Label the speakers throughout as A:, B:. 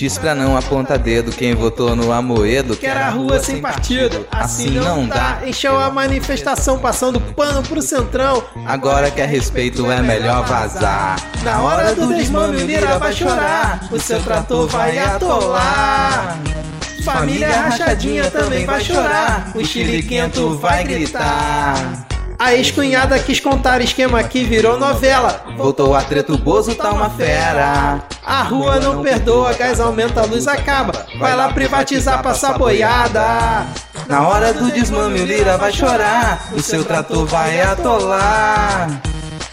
A: Diz pra não aponta dedo quem votou no Amoedo.
B: Que era a rua sem partido, assim não dá. Encheu a manifestação passando pano pro centrão.
A: Agora que a respeito é melhor vazar.
B: Na hora do desmame o Lira vai chorar, o seu trator vai atolar. Família rachadinha também vai chorar, o chiliquento vai gritar. A ex-cunhada quis contar esquema que virou novela.
A: Voltou a treta, o Bozo tá uma fera.
B: A rua não perdoa, gás aumenta, a luz acaba. Vai lá privatizar, passar boiada.
A: Na hora do desmame o Lira vai chorar, o seu trator vai atolar.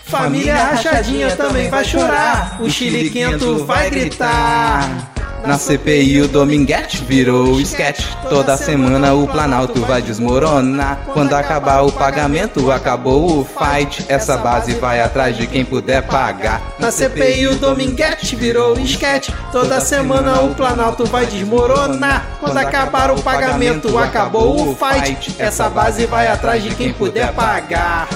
B: Família rachadinha também vai chorar, o chiliquento vai gritar.
A: Na CPI o Dominguete virou sketch. Toda semana o Planalto vai desmoronar. Quando acabar o pagamento, acabou o fight. Essa base vai atrás de quem puder pagar.
B: Na CPI o Dominguete virou sketch. Toda semana o Planalto vai desmoronar. Quando acabar o pagamento, acabou o fight. Essa base vai atrás de quem puder pagar.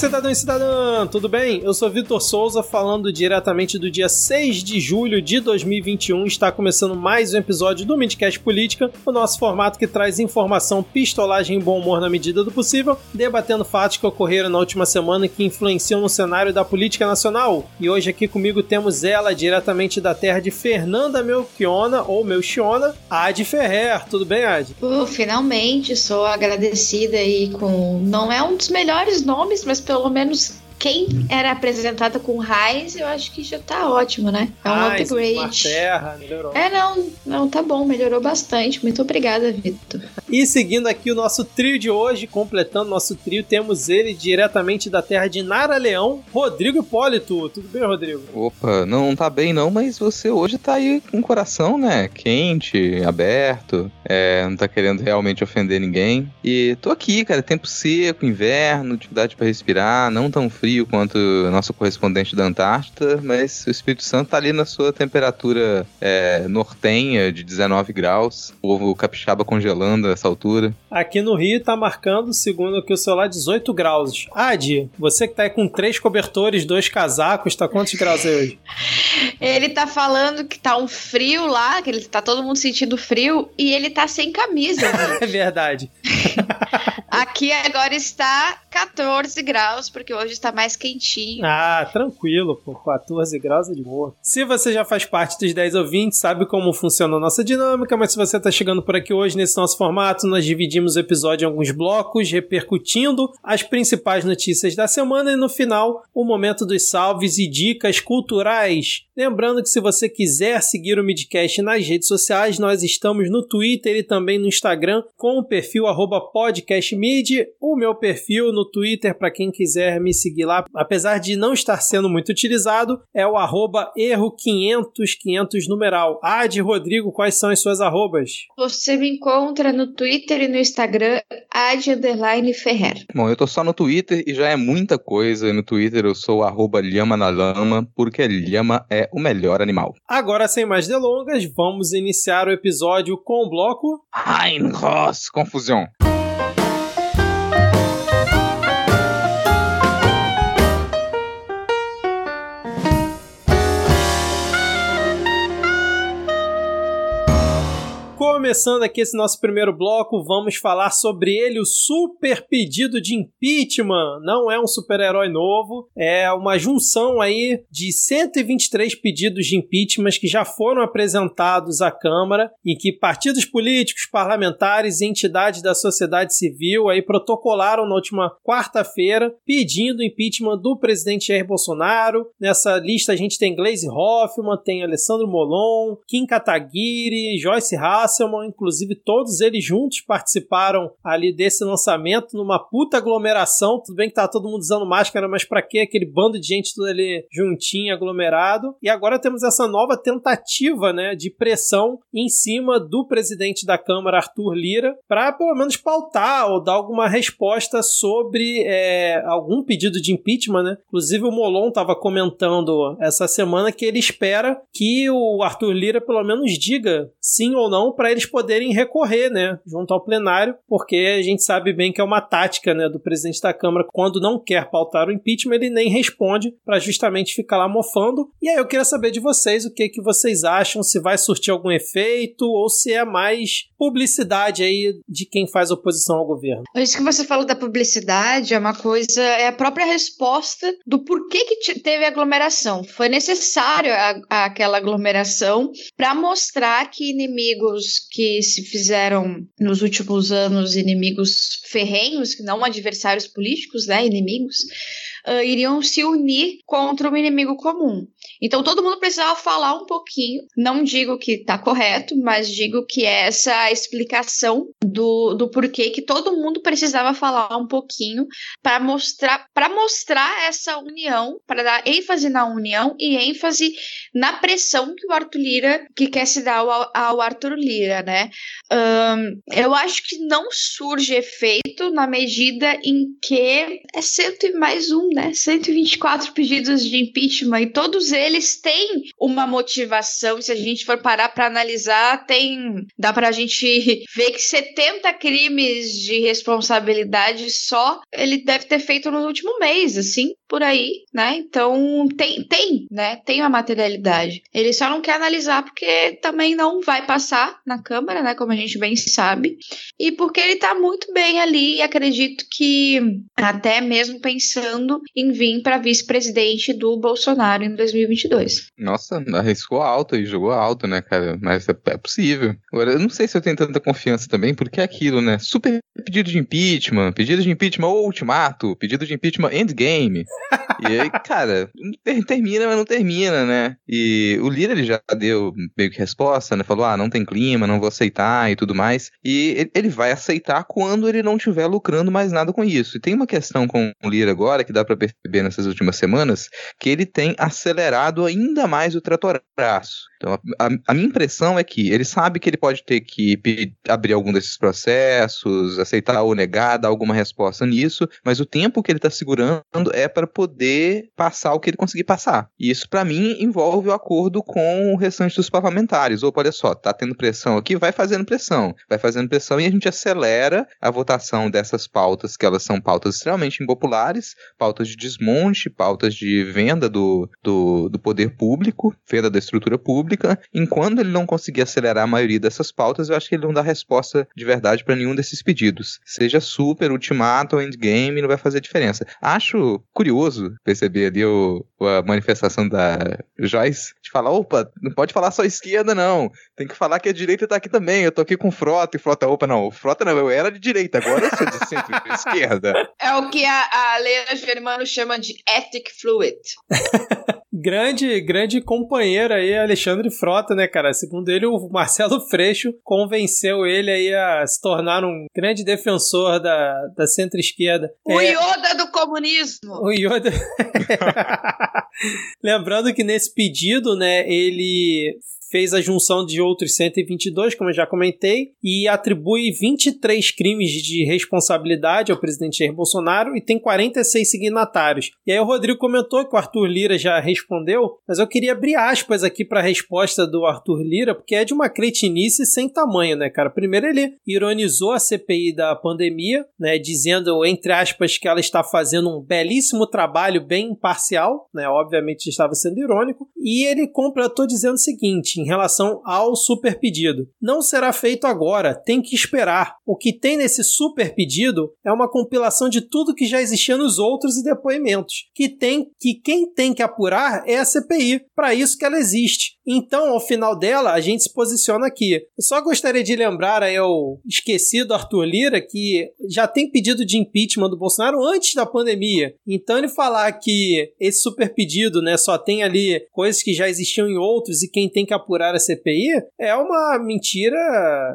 B: Cidadão e cidadã, tudo bem? Eu sou Vitor Souza, falando diretamente do dia 6 de julho de 2021. Está começando mais um episódio do Midcast Política, o nosso formato que traz informação, pistolagem e bom humor na medida do possível, debatendo fatos que ocorreram na última semana e que influenciam no cenário da política nacional. E hoje aqui comigo temos ela, diretamente da terra de Fernanda Melchiona, ou Melchiona, Ad Ferrer. Tudo bem, Ad?
C: Uh, finalmente, sou agradecida aí com. Não é um dos melhores nomes, mas pelo menos quem era apresentada com raiz, eu acho que já tá ótimo, né? É um
B: Raiz,
C: upgrade.
B: terra, melhorou.
C: É, não, não, tá bom, melhorou bastante. Muito obrigada, Vitor.
B: E seguindo aqui o nosso trio de hoje, completando nosso trio, temos ele diretamente da terra de Nara Leão, Rodrigo Hipólito. Tudo bem, Rodrigo?
A: Opa, não tá bem não, mas você hoje tá aí com o coração, né? Quente, aberto, é, não tá querendo realmente ofender ninguém. E tô aqui, cara, tempo seco, inverno, dificuldade pra respirar, não tão frio quanto nosso correspondente da Antártida, mas o Espírito Santo tá ali na sua temperatura é, nortenha de 19 graus, o povo capixaba congelando essa altura.
B: Aqui no Rio tá marcando, segundo aqui o celular, 18 graus. Adi, você que tá aí com três cobertores, dois casacos, tá quantos graus aí hoje?
C: Ele tá falando que tá um frio lá, que ele tá todo mundo sentindo frio, e ele tá sem camisa.
B: É verdade.
C: Aqui agora está 14 graus, porque hoje está mais quentinho.
B: Ah, tranquilo, pô. 14 graus é de boa. Se você já faz parte dos 10 ouvintes, sabe como funciona a nossa dinâmica, mas se você tá chegando por aqui hoje nesse nosso formato, nós dividimos o episódio em alguns blocos, repercutindo as principais notícias da semana e no final, o momento dos salves e dicas culturais. Lembrando que se você quiser seguir o Midcast nas redes sociais, nós estamos no Twitter e também no Instagram com o perfil arroba podcastmid, o meu perfil no Twitter para quem quiser me seguir lá, apesar de não estar sendo muito utilizado, é o arroba erro 500 500 numeral. Ad Rodrigo, quais são as suas arrobas?
C: Você me encontra no Twitter e no Instagram, ad underline Ferrer.
A: Bom, eu tô só no Twitter e já é muita coisa. No Twitter eu sou arroba lhama na lama, porque lhama é o melhor animal.
B: Agora, sem mais delongas, vamos iniciar o episódio com o bloco
A: Hein, Ross, confusão.
B: Começando aqui esse nosso primeiro bloco, vamos falar sobre ele, o super pedido de impeachment. Não é um super-herói novo, é uma junção aí de 123 pedidos de impeachment que já foram apresentados à Câmara, em que partidos políticos, parlamentares e entidades da sociedade civil aí protocolaram na última quarta-feira pedindo impeachment do presidente Jair Bolsonaro. Nessa lista a gente tem Gleisi Hoffmann, tem Alessandro Molon, Kim Kataguiri, Joyce Hasselman, Inclusive todos eles juntos participaram ali desse lançamento numa puta aglomeração. Tudo bem que tá todo mundo usando máscara, mas para que aquele bando de gente tudo ali juntinho, aglomerado? E agora temos essa nova tentativa, né, de pressão em cima do presidente da Câmara, Arthur Lira, para pelo menos pautar ou dar alguma resposta sobre é, algum pedido de impeachment, né? Inclusive o Molon estava comentando essa semana que ele espera que o Arthur Lira pelo menos diga sim ou não para eles poderem recorrer, né, junto ao plenário, porque a gente sabe bem que é uma tática, né, do presidente da Câmara quando não quer pautar o impeachment, ele nem responde para justamente ficar lá mofando. E aí eu queria saber de vocês o que que vocês acham, se vai surtir algum efeito ou se é mais publicidade aí de quem faz oposição ao governo.
C: Isso que você falou da publicidade é uma coisa, é a própria resposta do porquê que teve aglomeração. Foi necessário a, a aquela aglomeração para mostrar que inimigos que se fizeram nos últimos anos inimigos ferrenhos, que não adversários políticos, né, inimigos, uh, iriam se unir contra um inimigo comum. Então todo mundo precisava falar um pouquinho. Não digo que está correto, mas digo que é essa explicação do, do porquê que todo mundo precisava falar um pouquinho para mostrar para mostrar essa união, para dar ênfase na união e ênfase na pressão que o Arthur Lira que quer se dar ao, ao Arthur Lira, né? Um, eu acho que não surge efeito na medida em que é cento e mais um, né? 124 pedidos de impeachment e todos eles têm uma motivação. Se a gente for parar para analisar, tem dá para a gente ver que 70 crimes de responsabilidade só ele deve ter feito no último mês, assim, por aí, né? Então tem, tem, né? Tem uma materialidade. Ele só não quer analisar porque também não vai passar na Câmara, né? Como a gente bem sabe. E porque ele tá muito bem ali e acredito que até mesmo pensando em vir para vice-presidente do Bolsonaro em 2022.
A: Nossa, arriscou alto e jogou alto, né, cara? Mas é, é possível. Agora, eu não sei se eu tenho tanta confiança também, porque é aquilo, né? Super pedido de impeachment, pedido de impeachment ou ultimato, pedido de impeachment endgame. E aí, cara, termina, mas não termina, né? E o Lira, ele já deu meio que resposta, né? Falou, ah, não tem clima, não vou aceitar e tudo mais. E ele vai aceitar quando ele não estiver lucrando mais nada com isso. E tem uma questão com o Lira agora, que dá para perceber nessas últimas semanas, que ele tem acelerado ainda mais o tratoraço. Então, a, a, minha impressão é que ele sabe que ele pode ter que abrir algum desses processos, aceitar ou negar, dar alguma resposta nisso, mas o tempo que ele está segurando é para poder passar o que ele conseguir passar. E isso, para mim, envolve o acordo com o restante dos parlamentares. Ou, olha só, tá tendo pressão aqui, vai fazendo pressão, vai fazendo pressão e a gente acelera a votação dessas pautas, que elas são pautas extremamente impopulares, pautas de desmonte, pautas de venda do, do, do poder público, venda da estrutura pública enquanto ele não conseguir acelerar a maioria dessas pautas, eu acho que ele não dá resposta de verdade para nenhum desses pedidos. Seja super, ultimato endgame, não vai fazer diferença. Acho curioso perceber ali o, a manifestação da Joyce de falar: opa, não pode falar só esquerda, não. Tem que falar que a direita tá aqui também. Eu tô aqui com frota e frota, opa, não. Frota não, eu era de direita, agora eu sou de centro-esquerda.
C: É o que a, a Leila Germano chama de ethic fluid.
B: grande, grande companheiro aí, Alexandre Frota, né, cara? Segundo ele, o Marcelo Freixo convenceu ele aí a se tornar um grande defensor da, da centro-esquerda.
C: O é... Yoda do comunismo!
B: O Yoda. Lembrando que nesse pedido, né, ele fez a junção de outros 122, como eu já comentei, e atribui 23 crimes de responsabilidade ao presidente Jair Bolsonaro e tem 46 signatários. E aí o Rodrigo comentou que o Arthur Lira já respondeu, mas eu queria abrir aspas aqui para a resposta do Arthur Lira, porque é de uma cretinice sem tamanho, né, cara? Primeiro ele ironizou a CPI da pandemia, né, dizendo entre aspas que ela está fazendo um belíssimo trabalho bem imparcial, né? Obviamente estava sendo irônico, e ele completou dizendo o seguinte: em relação ao super pedido. Não será feito agora, tem que esperar. O que tem nesse super pedido é uma compilação de tudo que já existia nos outros e depoimentos, que tem que quem tem que apurar é a CPI. Para isso que ela existe. Então, ao final dela, a gente se posiciona aqui. Eu só gostaria de lembrar aí ao esquecido Arthur Lira que já tem pedido de impeachment do Bolsonaro antes da pandemia. Então, ele falar que esse super pedido, né, só tem ali coisas que já existiam em outros e quem tem que apurar a CPI, é uma mentira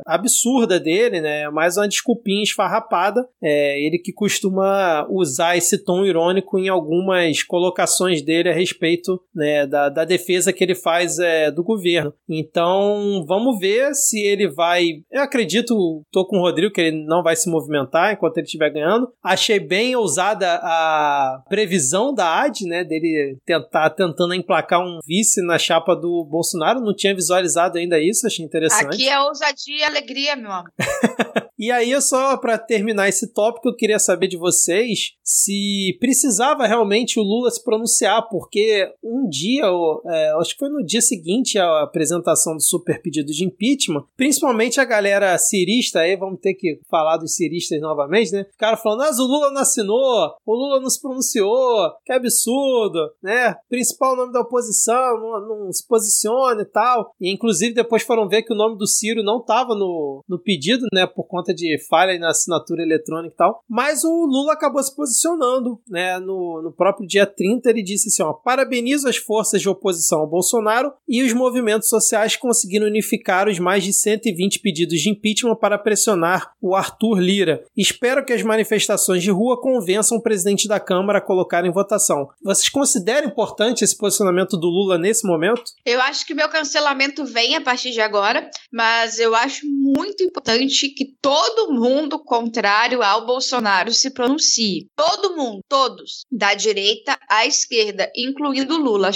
B: absurda dele, né? É mais uma desculpinha esfarrapada. É ele que costuma usar esse tom irônico em algumas colocações dele a respeito né, da, da defesa que ele faz é, do governo. Então, vamos ver se ele vai. Eu acredito, tô com o Rodrigo que ele não vai se movimentar enquanto ele estiver ganhando. Achei bem ousada a previsão da AD, né? Dele tentar tentando emplacar um vice na chapa do Bolsonaro. Não tinha visualizado ainda isso, achei interessante.
C: Aqui é ousadia e alegria, meu amor.
B: e aí, só para terminar esse tópico, eu queria saber de vocês se precisava realmente o Lula se pronunciar, porque um dia, é, acho que foi no dia seguinte à apresentação do super pedido de impeachment, principalmente a galera cirista, aí vamos ter que falar dos ciristas novamente, né? Ficaram falando, mas o Lula não assinou, o Lula não se pronunciou, que absurdo, né? Principal nome da oposição, não, não se posiciona e tal. E inclusive depois foram ver que o nome do Ciro não estava no, no pedido, né? Por conta de falha na assinatura eletrônica e tal. Mas o Lula acabou se posicionando, né? No, no próprio dia 30 ele disse assim, ó, parabenizo as forças de oposição ao Bolsonaro os movimentos sociais conseguiram unificar os mais de 120 pedidos de impeachment para pressionar o Arthur Lira. Espero que as manifestações de rua convençam o presidente da Câmara a colocar em votação. Vocês consideram importante esse posicionamento do Lula nesse momento?
C: Eu acho que meu cancelamento vem a partir de agora, mas eu acho muito importante que todo mundo contrário ao Bolsonaro se pronuncie. Todo mundo, todos, da direita à esquerda, incluindo Lula.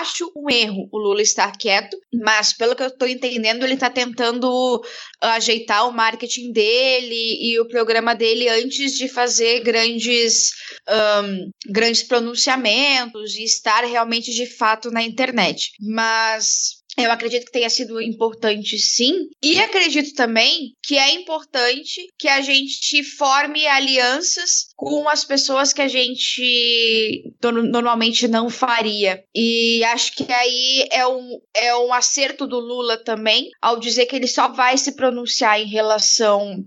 C: Acho um erro o Lula estar quieto, mas pelo que eu estou entendendo, ele está tentando ajeitar o marketing dele e o programa dele antes de fazer grandes, um, grandes pronunciamentos e estar realmente de fato na internet. Mas eu acredito que tenha sido importante, sim. E acredito também que é importante que a gente forme alianças com as pessoas que a gente normalmente não faria. E acho que aí é um, é um acerto do Lula também, ao dizer que ele só vai se pronunciar em relação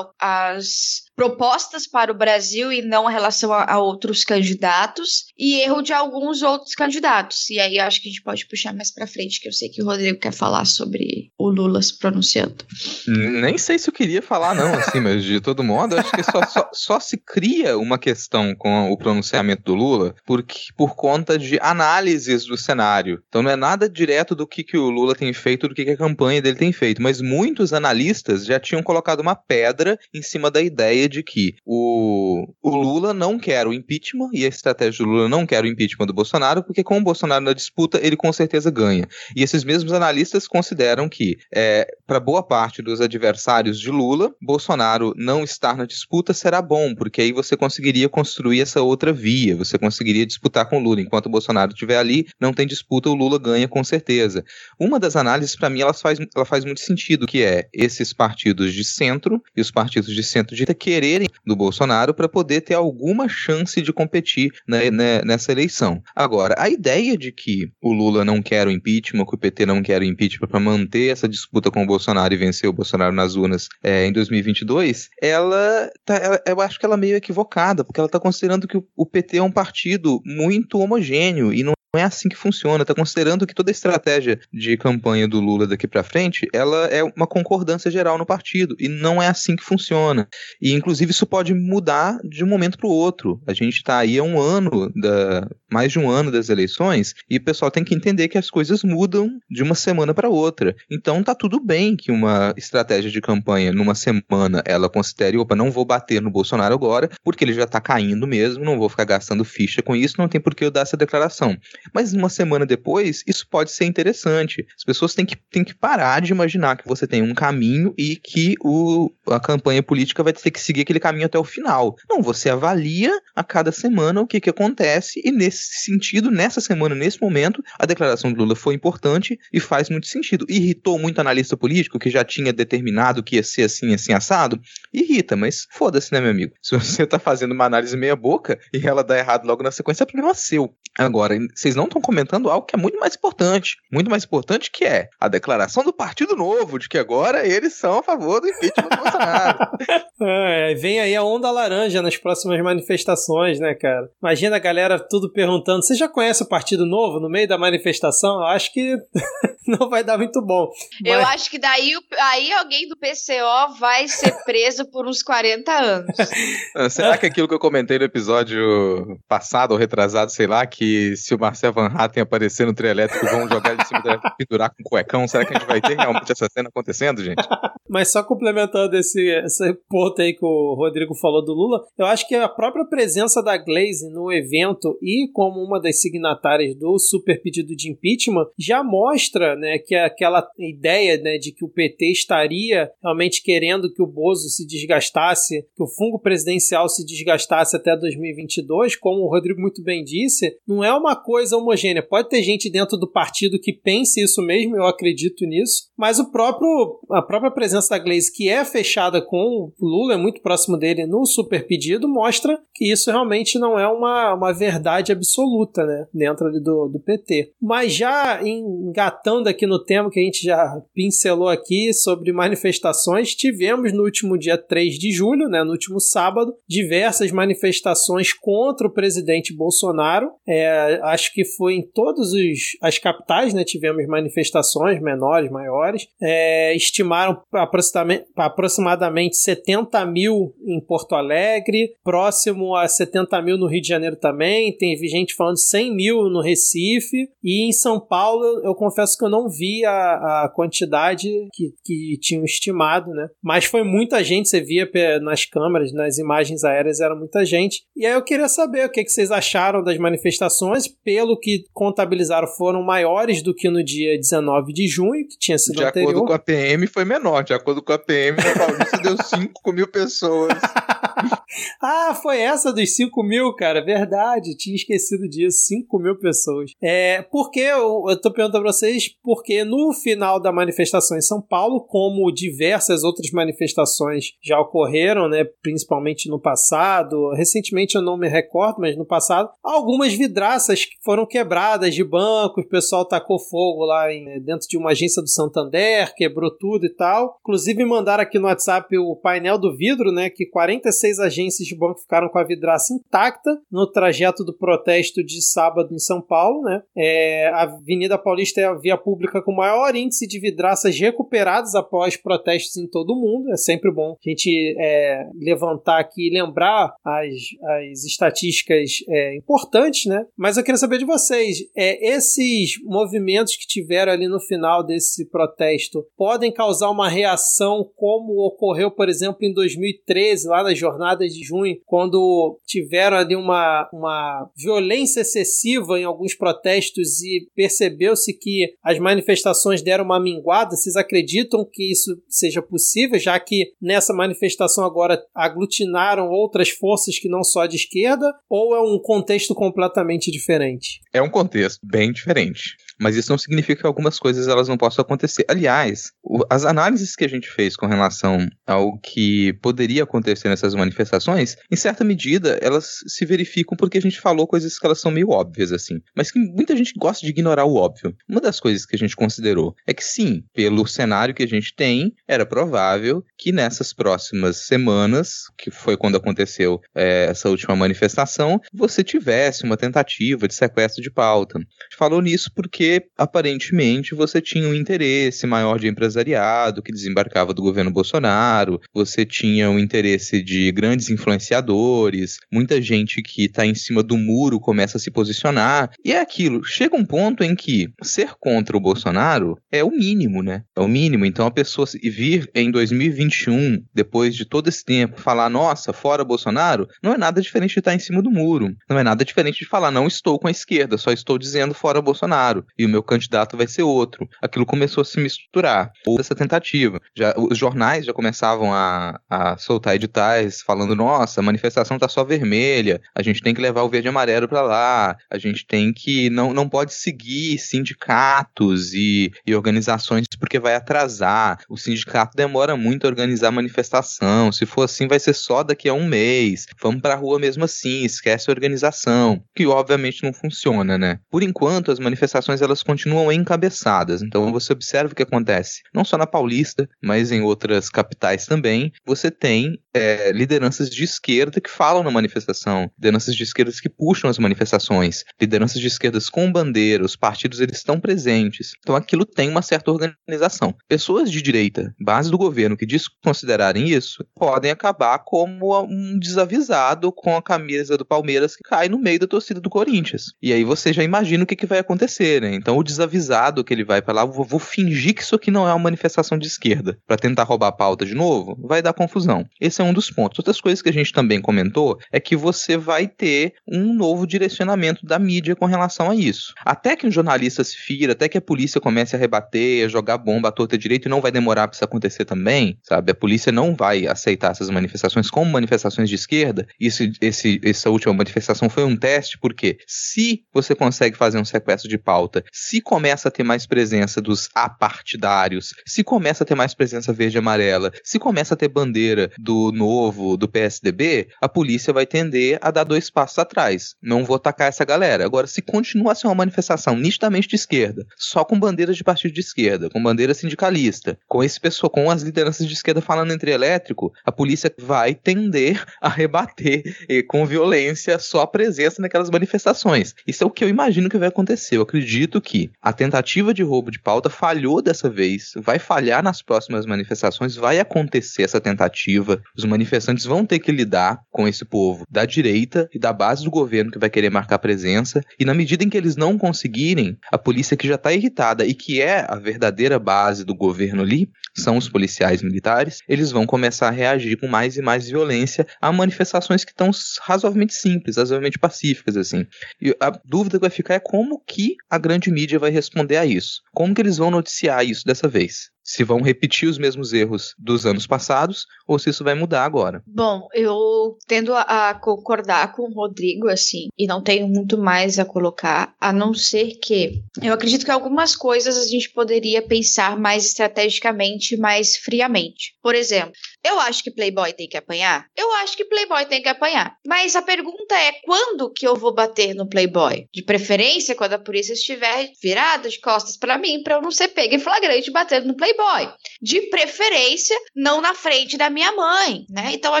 C: as propostas para o Brasil e não em relação a, a, outros candidatos e erro de alguns outros candidatos. E aí acho que a gente pode puxar mais para frente, que eu sei que o Rodrigo quer falar sobre o Lula se pronunciando.
A: Nem sei se eu queria falar não, assim, mas de todo modo, acho que só, só, só, se cria uma questão com o pronunciamento do Lula porque, por conta de análises do cenário. Então não é nada direto do que, que o Lula tem feito, do que, que a campanha dele tem feito, mas muitos analistas já tinham colocado uma pedra em cima da ideia de que o, o Lula não quer o impeachment e a estratégia do Lula não quer o impeachment do Bolsonaro, porque com o Bolsonaro na disputa ele com certeza ganha. E esses mesmos analistas consideram que, é, para boa parte dos adversários de Lula, Bolsonaro não estar na disputa será bom, porque aí você conseguiria construir essa outra via, você conseguiria disputar com o Lula. Enquanto o Bolsonaro estiver ali, não tem disputa, o Lula ganha com certeza. Uma das análises, para mim, ela faz, ela faz muito sentido, que é esses partidos de centro e os partidos de centro-direita quererem do Bolsonaro para poder ter alguma chance de competir né, né, nessa eleição. Agora, a ideia de que o Lula não quer o impeachment, que o PT não quer o impeachment para manter essa disputa com o Bolsonaro e vencer o Bolsonaro nas urnas é, em 2022, ela, tá, ela, eu acho que ela é meio equivocada, porque ela está considerando que o, o PT é um partido muito homogêneo e não não é assim que funciona. Está considerando que toda a estratégia de campanha do Lula daqui para frente, ela é uma concordância geral no partido e não é assim que funciona. E inclusive isso pode mudar de um momento para o outro. A gente está aí há um ano da mais de um ano das eleições e o pessoal tem que entender que as coisas mudam de uma semana para outra. Então tá tudo bem que uma estratégia de campanha numa semana ela considere, opa, não vou bater no Bolsonaro agora, porque ele já está caindo mesmo, não vou ficar gastando ficha com isso, não tem por que eu dar essa declaração. Mas uma semana depois, isso pode ser interessante. As pessoas têm que, têm que parar de imaginar que você tem um caminho e que o, a campanha política vai ter que seguir aquele caminho até o final. Não, você avalia a cada semana o que, que acontece e nesse sentido, nessa semana, nesse momento, a declaração do Lula foi importante e faz muito sentido. Irritou muito analista político que já tinha determinado que ia ser assim, assim, assado? Irrita, mas foda-se, né, meu amigo? Se você tá fazendo uma análise meia boca e ela dá errado logo na sequência, é problema seu. Agora, vocês não estão comentando algo que é muito mais importante. Muito mais importante que é a declaração do Partido Novo de que agora eles são a favor do impeachment do Bolsonaro.
B: É, vem aí a onda laranja nas próximas manifestações, né, cara? Imagina a galera tudo perguntando: você já conhece o Partido Novo no meio da manifestação? Eu acho que não vai dar muito bom.
C: Mas... Eu acho que daí aí alguém do PCO vai ser preso por uns 40 anos.
A: Ah, será que aquilo que eu comentei no episódio passado ou retrasado, sei lá, que se o Marcel Van Hatten aparecer no trio elétrico, vão jogar de cima da pendurar com cuecão, será que a gente vai ter realmente essa cena acontecendo, gente?
B: Mas só complementando esse, esse ponto aí que o Rodrigo falou do Lula, eu acho que a própria presença da Glaze no evento e como uma das signatárias do super pedido de impeachment já mostra né, que aquela ideia né, de que o PT estaria realmente querendo que o Bozo se desgastasse, que o fungo presidencial se desgastasse até 2022, como o Rodrigo muito bem disse, não é uma coisa homogênea. Pode ter gente dentro do partido que pense isso mesmo, eu acredito nisso, mas o próprio, a própria presença da Glaze, que é fechada com Lula, é muito próximo dele no super pedido, mostra que isso realmente não é uma, uma verdade absoluta né, dentro do, do PT. Mas já engatando aqui no tema que a gente já pincelou aqui sobre manifestações, tivemos no último dia 3 de julho, né, no último sábado, diversas manifestações contra o presidente Bolsonaro. É, acho que foi em todas as capitais, né, tivemos manifestações menores, maiores. É, estimaram aproximadamente, aproximadamente 70 mil em Porto Alegre, próximo a 70 mil no Rio de Janeiro também. Teve gente falando 100 mil no Recife. E em São Paulo, eu confesso que eu não vi a, a quantidade que, que tinham estimado, né? Mas foi muita gente, você via nas câmeras, nas imagens aéreas, era muita gente. E aí eu queria saber o que, que vocês acharam das manifestações. Pelo que contabilizaram, foram maiores do que no dia 19 de junho, que tinha sido
A: de
B: anterior.
A: De acordo com a PM, foi menor. De acordo com a PM, a Paulista deu 5 mil pessoas.
B: ah, foi essa dos 5 mil, cara. Verdade, tinha esquecido disso. 5 mil pessoas. É, porque eu, eu tô perguntando pra vocês, porque no final da manifestação em São Paulo, como diversas outras manifestações já ocorreram, né, principalmente no passado, recentemente eu não me recordo, mas no passado, algumas vidraças foram quebradas de banco, o pessoal tacou fogo lá em, dentro de uma agência do Santander, quebrou tudo e tal. Inclusive mandaram aqui no WhatsApp o painel do vidro, né, que 46 agências de banco ficaram com a vidraça intacta no trajeto do protesto de sábado em São Paulo, né? É, a Avenida Paulista é a via pública com maior índice de vidraças recuperadas após protestos em todo o mundo. É sempre bom a gente é, levantar aqui e lembrar as, as estatísticas é, importantes, né? Mas eu queria saber de vocês, é, esses movimentos que tiveram ali no final desse protesto podem causar uma reação como ocorreu, por exemplo, em 2013, lá nas jornadas de junho, quando tiveram ali uma, uma violência excessiva em alguns protestos e percebeu-se que as manifestações deram uma minguada. Vocês acreditam que isso seja possível, já que nessa manifestação agora aglutinaram outras forças que não só de esquerda, ou é um contexto completamente diferente?
A: É um contexto bem diferente. Mas isso não significa que algumas coisas elas não possam acontecer. Aliás, as análises que a gente fez com relação ao que poderia acontecer nessas manifestações, em certa medida, elas se verificam porque a gente falou coisas que elas são meio óbvias, assim. Mas que muita gente gosta de ignorar o óbvio. Uma das coisas que a gente considerou é que sim, pelo cenário que a gente tem, era provável que nessas próximas semanas, que foi quando aconteceu é, essa última manifestação, você tivesse uma tentativa de sequestro de pauta. A gente falou nisso porque aparentemente você tinha um interesse maior de empresariado que desembarcava do governo Bolsonaro, você tinha um interesse de grandes influenciadores, muita gente que está em cima do muro começa a se posicionar. E é aquilo, chega um ponto em que ser contra o Bolsonaro é o mínimo, né? É o mínimo. Então a pessoa vir em 2021, depois de todo esse tempo, falar, nossa, fora Bolsonaro, não é nada diferente de estar em cima do muro. Não é nada diferente de falar, não estou com a esquerda, só estou dizendo fora Bolsonaro. E o meu candidato vai ser outro. Aquilo começou a se misturar. Houve essa tentativa. Já, os jornais já começavam a, a soltar editais falando falando, nossa, a manifestação tá só vermelha, a gente tem que levar o verde e amarelo para lá, a gente tem que não, não pode seguir sindicatos e, e organizações porque vai atrasar. O sindicato demora muito a organizar a manifestação. Se for assim, vai ser só daqui a um mês. Vamos para a rua mesmo assim, esquece a organização, que obviamente não funciona, né? Por enquanto, as manifestações elas continuam encabeçadas. Então você observa o que acontece, não só na Paulista, mas em outras capitais também. Você tem é, lideranças de esquerda que falam na manifestação, lideranças de esquerdas que puxam as manifestações, lideranças de esquerdas com bandeira, os partidos eles estão presentes. Então aquilo tem uma certa organização. Pessoas de direita, base do governo, que desconsiderarem isso, podem acabar como um desavisado com a camisa do Palmeiras que cai no meio da torcida do Corinthians. E aí você já imagina o que, que vai acontecer, né? Então o desavisado que ele vai para lá, vou, vou fingir que isso aqui não é uma manifestação de esquerda, para tentar roubar a pauta de novo, vai dar confusão. Esse é um dos pontos. Outras coisas que a gente também comentou é que você vai ter um novo direcionamento da mídia com relação a isso. Até que um jornalista se fira, até que a polícia comece a rebater, a jogar bomba à torta direito, e não vai demorar para isso acontecer também, sabe? A polícia não vai aceitar essas manifestações como manifestações de esquerda. Isso, esse, essa última manifestação foi um teste, porque se você consegue fazer um sequestro de pauta, se começa a ter mais presença dos apartidários, se começa a ter mais presença verde e amarela, se começa a ter bandeira do novo, do PSDB, a polícia vai tender a dar dois passos atrás. Não vou atacar essa galera. Agora, se continuar ser uma manifestação nitidamente de esquerda, só com bandeiras de partido de esquerda, com bandeira sindicalista, com esse pessoal, com as lideranças de esquerda falando entre elétrico, a polícia vai tender a rebater com violência só a presença naquelas manifestações. Isso é o que eu imagino que vai acontecer. Eu acredito que a tentativa de roubo de pauta falhou dessa vez, vai falhar nas próximas manifestações, vai acontecer essa tentativa. Os manifestantes vão ter que lidar com esse povo da direita e da base do governo que vai querer marcar presença, e na medida em que eles não conseguirem, a polícia que já está irritada e que é a verdadeira base do governo ali, são os policiais militares, eles vão começar a reagir com mais e mais violência a manifestações que estão razoavelmente simples, razoavelmente pacíficas, assim. E a dúvida que vai ficar é como que a grande mídia vai responder a isso. Como que eles vão noticiar isso dessa vez? Se vão repetir os mesmos erros dos anos passados ou se isso vai mudar agora.
C: Bom, eu tendo a, concordar com o Rodrigo, assim, e não tenho muito mais a colocar, a não ser que eu acredito que algumas coisas a gente poderia pensar mais estrategicamente, mais friamente. Por exemplo, eu acho que Playboy tem que apanhar? Eu acho que Playboy tem que apanhar. Mas a pergunta é quando que eu vou bater no Playboy? De preferência quando a polícia estiver virada de costas para mim, para eu não ser pega em flagrante batendo no Playboy. De preferência, não na frente da minha mãe, né? Então a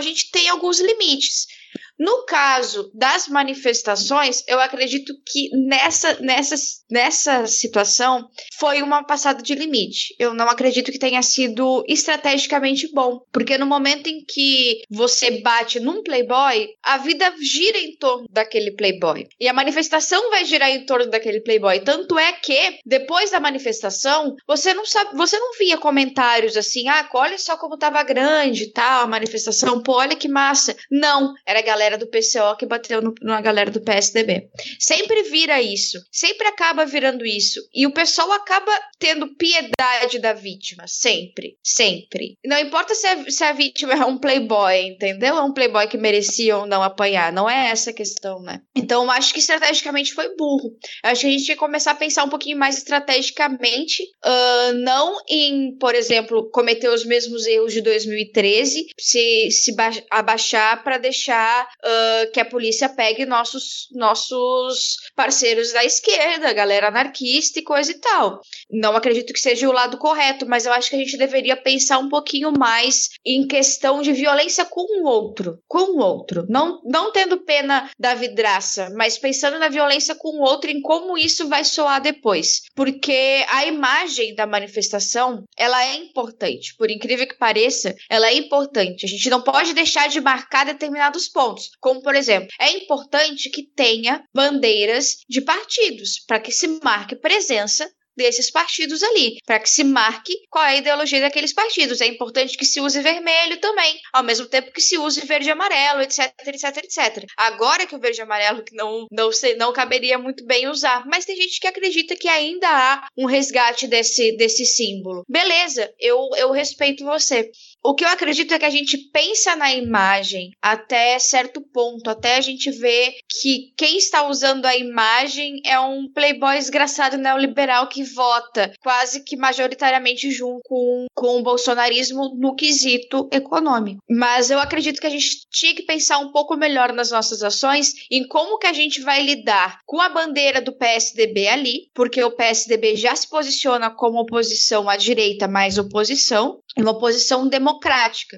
C: gente tem alguns limites. No caso das manifestações, eu acredito que nessa, nessa, nessa situação foi uma passada de limite. Eu não acredito que tenha sido estrategicamente bom, porque no momento em que você bate num playboy, a vida gira em torno daquele playboy. E a manifestação vai girar em torno daquele playboy. Tanto é que depois da manifestação, você não sabe, você não via comentários assim: "Ah, olha só como tava grande, tal, a manifestação, pô, olha que massa". Não, era galera galera do PCO que bateu no, na galera do PSDB. Sempre vira isso. Sempre acaba virando isso. E o pessoal acaba tendo piedade da vítima. Sempre. Sempre. Não importa se a, se a vítima é um playboy, entendeu? É um playboy que merecia ou não apanhar. Não é essa a questão, né? Então, acho que estrategicamente foi burro. Acho que a gente tinha que começar a pensar um pouquinho mais estrategicamente. Uh, não em, por exemplo, cometer os mesmos erros de 2013, se, se abaixar para deixar que a polícia pegue nossos, nossos parceiros da esquerda, galera anarquista e coisa e tal. Não acredito que seja o lado correto, mas eu acho que a gente deveria pensar um pouquinho mais em questão de violência com o outro. Com o outro. Não, não tendo pena da vidraça, mas pensando na violência com o outro, em como isso vai soar depois. Porque a imagem da manifestação, ela é importante. Por incrível que pareça, ela é importante. A gente não pode deixar de marcar determinados pontos. Como, por exemplo, é importante que tenha bandeiras de partidos para que se marque presença desses partidos ali, para que se marque qual é a ideologia daqueles partidos. É importante que se use vermelho também, ao mesmo tempo que se use verde e amarelo, etc, etc, etc. Agora que o verde e amarelo não não sei, não caberia muito bem usar, mas tem gente que acredita que ainda há um resgate desse desse símbolo. Beleza, eu eu respeito você. O que eu acredito é que a gente pensa na imagem até certo ponto, até a gente ver que quem está usando a imagem é um playboy desgraçado neoliberal que vota quase que majoritariamente junto com, com o bolsonarismo no quesito econômico. Mas eu acredito que a gente tinha que pensar um pouco melhor nas nossas ações em como que a gente vai lidar com a bandeira do PSDB ali, porque o PSDB já se posiciona como oposição à direita mais oposição, uma oposição democrática.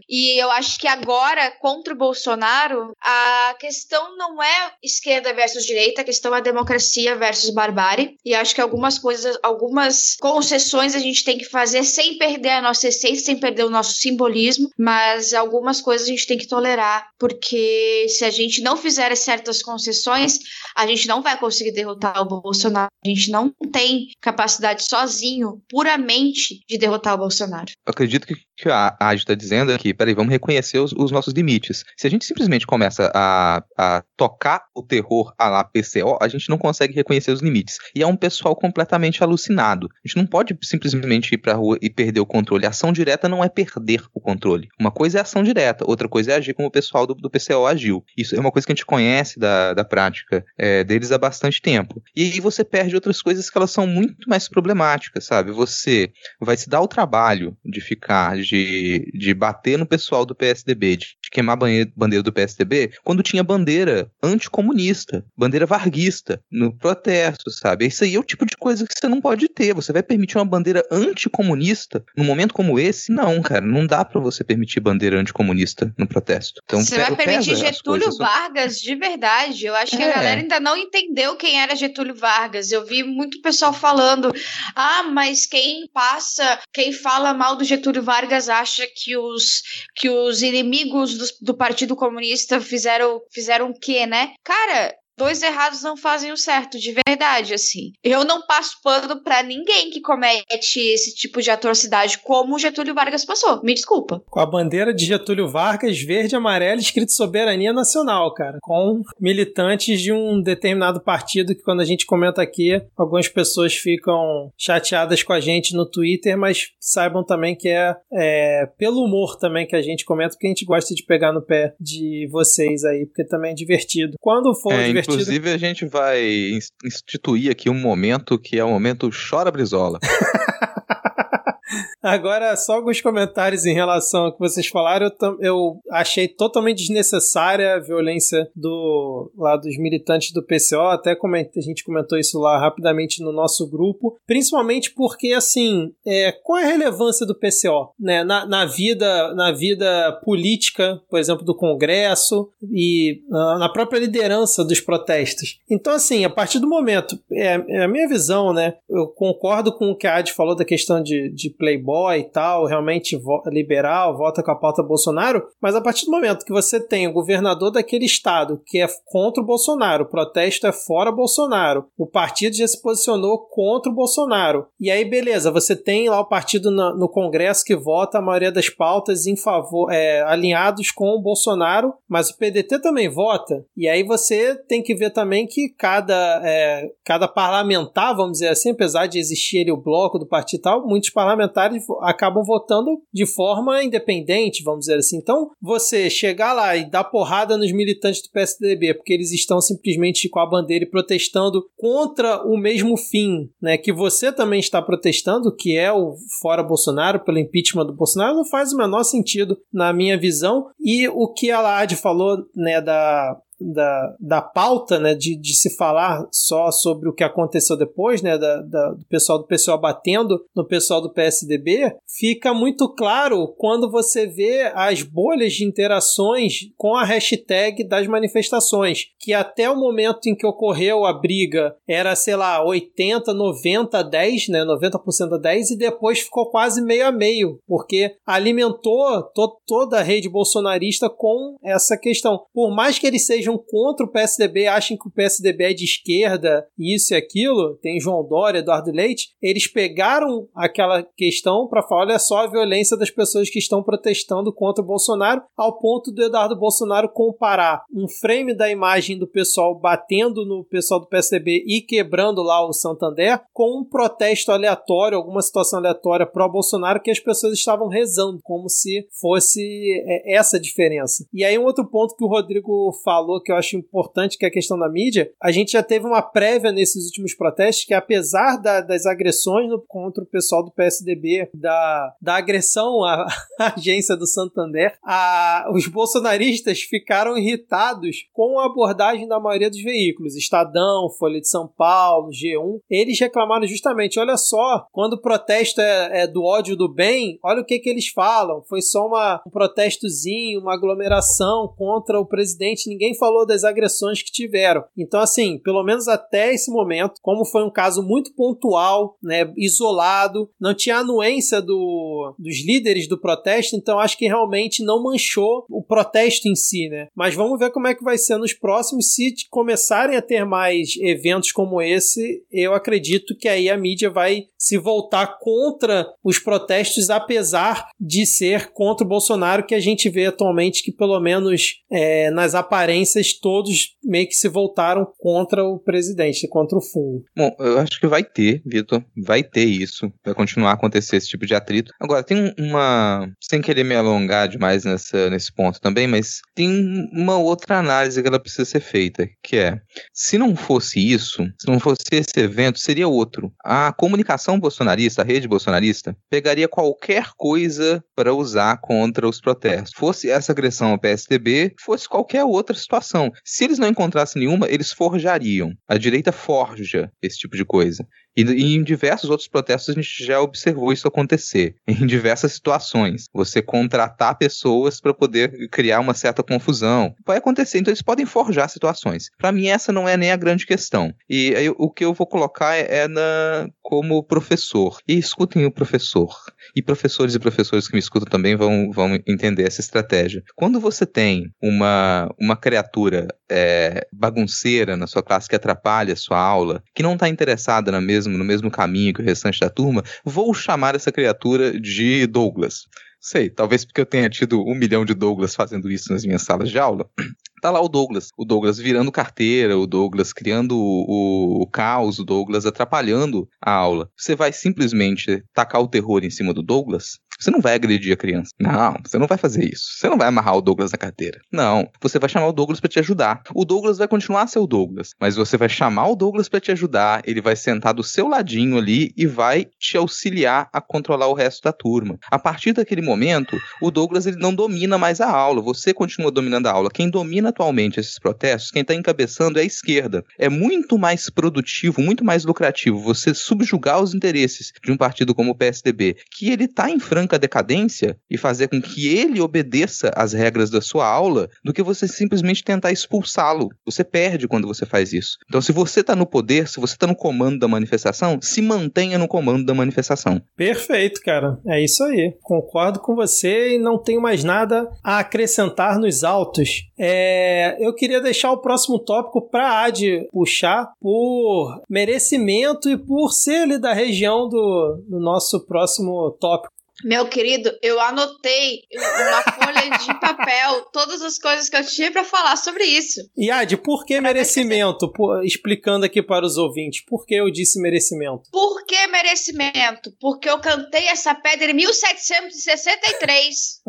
C: E eu acho que agora, contra o Bolsonaro, a questão não é esquerda versus direita, a questão é democracia versus barbárie. E acho que algumas coisas, algumas concessões a gente tem que fazer sem perder a nossa essência, sem perder o nosso simbolismo, mas algumas coisas a gente tem que tolerar, porque se a gente não fizer certas concessões, a gente não vai conseguir derrotar o Bolsonaro. A gente não tem capacidade sozinho, puramente, de derrotar o Bolsonaro.
A: Acredito que que a AD está dizendo que, peraí, vamos reconhecer os, os, nossos limites. Se a gente simplesmente começa a, a tocar o terror a lá PCO, a gente não consegue reconhecer os limites. E é um pessoal completamente alucinado. A gente não pode simplesmente ir pra rua e perder o controle. A ação direta não é perder o controle. Uma coisa é ação direta, outra coisa é agir como o pessoal do, do PCO agiu. Isso é uma coisa que a gente conhece da, da prática é, deles há bastante tempo. E aí você perde outras coisas que elas são muito mais problemáticas, sabe? Você vai se dar o trabalho de ficar de, de bater no pessoal do PSDB, de, de queimar a bandeira do PSDB, quando tinha bandeira anticomunista, bandeira varguista no protesto, sabe? Isso aí é o tipo de coisa que você não pode ter. Você vai permitir uma bandeira anticomunista num momento como esse? Não, cara, não dá para você permitir bandeira anticomunista no protesto. Então,
C: você vai permitir Getúlio Vargas de verdade. Eu acho que é. a galera ainda não entendeu quem era Getúlio Vargas. Eu vi muito pessoal falando: ah, mas quem passa, quem fala mal do Getúlio Vargas Vargas acha que os, que os inimigos do, do Partido Comunista fizeram, fizeram o quê, né? Cara, dois errados não fazem o certo, de verdade, assim. Eu não passo pano para ninguém que comete esse tipo de atrocidade como o Getúlio Vargas passou. Me desculpa.
B: Com a bandeira de Getúlio Vargas verde e amarela escrito soberania nacional, cara, com militantes de um determinado partido que quando a gente comenta aqui, algumas pessoas ficam chateadas com a gente no Twitter, mas saibam também que é, é pelo humor também que a gente comenta, porque a gente gosta de pegar no pé de vocês aí, porque também é divertido. Quando for é, divertido
A: Inclusive, a gente vai instituir aqui um momento que é o momento Chora Brizola.
B: Agora, só alguns comentários em relação ao que vocês falaram. Eu, eu, achei totalmente desnecessária a violência do, lá dos militantes do PCO. Até a gente comentou isso lá rapidamente no nosso grupo. Principalmente porque, assim, é, qual é a relevância do PCO né, na, na, vida, na vida política, por exemplo, do Congresso e na, na própria liderança dos protestos? Então, assim, a partir do momento, é, é a minha visão, né? Eu concordo com o que a Ad falou da questão de, de playboy e tal, realmente liberal, vota com a pauta Bolsonaro, mas a partir do momento que você tem o governador daquele estado que é contra o Bolsonaro, o protesto é fora Bolsonaro, o partido já se posicionou contra o Bolsonaro, e aí beleza, você tem lá o partido no, no Congresso que vota a maioria das pautas em favor, é, alinhados com o Bolsonaro, mas o PDT também vota, e aí você tem que ver também que cada, é, cada parlamentar, vamos dizer assim, apesar de existir o bloco do partido e tal, muitos parlamentares acabam votando de forma independente, vamos dizer assim. Então, você chegar lá e dar porrada nos militantes do PSDB, porque eles estão simplesmente com a bandeira e protestando contra o mesmo fim, né, que você também está protestando, que é o fora Bolsonaro, pelo impeachment do Bolsonaro, não faz o menor sentido na minha visão. E o que a Laade falou, né, da da, da pauta, né, de, de se falar só sobre o que aconteceu depois, né, da, da, do pessoal do PSOL batendo no pessoal do PSDB, fica muito claro quando você vê as bolhas de interações com a hashtag das manifestações, que até o momento em que ocorreu a briga era, sei lá, 80, 90, 10, né, 90% a 10, e depois ficou quase meio a meio, porque alimentou to toda a rede bolsonarista com essa questão. Por mais que eles sejam contra o PSDB, achem que o PSDB é de esquerda, isso e aquilo, tem João Dória, Eduardo Leite, eles pegaram aquela questão para falar, olha só a violência das pessoas que estão protestando contra o Bolsonaro, ao ponto do Eduardo Bolsonaro comparar um frame da imagem do pessoal batendo no pessoal do PSDB e quebrando lá o Santander com um protesto aleatório, alguma situação aleatória pró-Bolsonaro que as pessoas estavam rezando, como se fosse é, essa diferença. E aí um outro ponto que o Rodrigo falou que eu acho importante, que é a questão da mídia, a gente já teve uma prévia nesses últimos protestos que apesar da, das agressões no, contra o pessoal do PSDB, da, da agressão à, à agência do Santander, a, os bolsonaristas ficaram irritados com a abordagem da maioria dos veículos, Estadão, Folha de São Paulo, G1, eles reclamaram justamente, olha só, quando o protesto é, é do ódio do bem, olha o que que eles falam, foi só uma, um protestozinho, uma aglomeração contra o presidente, ninguém falou das agressões que tiveram. Então, assim, pelo menos até esse momento, como foi um caso muito pontual, né, isolado, não tinha anuência do, dos líderes do protesto, então acho que realmente não manchou o protesto em si, né? Mas vamos ver como é que vai ser nos próximos, se começarem a ter mais eventos como esse, eu acredito que aí a mídia vai se voltar contra os protestos, apesar de ser contra o Bolsonaro, que a gente vê atualmente que, pelo menos é, nas aparências, todos meio que se voltaram contra o presidente, contra o fundo.
A: Bom, eu acho que vai ter, Vitor, vai ter isso, vai continuar a acontecer esse tipo de atrito. Agora, tem uma. Sem querer me alongar demais nessa, nesse ponto também, mas tem uma outra análise que ela precisa ser feita, que é: se não fosse isso, se não fosse esse evento, seria outro. A comunicação bolsonarista, a rede bolsonarista, pegaria qualquer coisa para usar contra os protestos. Fosse essa agressão ao PSDB, fosse qualquer outra situação. Se eles não encontrassem nenhuma, eles forjariam. A direita forja esse tipo de coisa. E, e, em diversos outros protestos a gente já observou isso acontecer, em diversas situações. Você contratar pessoas para poder criar uma certa confusão. Vai acontecer, então eles podem forjar situações. Para mim, essa não é nem a grande questão. E aí, o que eu vou colocar é, é na, como professor. E escutem o professor. E professores e professores que me escutam também vão, vão entender essa estratégia. Quando você tem uma, uma criatura é, bagunceira na sua classe que atrapalha a sua aula, que não está interessada na mesma mesmo, no mesmo caminho que o restante da turma, vou chamar essa criatura de Douglas. Sei, talvez porque eu tenha tido um milhão de Douglas fazendo isso nas minhas salas de aula. Tá lá o Douglas. O Douglas virando carteira, o Douglas criando o, o, caos, o Douglas atrapalhando a aula. Você vai simplesmente tacar o terror em cima do Douglas? Você não vai agredir a criança. Não, você não vai fazer isso. Você não vai amarrar o Douglas na carteira. Não, você vai chamar o Douglas para te ajudar. O Douglas vai continuar a ser o Douglas, mas você vai chamar o Douglas para te ajudar, ele vai sentar do seu ladinho ali e vai te auxiliar a controlar o resto da turma. A partir daquele momento, o Douglas ele não domina mais a aula, você continua dominando a aula. Quem domina atualmente esses protestos, quem está encabeçando é a esquerda. É muito mais produtivo, muito mais lucrativo você subjugar os interesses de um partido como o PSDB, que ele está em franca franca decadência e fazer com que ele obedeça às regras da sua aula do que você simplesmente tentar expulsá-lo. Você perde quando você faz isso. Então, se você está no poder, se você está no comando da manifestação, se mantenha no comando da manifestação.
B: Perfeito, cara. É isso aí. Concordo com você e não tenho mais nada a acrescentar nos autos. É... Eu queria deixar o próximo tópico para a Ad puxar por merecimento e por ser ali da região do, do nosso próximo tópico.
C: Meu querido, eu anotei uma folha de papel todas as coisas que eu tinha para falar sobre isso.
B: Yad, por que merecimento? Por, explicando aqui para os ouvintes, por que eu disse merecimento?
C: Por que merecimento? Porque eu cantei essa pedra em 1763.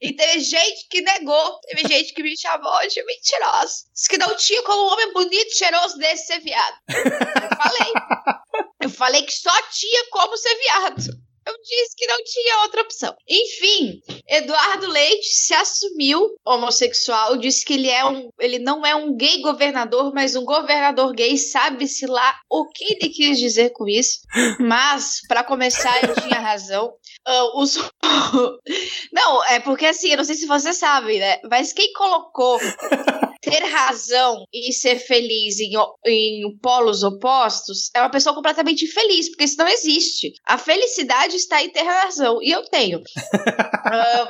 C: E teve gente que negou, teve gente que me chamou de mentirosa. Disse que não tinha como um homem bonito, cheiroso desse ser viado. Eu falei. Eu falei que só tinha como ser viado. Eu disse que não tinha outra opção. Enfim, Eduardo Leite se assumiu homossexual, disse que ele é um, ele não é um gay governador, mas um governador gay, sabe-se lá o que ele quis dizer com isso. Mas, para começar, eu tinha razão. Uh, os... não, é porque assim, eu não sei se você sabe, né? Mas quem colocou ter razão e ser feliz em, em polos opostos, é uma pessoa completamente infeliz, porque isso não existe. A felicidade está em ter razão, e eu tenho. uh,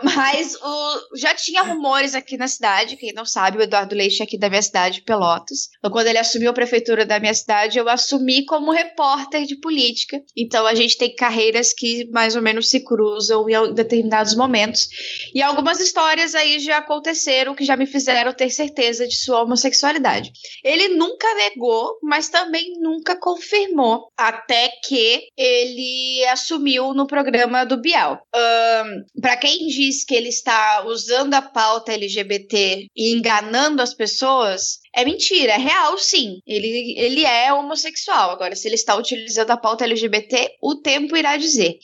C: mas o, já tinha rumores aqui na cidade, quem não sabe, o Eduardo Leite é aqui da minha cidade, Pelotas. Então, quando ele assumiu a prefeitura da minha cidade, eu assumi como repórter de política. Então, a gente tem carreiras que mais ou menos se cruzam em determinados momentos. E algumas histórias aí já aconteceram que já me fizeram ter certeza de sua homossexualidade. Ele nunca negou, mas também nunca confirmou, até que ele assumiu no programa do Bial. Um, Para quem diz que ele está usando a pauta LGBT e enganando as pessoas, é mentira, é real sim. Ele, ele é homossexual. Agora, se ele está utilizando a pauta LGBT, o tempo irá dizer.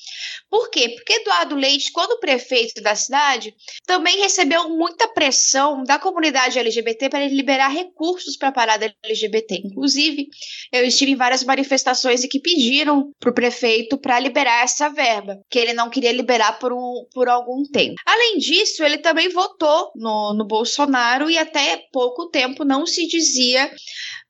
C: Por quê? Porque Eduardo Leite, quando prefeito da cidade, também recebeu muita pressão da comunidade LGBT para ele liberar recursos para a parada LGBT. Inclusive, eu estive em várias manifestações e que pediram para o prefeito para liberar essa verba, que ele não queria liberar por, um, por algum tempo. Além disso, ele também votou no, no Bolsonaro e até pouco tempo não se se dizia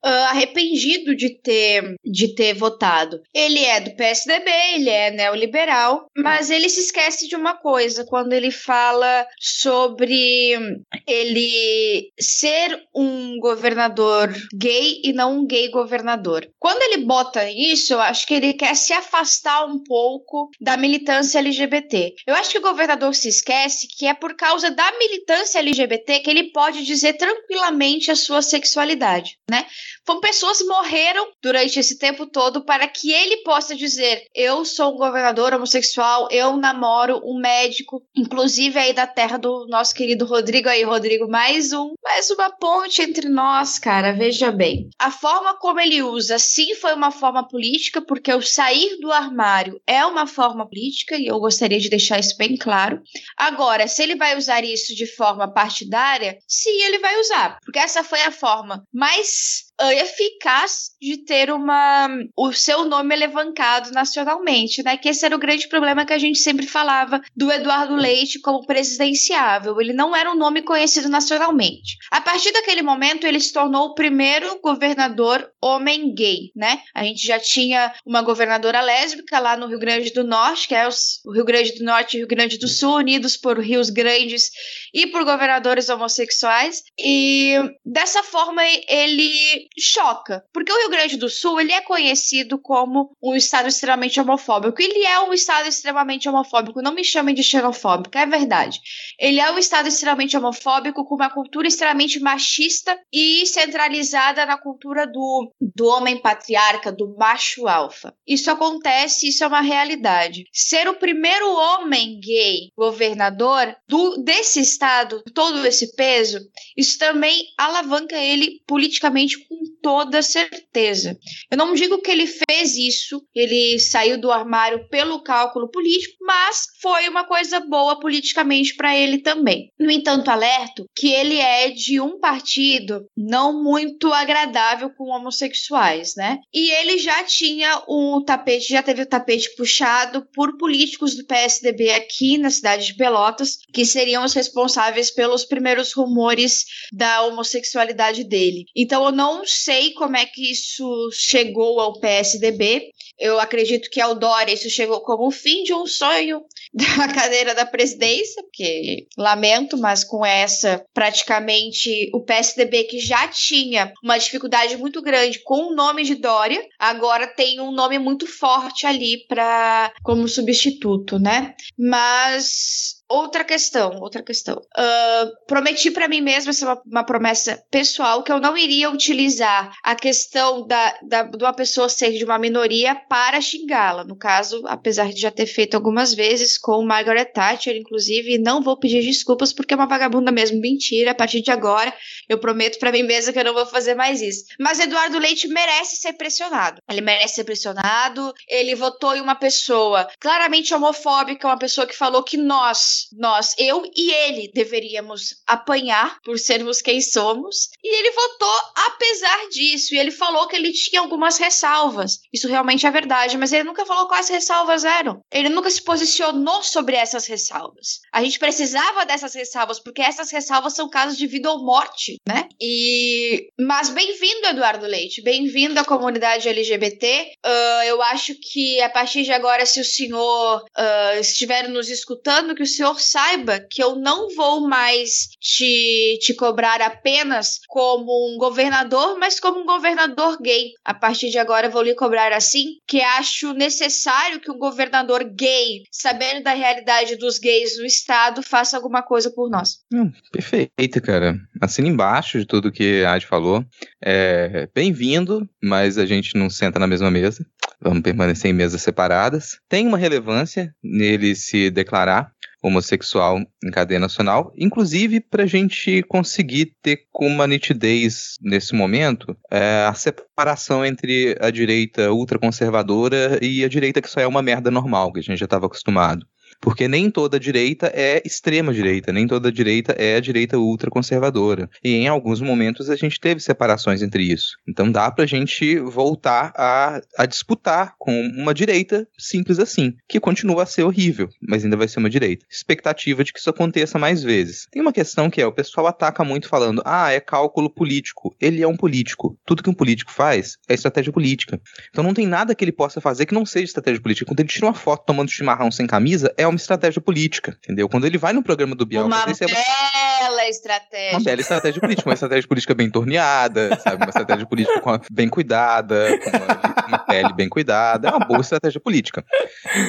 C: uh, arrependido de ter, de ter votado. Ele é do PSDB, ele é neoliberal, mas ele se esquece de uma coisa quando ele fala sobre ele ser um governador gay e não um gay governador. Quando ele bota isso, eu acho que ele quer se afastar um pouco da militância LGBT. Eu acho que o governador se esquece que é por causa da militância LGBT que ele pode dizer tranquilamente a sua sexualidade, né? Foram pessoas morreram durante esse tempo todo para que ele possa dizer: eu sou um governador homossexual, eu namoro um médico, inclusive aí da terra do nosso querido Rodrigo aí, Rodrigo, mais um, mais uma ponte entre nós, cara, veja bem. A forma como ele usa, sim, foi uma forma política, porque o sair do armário é uma forma política e eu gostaria de deixar isso bem claro. Agora, se ele vai usar isso de forma partidária, sim, ele vai usar, porque essa foi a forma mais eficaz de ter uma o seu nome alavancado nacionalmente, né? Que esse era o grande problema que a gente sempre falava do Eduardo Leite como presidenciável. Ele não era um nome conhecido nacionalmente. A partir daquele momento, ele se tornou o primeiro governador homem gay, né? A gente já tinha uma governadora lésbica lá no Rio Grande do Norte, que é os, o Rio Grande do Norte e o Rio Grande do Sul, unidos por rios grandes e por governadores homossexuais. E dessa forma ele choca, porque o Rio Grande do Sul ele é conhecido como um estado extremamente homofóbico. Ele é um estado extremamente homofóbico. Não me chamem de xenofóbico, é verdade. Ele é um estado extremamente homofóbico com uma cultura extremamente machista e centralizada na cultura do, do homem patriarca, do macho alfa. Isso acontece, isso é uma realidade. Ser o primeiro homem gay governador do, desse estado, todo esse peso, isso também alavanca ele politicamente com toda certeza. Eu não digo que ele fez isso, ele saiu do armário pelo cálculo político, mas foi uma coisa boa politicamente para ele também. No entanto, alerto que ele é de um partido não muito agradável com homossexuais, né? E ele já tinha um tapete, já teve o tapete puxado por políticos do PSDB aqui na cidade de Pelotas, que seriam os responsáveis pelos primeiros rumores da homossexualidade dele. Então eu não sei como é que isso chegou ao PSDB. Eu acredito que ao Dória isso chegou como o fim de um sonho da cadeira da presidência, porque lamento, mas com essa praticamente o PSDB que já tinha uma dificuldade muito grande com o nome de Dória, agora tem um nome muito forte ali para como substituto, né? Mas Outra questão, outra questão. Uh, prometi para mim mesma, essa é uma, uma, promessa pessoal, que eu não iria utilizar a questão da, da, de uma pessoa ser de uma minoria para xingá-la. No caso, apesar de já ter feito algumas vezes com Margaret Thatcher, inclusive, não vou pedir desculpas porque é uma vagabunda mesmo. Mentira, a partir de agora, eu prometo para mim mesma que eu não vou fazer mais isso. Mas Eduardo Leite merece ser pressionado. Ele merece ser pressionado. Ele votou em uma pessoa claramente homofóbica, uma pessoa que falou que nós nós, eu e ele deveríamos apanhar por sermos quem somos. E ele votou apesar disso. E ele falou que ele tinha algumas ressalvas. Isso realmente é verdade, mas ele nunca falou quais ressalvas eram. Ele nunca se posicionou sobre essas ressalvas. A gente precisava dessas ressalvas, porque essas ressalvas são casos de vida ou morte, né? E. Mas bem-vindo, Eduardo Leite. Bem-vindo à comunidade LGBT. Uh, eu acho que a partir de agora, se o senhor uh, estiver nos escutando, que o senhor saiba que eu não vou mais te, te cobrar apenas como um governador, mas como um governador gay. A partir de agora, vou lhe cobrar assim, que acho necessário que um governador gay, sabendo da realidade dos gays no estado, faça alguma coisa por nós.
A: Hum, perfeito, cara. Assina embaixo de tudo que a Adi falou. É, Bem-vindo, mas a gente não senta na mesma mesa. Vamos permanecer em mesas separadas. Tem uma relevância nele se declarar homossexual em cadeia nacional, inclusive para a gente conseguir ter com uma nitidez nesse momento é, a separação entre a direita ultraconservadora e a direita que só é uma merda normal, que a gente já estava acostumado. Porque nem toda direita é extrema direita, nem toda direita é a direita ultraconservadora. E em alguns momentos a gente teve separações entre isso. Então dá pra gente voltar a, a disputar com uma direita simples assim, que continua a ser horrível, mas ainda vai ser uma direita. Expectativa de que isso aconteça mais vezes. Tem uma questão que é: o pessoal ataca muito falando, ah, é cálculo político. Ele é um político. Tudo que um político faz é estratégia política. Então não tem nada que ele possa fazer que não seja estratégia política. Quando ele tira uma foto tomando chimarrão sem camisa, é uma estratégia política, entendeu? Quando ele vai no programa do Bial...
C: Uma bela é... estratégia.
A: Uma bela estratégia política, uma estratégia política bem torneada, sabe? Uma estratégia política com bem cuidada, com uma, uma, pele bem cuidada, é uma boa estratégia política.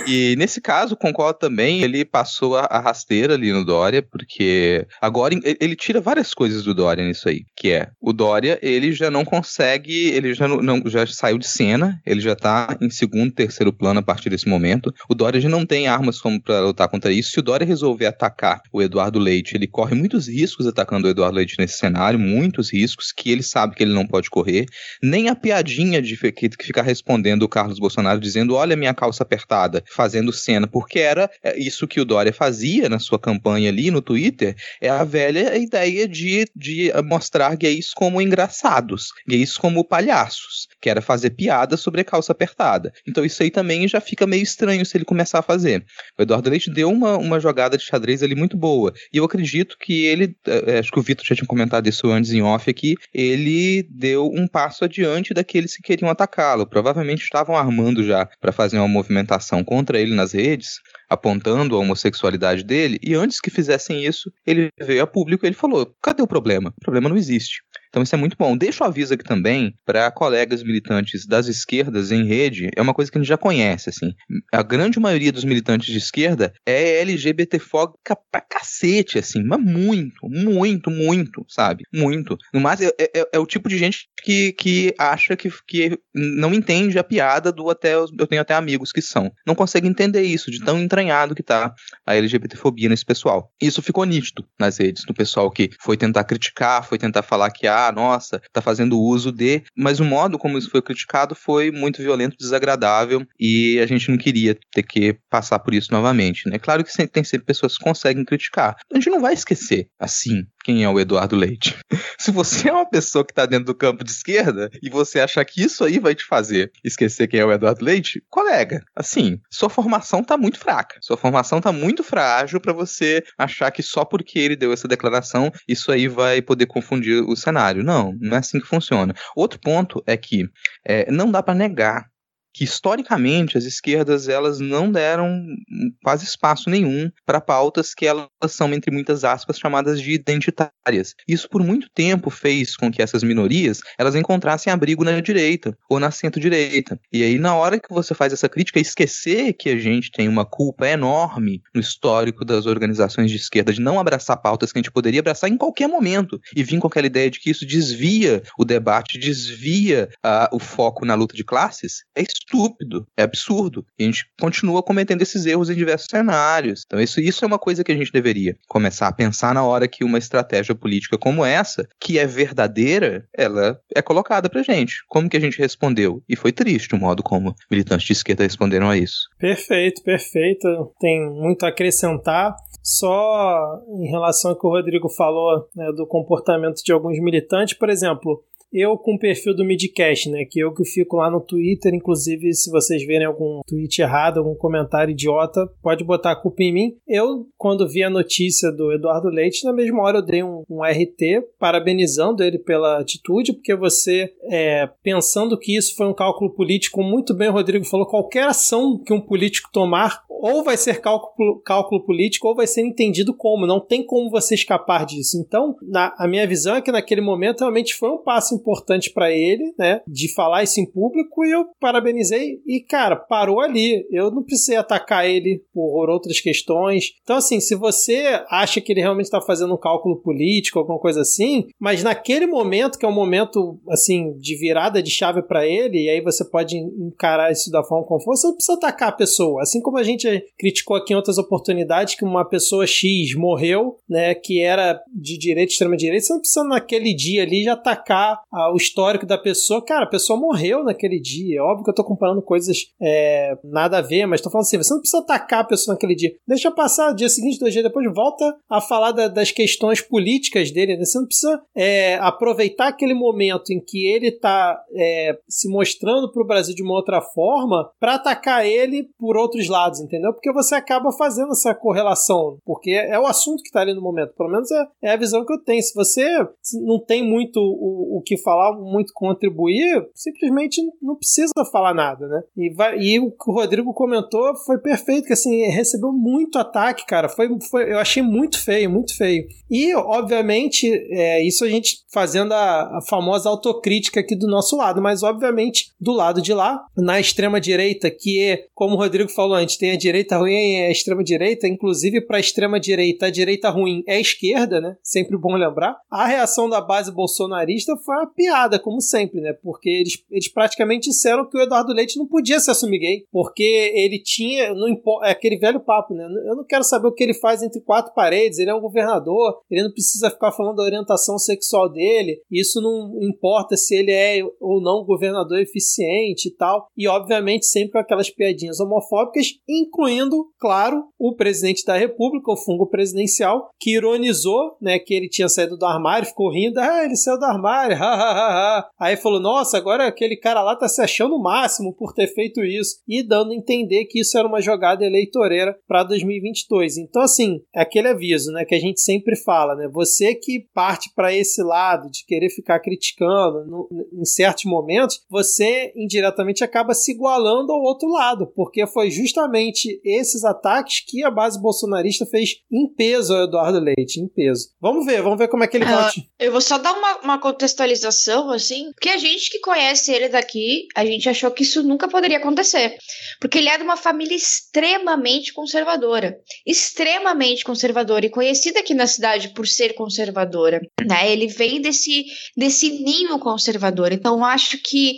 A: E nesse caso, concordo também, ele passou a, a rasteira ali no Dória, porque agora ele tira várias coisas do Dória nisso aí, que é, o Dória, ele já não consegue, ele já, não, já saiu de cena, ele já tá em segundo, terceiro plano a partir desse momento, o Dória já não tem armas como para lutar contra isso. Se o Dória resolver atacar o Eduardo Leite, ele corre muitos riscos atacando o Eduardo Leite nesse cenário, muitos riscos que ele sabe que ele não pode correr. Nem a piadinha de ficar respondendo o Carlos Bolsonaro dizendo: Olha minha calça apertada, fazendo cena, porque era é, isso que o Dória fazia na sua campanha ali no Twitter, é a velha ideia de, de mostrar gays como engraçados, gays como palhaços, que era fazer piada sobre a calça apertada. Então isso aí também já fica meio estranho se ele começar a fazer. O Eduardo Leite deu uma, uma jogada de xadrez ali muito boa. E eu acredito que ele, é, acho que o Vitor já tinha comentado isso antes em off aqui, ele deu um passo adiante daqueles que queriam atacá-lo. Provavelmente estavam armando já para fazer uma movimentação contra ele nas redes, apontando a homossexualidade dele, e antes que fizessem isso, ele veio a público e ele falou: cadê o problema? O problema não existe. Então isso é muito bom. Deixa o aviso aqui também para colegas militantes das esquerdas em rede, é uma coisa que a gente já conhece, assim. A grande maioria dos militantes de esquerda é LGBTfóbica pra cacete, assim, mas muito, muito, muito, sabe? Muito. No mais, é, é, é, o tipo de gente que, que acha que, que não entende a piada do até, eu tenho até amigos que são. Não consegue entender isso, de tão entranhado que tá a LGBTfobia nesse pessoal. Isso ficou nítido nas redes, do pessoal que foi tentar criticar, foi tentar falar que, ah, ah, nossa, tá fazendo uso de. Mas o modo como isso foi criticado foi muito violento, desagradável e a gente não queria ter que passar por isso novamente, né? Claro que tem sempre pessoas que conseguem criticar. A gente não vai esquecer, assim, quem é o Eduardo Leite. Se você é uma pessoa que está dentro do campo de esquerda e você achar que isso aí vai te fazer esquecer quem é o Eduardo Leite, colega, assim, sua formação está muito fraca. Sua formação está muito frágil para você achar que só porque ele deu essa declaração, isso aí vai poder confundir o cenário. Não, não é assim que funciona. Outro ponto é que é, não dá para negar que historicamente as esquerdas elas não deram quase espaço nenhum para pautas que elas são entre muitas aspas chamadas de identitárias. Isso por muito tempo fez com que essas minorias elas encontrassem abrigo na direita ou na centro-direita. E aí na hora que você faz essa crítica, esquecer que a gente tem uma culpa enorme no histórico das organizações de esquerda de não abraçar pautas que a gente poderia abraçar em qualquer momento e vir com aquela ideia de que isso desvia o debate, desvia uh, o foco na luta de classes, é estúpido, é absurdo. E a gente continua cometendo esses erros em diversos cenários. Então, isso, isso é uma coisa que a gente deveria começar a pensar na hora que uma estratégia política como essa, que é verdadeira, ela é colocada pra gente. Como que a gente respondeu? E foi triste o modo como militantes de esquerda responderam a isso.
B: Perfeito, perfeito. Tem muito a acrescentar. Só em relação ao que o Rodrigo falou né, do comportamento de alguns militantes, por exemplo, eu com o perfil do Midcast, né? Que eu que fico lá no Twitter, inclusive se vocês verem algum tweet errado, algum comentário idiota, pode botar a culpa em mim. Eu, quando vi a notícia do Eduardo Leite, na mesma hora eu dei um, um RT parabenizando ele pela atitude, porque você, é, pensando que isso foi um cálculo político, muito bem o Rodrigo falou, qualquer ação que um político tomar ou vai ser cálculo, cálculo político ou vai ser entendido como. Não tem como você escapar disso. Então, na, a minha visão é que naquele momento realmente foi um passo importante para ele, né? De falar isso em público e eu parabenizei. E, cara, parou ali. Eu não precisei atacar ele por outras questões. Então, assim, se você acha que ele realmente está fazendo um cálculo político, alguma coisa assim, mas naquele momento, que é um momento, assim, de virada de chave para ele, e aí você pode encarar isso da forma como for, você não precisa atacar a pessoa. Assim como a gente criticou aqui em outras oportunidades que uma pessoa X morreu, né, que era de direita, extrema direita, você não precisa naquele dia ali já atacar ah, o histórico da pessoa. Cara, a pessoa morreu naquele dia. É óbvio que eu tô comparando coisas é, nada a ver, mas tô falando assim, você não precisa atacar a pessoa naquele dia. Deixa passar, dia seguinte, dois dias depois, volta a falar da, das questões políticas dele. Né? Você não precisa é, aproveitar aquele momento em que ele tá é, se mostrando pro Brasil de uma outra forma para atacar ele por outros lados, entendeu? Porque você acaba fazendo essa correlação, porque é o assunto que está ali no momento. Pelo menos é, é, a visão que eu tenho. Se você não tem muito o, o que falar, muito contribuir, simplesmente não precisa falar nada, né? E, vai, e o que o Rodrigo comentou foi perfeito, que assim, recebeu muito ataque, cara. Foi, foi, eu achei muito feio, muito feio. E, obviamente, é, isso a gente fazendo a, a famosa autocrítica aqui do nosso lado, mas, obviamente, do lado de lá, na extrema-direita, que é, como o Rodrigo falou antes, tem a direita ruim é a extrema direita, inclusive para a extrema direita, a direita ruim é a esquerda, né? Sempre bom lembrar. A reação da base bolsonarista foi uma piada, como sempre, né? Porque eles, eles praticamente disseram que o Eduardo Leite não podia se assumir gay, porque ele tinha, não é aquele velho papo, né? Eu não quero saber o que ele faz entre quatro paredes, ele é um governador, ele não precisa ficar falando da orientação sexual dele, isso não importa se ele é ou não governador eficiente e tal. E obviamente sempre com aquelas piadinhas homofóbicas, incluindo, claro, o presidente da República, o fungo presidencial, que ironizou, né, que ele tinha saído do armário, ficou rindo, ah, ele saiu do armário, ha. Aí falou, nossa, agora aquele cara lá tá se achando o máximo por ter feito isso, e dando a entender que isso era uma jogada eleitoreira para 2022. Então, assim, é aquele aviso, né, que a gente sempre fala, né, você que parte para esse lado de querer ficar criticando no, em certos momentos, você indiretamente acaba se igualando ao outro lado, porque foi justamente esses ataques que a base bolsonarista fez em peso ao Eduardo Leite, em peso. Vamos ver, vamos ver como é que ele uh,
C: Eu vou só dar uma, uma contextualização, assim, porque a gente que conhece ele daqui, a gente achou que isso nunca poderia acontecer. Porque ele é de uma família extremamente conservadora. Extremamente conservadora e conhecida aqui na cidade por ser conservadora. Né? Ele vem desse, desse ninho conservador. Então, acho que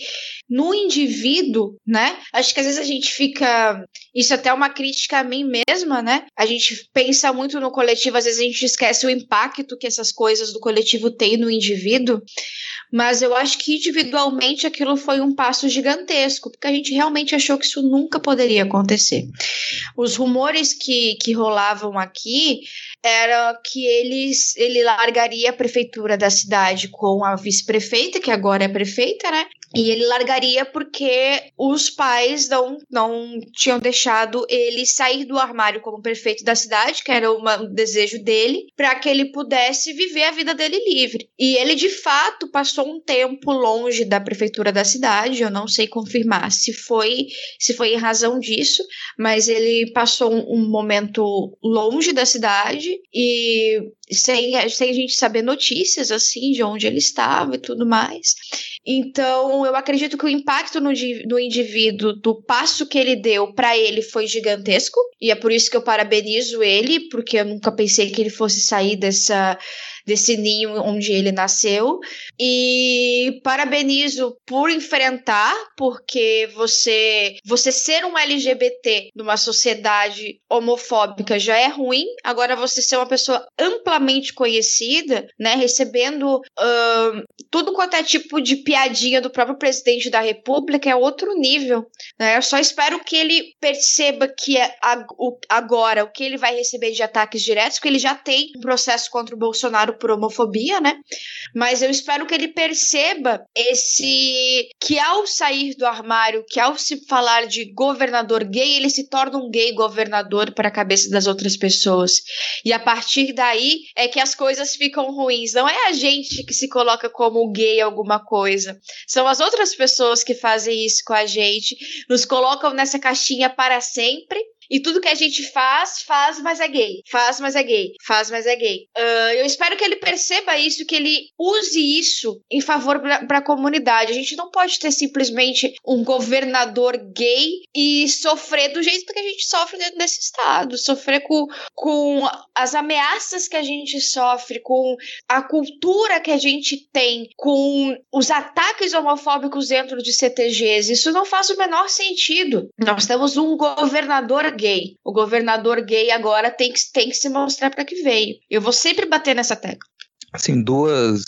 C: no indivíduo, né? Acho que às vezes a gente fica. Isso até é uma crítica a mim mesma, né? A gente pensa muito no coletivo, às vezes a gente esquece o impacto que essas coisas do coletivo têm no indivíduo. Mas eu acho que individualmente aquilo foi um passo gigantesco, porque a gente realmente achou que isso nunca poderia acontecer. Os rumores que, que rolavam aqui era que eles, ele largaria a prefeitura da cidade com a vice-prefeita, que agora é prefeita, né? E ele largaria porque os pais não, não tinham deixado ele sair do armário como prefeito da cidade, que era um desejo dele, para que ele pudesse viver a vida dele livre. E ele, de fato, passou um tempo longe da prefeitura da cidade, eu não sei confirmar se foi, se foi em razão disso, mas ele passou um, um momento longe da cidade e sem, sem a gente saber notícias assim de onde ele estava e tudo mais. Então, eu acredito que o impacto no, no indivíduo do passo que ele deu para ele foi gigantesco, e é por isso que eu parabenizo ele, porque eu nunca pensei que ele fosse sair dessa desse ninho onde ele nasceu. E parabenizo por enfrentar, porque você, você ser um LGBT numa sociedade homofóbica já é ruim. Agora você ser uma pessoa amplamente conhecida, né, recebendo uh, tudo quanto é tipo de piadinha do próprio presidente da República é outro nível. Né? Eu só espero que ele perceba que é agora o que ele vai receber de ataques diretos, porque ele já tem um processo contra o Bolsonaro por homofobia, né? Mas eu espero que ele perceba esse que ao sair do armário, que ao se falar de governador gay, ele se torna um gay governador para a cabeça das outras pessoas. E a partir daí é que as coisas ficam ruins. Não é a gente que se coloca como gay alguma coisa. São as outras pessoas que fazem isso com a gente, nos colocam nessa caixinha para sempre e tudo que a gente faz, faz, mas é gay. Faz, mas é gay. Faz, mas é gay. Uh, eu espero que ele perceba isso, que ele use isso em favor para a comunidade. A gente não pode ter simplesmente um governador gay e sofrer do jeito que a gente sofre dentro desse estado. Sofrer com, com as ameaças que a gente sofre, com a cultura que a gente tem, com os ataques homofóbicos dentro de CTGs. Isso não faz o menor sentido. Nós temos um governador gay. O governador gay agora tem que, tem que se mostrar para que veio. Eu vou sempre bater nessa tecla
A: assim, duas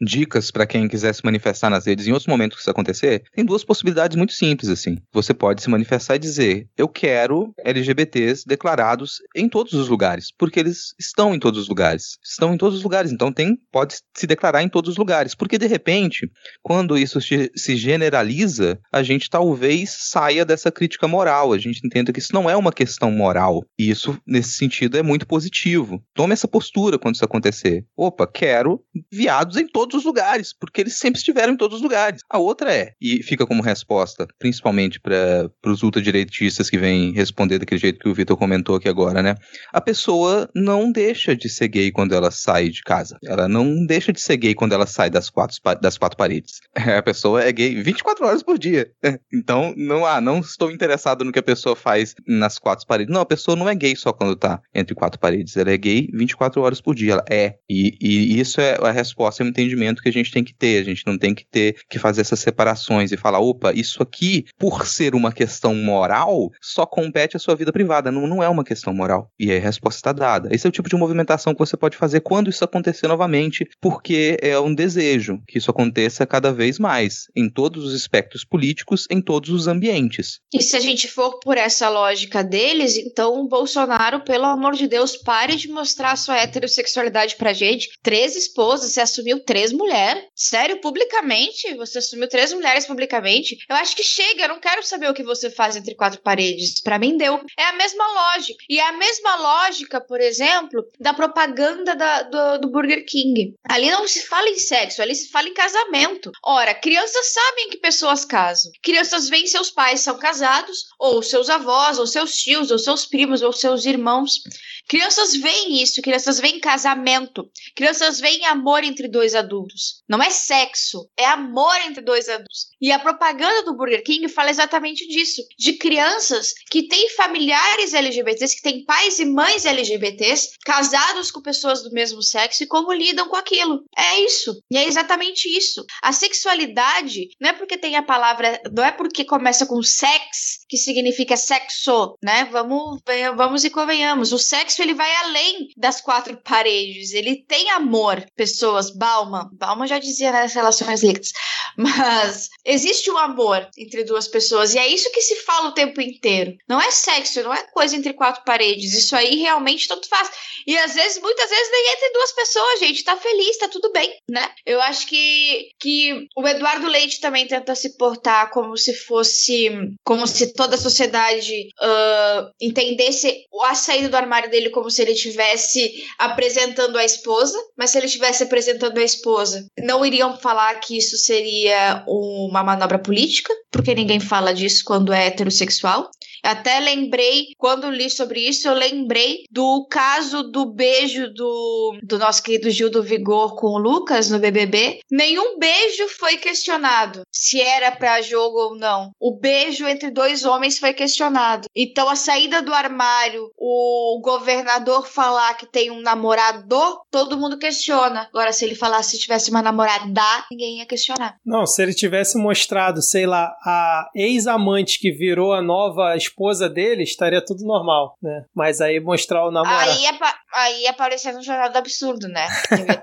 A: dicas para quem quiser se manifestar nas redes em outros momentos que isso acontecer. Tem duas possibilidades muito simples, assim. Você pode se manifestar e dizer: Eu quero LGBTs declarados em todos os lugares, porque eles estão em todos os lugares. Estão em todos os lugares, então tem, pode se declarar em todos os lugares. Porque, de repente, quando isso se generaliza, a gente talvez saia dessa crítica moral. A gente entenda que isso não é uma questão moral. E isso, nesse sentido, é muito positivo. Tome essa postura quando isso acontecer. Opa, quero viados em todos os lugares, porque eles sempre estiveram em todos os lugares. A outra é, e fica como resposta, principalmente para os ultradireitistas que vêm responder daquele jeito que o Vitor comentou aqui agora, né? A pessoa não deixa de ser gay quando ela sai de casa. Ela não deixa de ser gay quando ela sai das quatro, das quatro paredes. A pessoa é gay 24 horas por dia. Então, não, ah, não estou interessado no que a pessoa faz nas quatro paredes. Não, a pessoa não é gay só quando tá entre quatro paredes. Ela é gay 24 horas por dia. Ela é. E, e e isso é a resposta, é o entendimento que a gente tem que ter. A gente não tem que ter que fazer essas separações e falar, opa, isso aqui, por ser uma questão moral, só compete à sua vida privada. Não, não é uma questão moral. E a resposta está dada. Esse é o tipo de movimentação que você pode fazer quando isso acontecer novamente, porque é um desejo que isso aconteça cada vez mais, em todos os espectros políticos, em todos os ambientes.
C: E se a gente for por essa lógica deles, então Bolsonaro, pelo amor de Deus, pare de mostrar a sua heterossexualidade pra gente três esposas, você assumiu três mulheres. Sério, publicamente? Você assumiu três mulheres publicamente? Eu acho que chega, eu não quero saber o que você faz entre quatro paredes. Para mim deu. É a mesma lógica. E é a mesma lógica, por exemplo, da propaganda da, do, do Burger King. Ali não se fala em sexo, ali se fala em casamento. Ora, crianças sabem que pessoas casam. Crianças veem seus pais são casados, ou seus avós, ou seus tios, ou seus primos, ou seus irmãos. Crianças veem isso, crianças veem casamento, crianças veem amor entre dois adultos. Não é sexo, é amor entre dois adultos. E a propaganda do Burger King fala exatamente disso: de crianças que têm familiares LGBTs, que têm pais e mães LGBTs, casados com pessoas do mesmo sexo e como lidam com aquilo. É isso. E é exatamente isso. A sexualidade não é porque tem a palavra, não é porque começa com sex que significa sexo, né? Vamos, vamos e convenhamos. O sexo ele vai além das quatro paredes. Ele tem amor. Pessoas, Bauman. Bauman já dizia nas né, relações líquidas. Mas existe um amor entre duas pessoas. E é isso que se fala o tempo inteiro. Não é sexo, não é coisa entre quatro paredes. Isso aí realmente tanto faz. E às vezes, muitas vezes, nem entre duas pessoas, gente. Tá feliz, tá tudo bem, né? Eu acho que, que o Eduardo Leite também tenta se portar como se fosse. Como se toda a sociedade uh, entendesse a saída do armário dele como se ele estivesse apresentando a esposa, mas se ele estivesse apresentando a esposa, não iriam falar que isso seria uma manobra política, porque ninguém fala disso quando é heterossexual. Até lembrei, quando li sobre isso, eu lembrei do caso do beijo do, do nosso querido Gil do Vigor com o Lucas no BBB. Nenhum beijo foi questionado se era para jogo ou não. O beijo entre dois homens foi questionado. Então a saída do armário, o governador falar que tem um namorador, todo mundo questiona. Agora, se ele falasse se tivesse uma namorada, ninguém ia questionar.
B: Não, se ele tivesse mostrado, sei lá, a ex-amante que virou a nova esposa dele, estaria tudo normal, né? Mas aí mostrar o namorado.
C: Aí, apa aí aparecer no Jornal do Absurdo, né?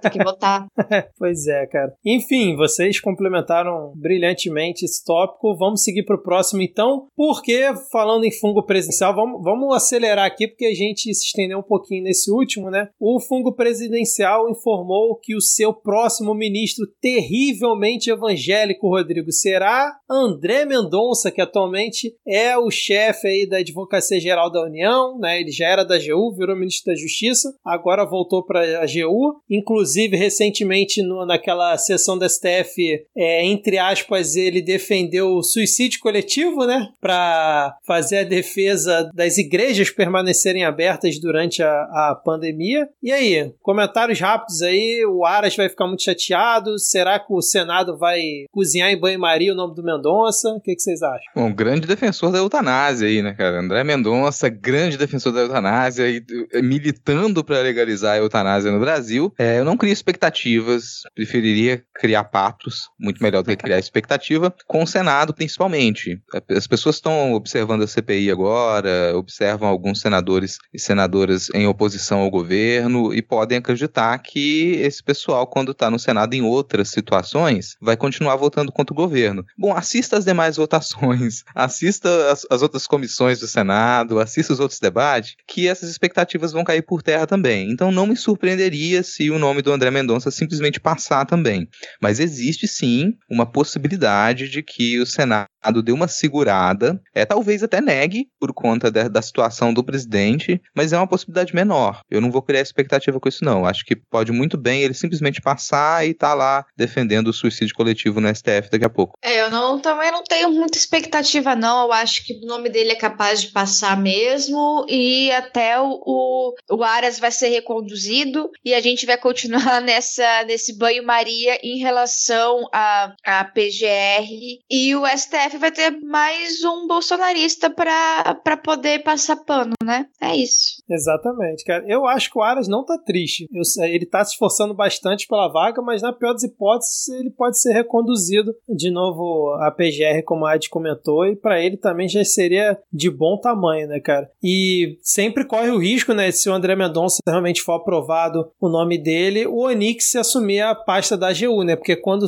C: Ter que votar.
B: pois é, cara. Enfim, vocês complementaram brilhantemente esse tópico. Vamos seguir pro próximo, então. Porque, falando em fungo presidencial, vamos, vamos acelerar aqui, porque a gente se estendeu um pouquinho nesse último, né? O fungo presidencial informou que o seu próximo ministro terrivelmente evangélico, Rodrigo, será André Mendonça, que atualmente é o chefe aí da Advocacia Geral da União, né? Ele já era da AGU, virou ministro da Justiça, agora voltou para a AGU. Inclusive, recentemente, no, naquela sessão da STF, é, entre aspas, ele defendeu o suicídio coletivo, né? Para fazer a defesa das igrejas permanecerem abertas durante a, a pandemia. E aí, comentários rápidos aí, o Aras vai ficar muito chateado? Será que o Senado vai cozinhar em banho-maria o nome do Mendonça? O que, que, vocês acham?
A: Bom, grande defensor da eutanásia aí, né, cara? André Mendonça, grande defensor da eutanásia e militando para legalizar a eutanásia no Brasil. É, eu não crio expectativas, preferiria criar patos, muito melhor do que criar expectativa, com o Senado principalmente. As pessoas estão observando a CPI agora, observam alguns senadores e senadoras em oposição ao governo e podem acreditar que esse pessoal, quando está no Senado em outras situações, vai continuar votando contra o governo. Bom, assista as demais votações, assista as, as outras comissões do Senado, assista os outros debates, que essas expectativas vão cair por terra também. Então não me surpreenderia se o nome do André Mendonça simplesmente passar também. Mas existe sim uma possibilidade de que o Senado dê uma segurada, é talvez até negue por conta de, da situação do presidente, mas é uma possibilidade menor. Eu não vou criar expectativa com isso não. Acho que pode muito bem ele simplesmente passar e tá lá defendendo o suicídio coletivo no STF daqui a pouco.
C: É, eu não também não tenho muita expectativa não. Eu acho que o nome dele é capaz de passar mesmo e até o, o, Aras vai ser reconduzido e a gente vai continuar nessa nesse banho-maria em relação a, a PGR e o STF vai ter mais um bolsonarista para poder passar pano, né? É isso.
B: Exatamente, cara. Eu acho que o Aras não tá triste. Eu, ele tá se esforçando bastante pela vaga, mas na pior das hipóteses, ele pode ser reconduzido de novo a PGR, como a Adi comentou, e para ele também já seria de bom tamanho, né, cara? E sempre corre o risco, né, se o André Mendonça realmente for aprovado o nome dele, o Onix assumir a pasta da AGU, né? Porque quando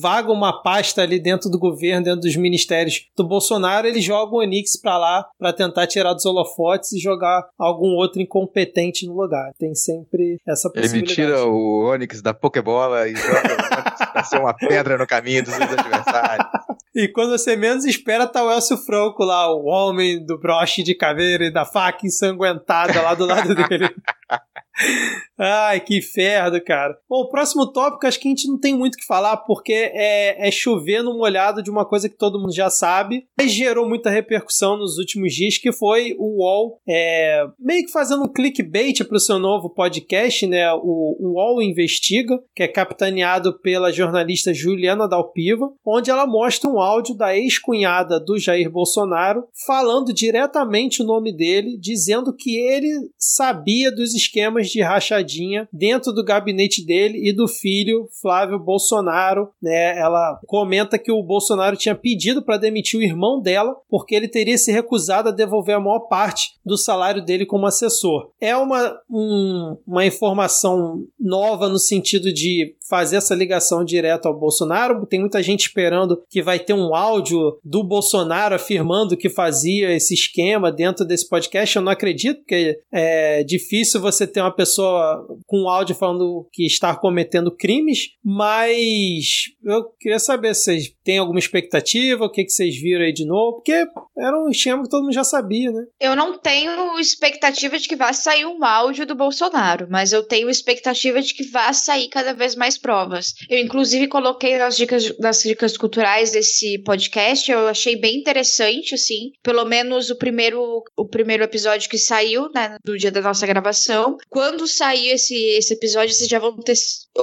B: vaga uma pasta ali dentro do governo, dentro dos ministérios, do Bolsonaro, ele joga o Onix para lá para tentar tirar dos holofotes e jogar algum outro incompetente no lugar. Tem sempre essa possibilidade.
A: Ele tira o Onix da Pokébola e joga pra ser uma pedra no caminho dos seus adversários.
B: E quando você menos espera, tá o Elcio Franco lá, o homem do broche de caveira e da faca ensanguentada lá do lado dele. Ai, que inferno, cara. Bom, o próximo tópico acho que a gente não tem muito o que falar, porque é, é chover no molhado de uma coisa que todo mundo já sabe, mas gerou muita repercussão nos últimos dias, que foi o UOL é, meio que fazendo um clickbait para o seu novo podcast, né? O, o UOL Investiga, que é capitaneado pela jornalista Juliana Dalpiva, onde ela mostra um áudio da ex-cunhada do Jair Bolsonaro falando diretamente o nome dele, dizendo que ele sabia dos esquemas de rachadinha dentro do gabinete dele e do filho Flávio Bolsonaro, né? Ela comenta que o Bolsonaro tinha pedido para demitir o irmão dela porque ele teria se recusado a devolver a maior parte do salário dele como assessor. É uma, um, uma informação nova no sentido de fazer essa ligação direto ao Bolsonaro. Tem muita gente esperando que vai ter um áudio do Bolsonaro afirmando que fazia esse esquema dentro desse podcast. Eu não acredito, porque é difícil você ter uma pessoa com áudio falando que está cometendo crimes, mas eu queria saber se vocês têm alguma expectativa, o que, que vocês viram aí de novo, porque era um esquema que todo mundo já sabia, né?
C: Eu não tenho expectativa de que vá sair um áudio do Bolsonaro, mas eu tenho expectativa de que vá sair cada vez mais provas. Eu, inclusive, coloquei nas dicas, nas dicas culturais desse podcast, eu achei bem interessante, assim, pelo menos o primeiro, o primeiro episódio que saiu, né, do dia da nossa gravação. Quando sair esse, esse episódio, vocês já vão ter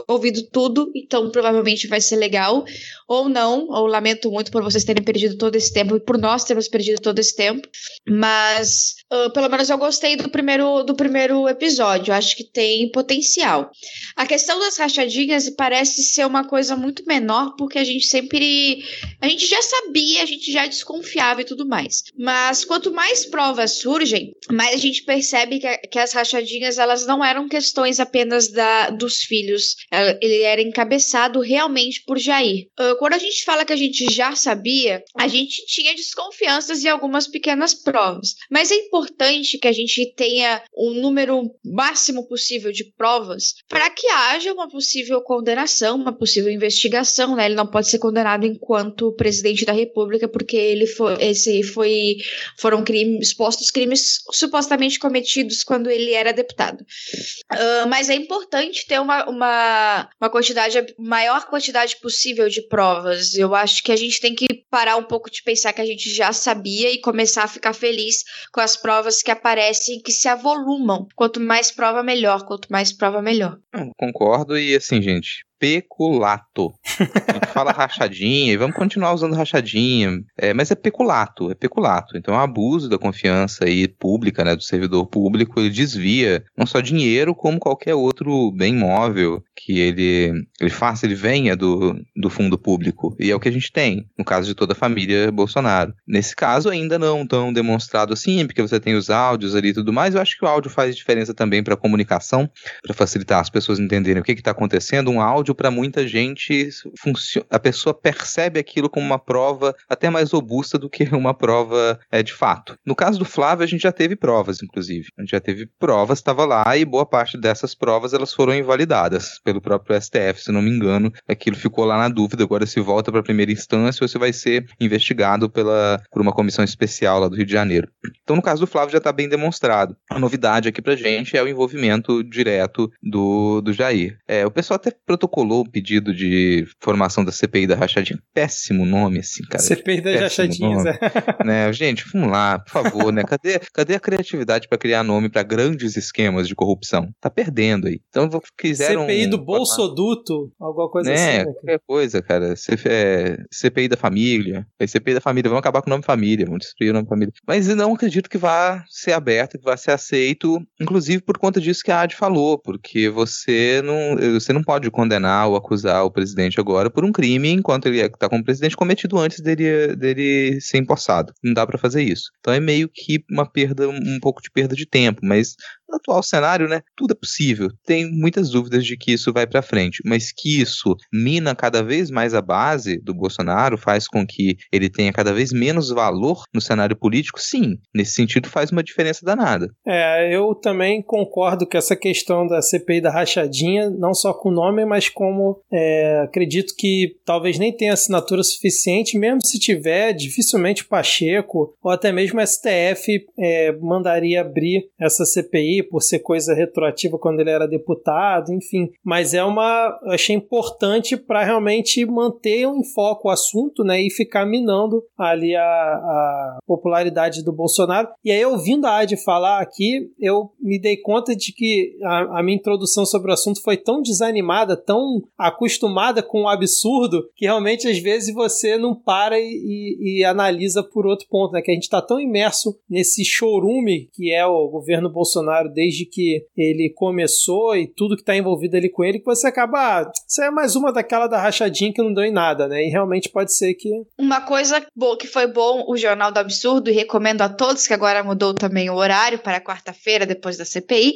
C: ouvido tudo, então provavelmente vai ser legal. Ou não, ou lamento muito por vocês terem perdido todo esse tempo, e por nós termos perdido todo esse tempo. Mas uh, pelo menos eu gostei do primeiro, do primeiro episódio, acho que tem potencial. A questão das rachadinhas parece ser uma coisa muito menor, porque a gente sempre. A gente já sabia, a gente já desconfiava e tudo mais. Mas quanto mais provas surgem, mais a gente percebe que, que as rachadinhas elas não eram questões apenas da, dos filhos. Ele era encabeçado realmente por Jair. Uh, quando a gente fala que a gente já sabia, a gente tinha desconfianças em algumas pequenas provas. Mas é importante que a gente tenha um número máximo possível de provas para que haja uma possível condenação, uma possível investigação. Né? Ele não pode ser condenado enquanto presidente da República, porque ele foi, esse foi, foram crimes, expostos crimes supostamente cometidos quando ele era deputado. Uh, mas é importante ter uma, uma, uma quantidade, maior quantidade possível de provas. Eu acho que a gente tem que parar um pouco de pensar que a gente já sabia e começar a ficar feliz com as provas que aparecem, que se avolumam. Quanto mais prova, melhor. Quanto mais prova, melhor.
A: concordo e assim, gente, peculato. A gente fala rachadinha e vamos continuar usando rachadinha, é, mas é peculato, é peculato. Então, é um abuso da confiança aí pública, né, do servidor público, ele desvia não só dinheiro, como qualquer outro bem móvel que ele, ele faça, ele venha do, do fundo público. E é o que a gente tem, no caso de toda a família Bolsonaro. Nesse caso, ainda não tão demonstrado assim, porque você tem os áudios ali e tudo mais. Eu acho que o áudio faz diferença também para a comunicação, para facilitar as pessoas entenderem o que está acontecendo. Um áudio para muita gente a pessoa percebe aquilo como uma prova até mais robusta do que uma prova é, de fato. No caso do Flávio, a gente já teve provas, inclusive. A gente já teve provas, estava lá e boa parte dessas provas elas foram invalidadas pelo próprio STF, se não me engano. Aquilo ficou lá na dúvida. Agora se volta para a primeira instância ou se vai ser investigado pela, por uma comissão especial lá do Rio de Janeiro. Então, no caso do Flávio, já está bem demonstrado. A novidade aqui para gente é o envolvimento direto do, do Jair. É, o pessoal até protocolou o pedido de formação da CPI da Rachadinha. Péssimo nome, assim, cara.
B: CPI das Rachadinhas, é.
A: né? Gente, vamos lá, por favor, né? Cadê, cadê a criatividade para criar nome para grandes esquemas de corrupção? Tá perdendo aí. Então, quiseram...
B: CPI do Bolsoduto, alguma coisa
A: né?
B: assim.
A: Né? Qualquer coisa, cara. É, CPI da família. É CPI da família, vamos acabar com o nome família, vamos destruir o nome família. Mas não acredito que vá ser aberto, que vá ser aceito, inclusive por conta disso que a Ad falou, porque você não, você não pode condenar condenar ou acusar o presidente agora por um crime enquanto ele está como presidente cometido antes dele, dele ser empossado. Não dá para fazer isso. Então é meio que uma perda, um pouco de perda de tempo, mas no atual cenário, né, tudo é possível. Tem muitas dúvidas de que isso vai para frente, mas que isso mina cada vez mais a base do Bolsonaro, faz com que ele tenha cada vez menos valor no cenário político, sim. Nesse sentido, faz uma diferença danada.
B: É, eu também concordo que essa questão da CPI da rachadinha, não só com o nome, mas como é, acredito que talvez nem tenha assinatura suficiente, mesmo se tiver, dificilmente Pacheco ou até mesmo STF é, mandaria abrir essa CPI por ser coisa retroativa quando ele era deputado, enfim. Mas é uma. Eu achei importante para realmente manter em foco o assunto, né? E ficar minando ali a, a popularidade do Bolsonaro. E aí, ouvindo a Adi falar aqui, eu me dei conta de que a, a minha introdução sobre o assunto foi tão desanimada, tão acostumada com o absurdo, que realmente às vezes você não para e, e, e analisa por outro ponto, né? Que a gente está tão imerso nesse chorume que é o governo Bolsonaro desde que ele começou e tudo que está envolvido ali com ele, que você acaba. Ah, isso é mais uma daquela da rachadinha que não deu em nada, né? E realmente pode ser que.
C: Uma coisa boa que foi bom o Jornal do Absurdo, e recomendo a todos que agora mudou também o horário para quarta-feira, depois da CPI.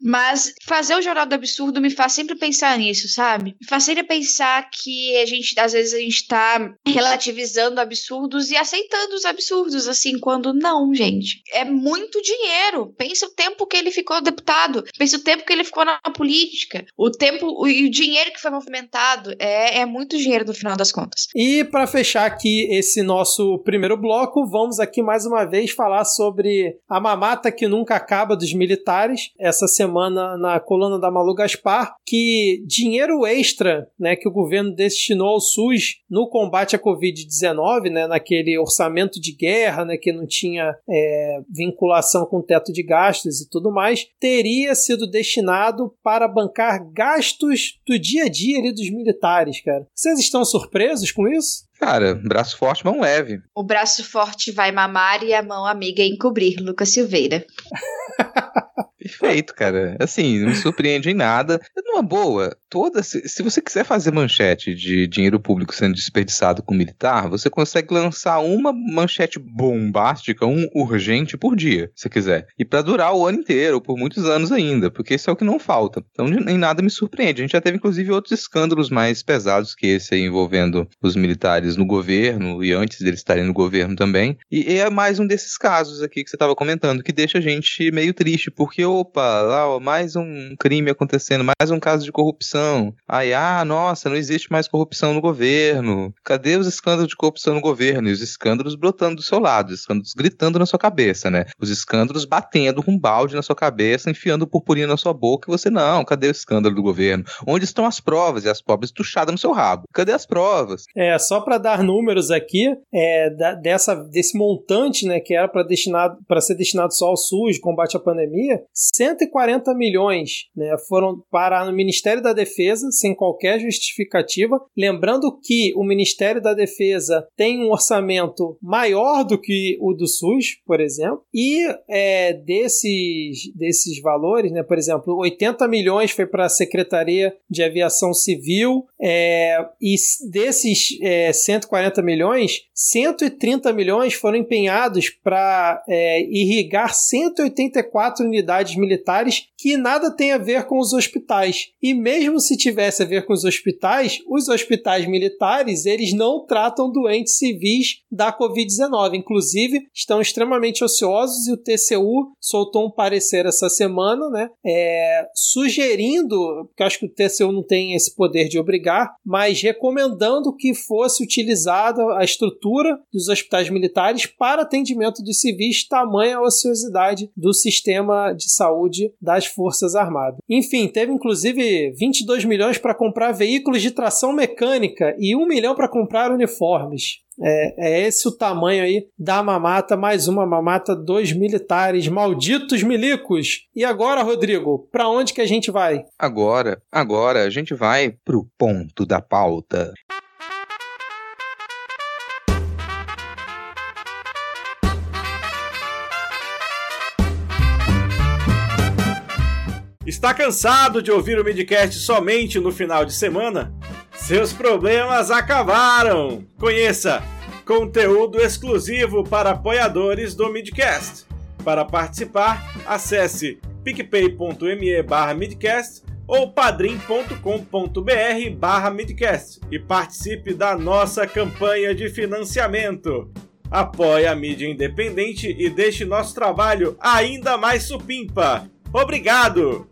C: Mas fazer o Jornal do Absurdo me faz sempre pensar nisso, sabe? Me faz sempre pensar que a gente, às vezes, a gente tá relativizando absurdos e aceitando os absurdos, assim, quando não, gente. É muito dinheiro. Pensa o tempo que ele ficou deputado, pense o tempo que ele ficou na política, o tempo e o dinheiro que foi movimentado. É, é muito dinheiro no final das contas.
B: E para fechar aqui esse nosso primeiro bloco, vamos aqui mais uma vez falar sobre a mamata que nunca acaba dos militares. Essa semana na coluna da Malu Gaspar, que dinheiro extra né, que o governo destinou ao SUS no combate à Covid-19, né, naquele orçamento de guerra né, que não tinha é, vinculação com teto de gastos e tudo mais, teria sido destinado para bancar gastos do dia a dia ali dos militares, cara. Vocês estão surpresos com isso?
A: Cara, braço forte, mão leve.
C: O braço forte vai mamar e a mão amiga encobrir, Lucas Silveira.
A: Perfeito, cara. Assim, não me surpreende em nada. Numa boa, toda. Se, se, você quiser fazer manchete de dinheiro público sendo desperdiçado com militar, você consegue lançar uma manchete bombástica, um urgente por dia, se quiser. E para durar o ano inteiro, por muitos anos ainda, porque isso é o que não falta. Então, em nada me surpreende. A gente já teve, inclusive, outros escândalos mais pesados que esse aí envolvendo os militares no governo e antes deles estarem no governo também. E, e é mais um desses casos aqui que você estava comentando, que deixa a gente meio triste, porque opa, lá, ó, mais um crime acontecendo, mais um caso de corrupção. Aí, ah, nossa, não existe mais corrupção no governo. Cadê os escândalos de corrupção no governo? E os escândalos brotando do seu lado, os escândalos gritando na sua cabeça, né? Os escândalos batendo com um balde na sua cabeça, enfiando purpurina na sua boca, e você, não, cadê o escândalo do governo? Onde estão as provas? E as pobres tuchadas no seu rabo. Cadê as provas?
B: É, só para dar números aqui, é, da, dessa, desse montante, né, que era para ser destinado só ao SUS, combate à pandemia, 140 milhões né, foram para o Ministério da Defesa, sem qualquer justificativa. Lembrando que o Ministério da Defesa tem um orçamento maior do que o do SUS, por exemplo, e é, desses, desses valores, né, por exemplo, 80 milhões foi para a Secretaria de Aviação Civil, é, e desses é, 140 milhões, 130 milhões foram empenhados para é, irrigar 184 unidades militares que nada tem a ver com os hospitais. E mesmo se tivesse a ver com os hospitais, os hospitais militares, eles não tratam doentes civis da Covid-19. Inclusive, estão extremamente ociosos e o TCU soltou um parecer essa semana, né, é, sugerindo, porque acho que o TCU não tem esse poder de obrigar, mas recomendando que fosse utilizada a estrutura dos hospitais militares para atendimento dos civis, tamanha a ociosidade do sistema de saúde das Forças Armadas. Enfim, teve inclusive 22 milhões para comprar veículos de tração mecânica e 1 milhão para comprar uniformes. É, é, esse o tamanho aí da mamata, mais uma mamata dos militares, malditos milicos. E agora, Rodrigo, para onde que a gente vai?
A: Agora, agora a gente vai pro ponto da pauta.
D: Está cansado de ouvir o Midcast somente no final de semana? Seus problemas acabaram! Conheça conteúdo exclusivo para apoiadores do Midcast. Para participar, acesse picpay.me barra midcast ou padrim.com.br barra midcast e participe da nossa campanha de financiamento. Apoie a mídia independente e deixe nosso trabalho ainda mais supimpa. Obrigado!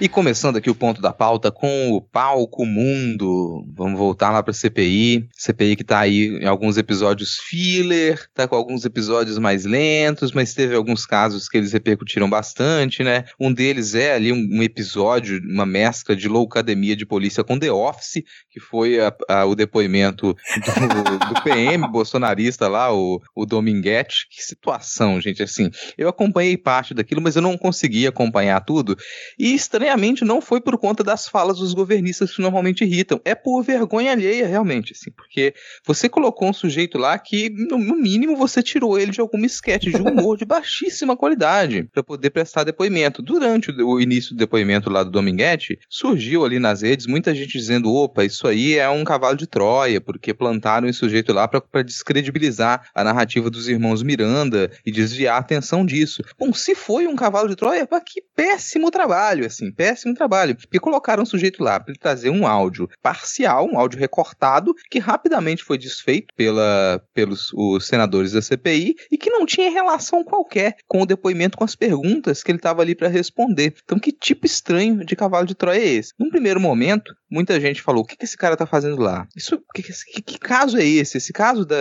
A: E começando aqui o ponto da pauta com o palco mundo. Vamos voltar lá para CPI. CPI que tá aí em alguns episódios filler, tá com alguns episódios mais lentos, mas teve alguns casos que eles repercutiram bastante, né? Um deles é ali um, episódio, uma mescla de loucademia de polícia com The Office, que foi a, a, o depoimento do, do PM bolsonarista lá, o, o Dominguete. Que situação, gente, assim. Eu acompanhei parte daquilo, mas eu não consegui acompanhar tudo. E estranhamente estranhamente, não foi por conta das falas dos governistas que normalmente irritam. É por vergonha alheia, realmente, assim. Porque você colocou um sujeito lá que, no, mínimo, você tirou ele de alguma esquete de humor de baixíssima qualidade para poder prestar depoimento. Durante o, o, início do depoimento lá do Dominguete, surgiu ali nas redes muita gente dizendo: opa, isso aí é um cavalo de Troia, porque plantaram esse sujeito lá para descredibilizar a narrativa dos irmãos Miranda e desviar a atenção disso. Bom, se foi um cavalo de Troia, que péssimo trabalho, assim péssimo trabalho, porque colocaram o sujeito lá para ele trazer um áudio parcial, um áudio recortado, que rapidamente foi desfeito pela, pelos os senadores da CPI e que não tinha relação qualquer com o depoimento, com as perguntas que ele estava ali para responder. Então, que tipo estranho de cavalo de Troia é esse? Num primeiro momento, muita gente falou: o que, que esse cara tá fazendo lá? Isso, que, que, que caso é esse? Esse caso da,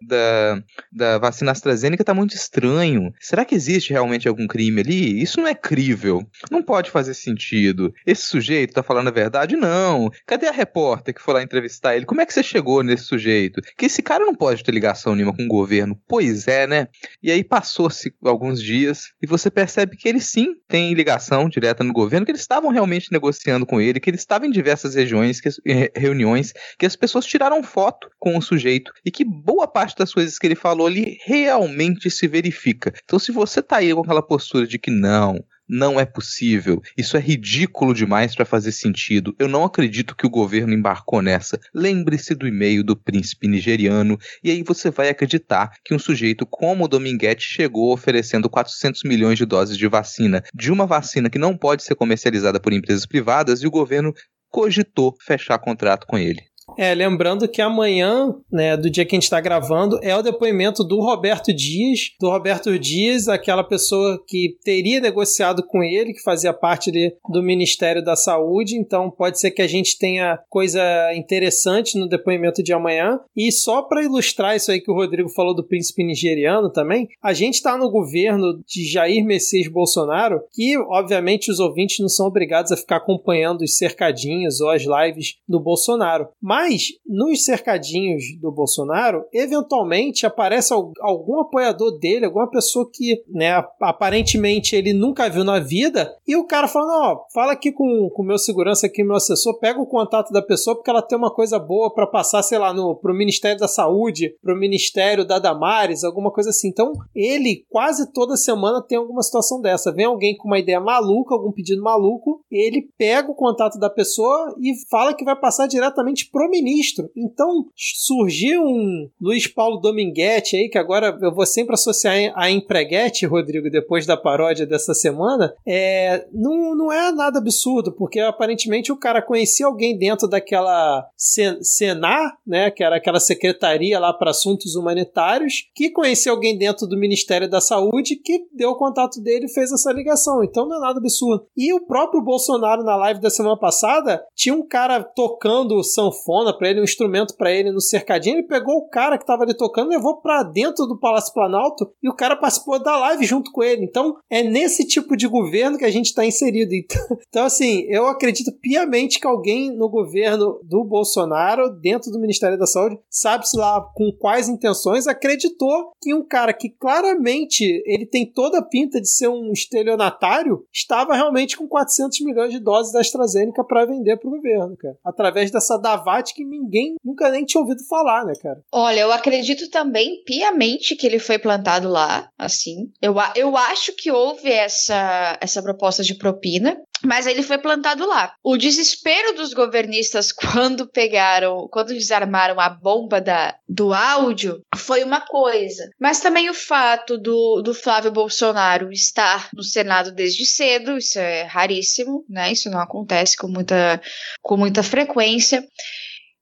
A: da, da vacina AstraZeneca tá muito estranho. Será que existe realmente algum crime ali? Isso não é crível. Não pode fazer sentido. Esse sujeito tá falando a verdade? Não. Cadê a repórter que foi lá entrevistar ele? Como é que você chegou nesse sujeito? Que esse cara não pode ter ligação nenhuma com o governo. Pois é, né? E aí passou-se alguns dias e você percebe que ele sim tem ligação direta no governo, que eles estavam realmente negociando com ele, que ele estava em diversas regiões, que, reuniões, que as pessoas tiraram foto com o sujeito e que boa parte das coisas que ele falou ali realmente se verifica. Então, se você tá aí com aquela postura de que não, não é possível. Isso é ridículo demais para fazer sentido. Eu não acredito que o governo embarcou nessa. Lembre-se do e-mail do príncipe nigeriano e aí você vai acreditar que um sujeito como o Dominguete chegou oferecendo 400 milhões de doses de vacina, de uma vacina que não pode ser comercializada por empresas privadas e o governo cogitou fechar contrato com ele.
B: É, lembrando que amanhã, né, do dia que a gente está gravando, é o depoimento do Roberto Dias. Do Roberto Dias, aquela pessoa que teria negociado com ele, que fazia parte de, do Ministério da Saúde. Então, pode ser que a gente tenha coisa interessante no depoimento de amanhã. E só para ilustrar isso aí que o Rodrigo falou do príncipe nigeriano também, a gente está no governo de Jair Messias Bolsonaro, que, obviamente, os ouvintes não são obrigados a ficar acompanhando os cercadinhos ou as lives do Bolsonaro. Mas mas nos cercadinhos do Bolsonaro, eventualmente aparece algum apoiador dele, alguma pessoa que, né, aparentemente ele nunca viu na vida, e o cara fala: ó, fala aqui com o meu segurança aqui, meu assessor, pega o contato da pessoa porque ela tem uma coisa boa para passar, sei lá, no, pro Ministério da Saúde, pro Ministério da Damares, alguma coisa assim. Então, ele quase toda semana tem alguma situação dessa. Vem alguém com uma ideia maluca, algum pedido maluco, ele pega o contato da pessoa e fala que vai passar diretamente pro ministro. Então surgiu um Luiz Paulo Dominguete aí, que agora eu vou sempre associar a empreguete, Rodrigo, depois da paródia dessa semana. É, não, não é nada absurdo, porque aparentemente o cara conhecia alguém dentro daquela Senar, né, que era aquela secretaria lá para assuntos humanitários, que conhecia alguém dentro do Ministério da Saúde que deu o contato dele e fez essa ligação. Então não é nada absurdo. E o próprio Bolsonaro na live da semana passada tinha um cara tocando sanfona para ele, um instrumento para ele no cercadinho. Ele pegou o cara que tava ali tocando, levou para dentro do Palácio Planalto e o cara participou da live junto com ele. Então, é nesse tipo de governo que a gente está inserido. Então, então, assim, eu acredito piamente que alguém no governo do Bolsonaro, dentro do Ministério da Saúde, sabe-se lá com quais intenções, acreditou que um cara que claramente ele tem toda a pinta de ser um estelionatário, estava realmente com 400 milhões de doses da AstraZeneca para vender para o governo, cara. Através dessa Davat que ninguém nunca nem tinha ouvido falar, né, cara?
C: Olha, eu acredito também piamente que ele foi plantado lá, assim. Eu, eu acho que houve essa, essa proposta de propina, mas ele foi plantado lá. O desespero dos governistas quando pegaram, quando desarmaram a bomba da, do áudio foi uma coisa. Mas também o fato do, do Flávio Bolsonaro estar no Senado desde cedo, isso é raríssimo, né? Isso não acontece com muita, com muita frequência.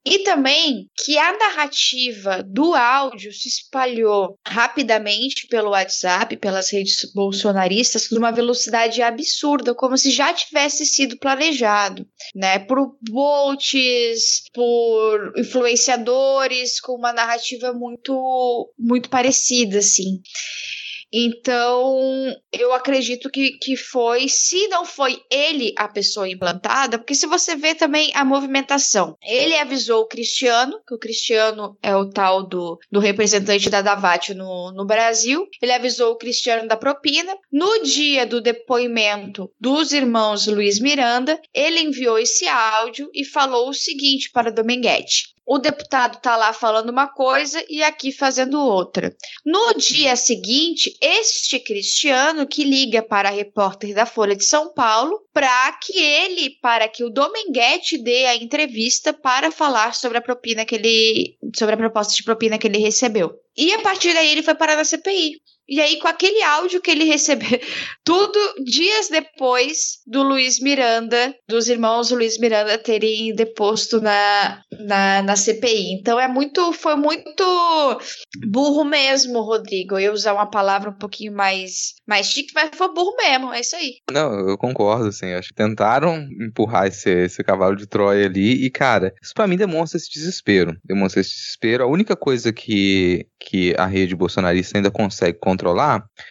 C: E também que a narrativa do áudio se espalhou rapidamente pelo WhatsApp, pelas redes bolsonaristas, numa velocidade absurda, como se já tivesse sido planejado, né? Por bolts, por influenciadores, com uma narrativa muito, muito parecida, assim. Então, eu acredito que, que foi, se não foi ele a pessoa implantada, porque se você vê também a movimentação, ele avisou o Cristiano, que o Cristiano é o tal do, do representante da Davat no, no Brasil, ele avisou o Cristiano da propina. No dia do depoimento dos irmãos Luiz Miranda, ele enviou esse áudio e falou o seguinte para Dominguete: o deputado está lá falando uma coisa e aqui fazendo outra. No dia seguinte, este Cristiano que liga para a repórter da Folha de São Paulo para que ele, para que o Dominguete dê a entrevista para falar sobre a propina que ele, sobre a proposta de propina que ele recebeu. E a partir daí ele foi parar na CPI. E aí, com aquele áudio que ele recebeu, tudo dias depois do Luiz Miranda, dos irmãos Luiz Miranda terem deposto na, na, na CPI. Então é muito, foi muito burro mesmo, Rodrigo. Eu usar uma palavra um pouquinho mais, mais chique, mas foi burro mesmo, é isso aí.
A: Não, eu concordo, assim. Acho que tentaram empurrar esse, esse cavalo de Troia ali e, cara, isso pra mim demonstra esse desespero. Demonstra esse desespero. A única coisa que, que a rede bolsonarista ainda consegue controlar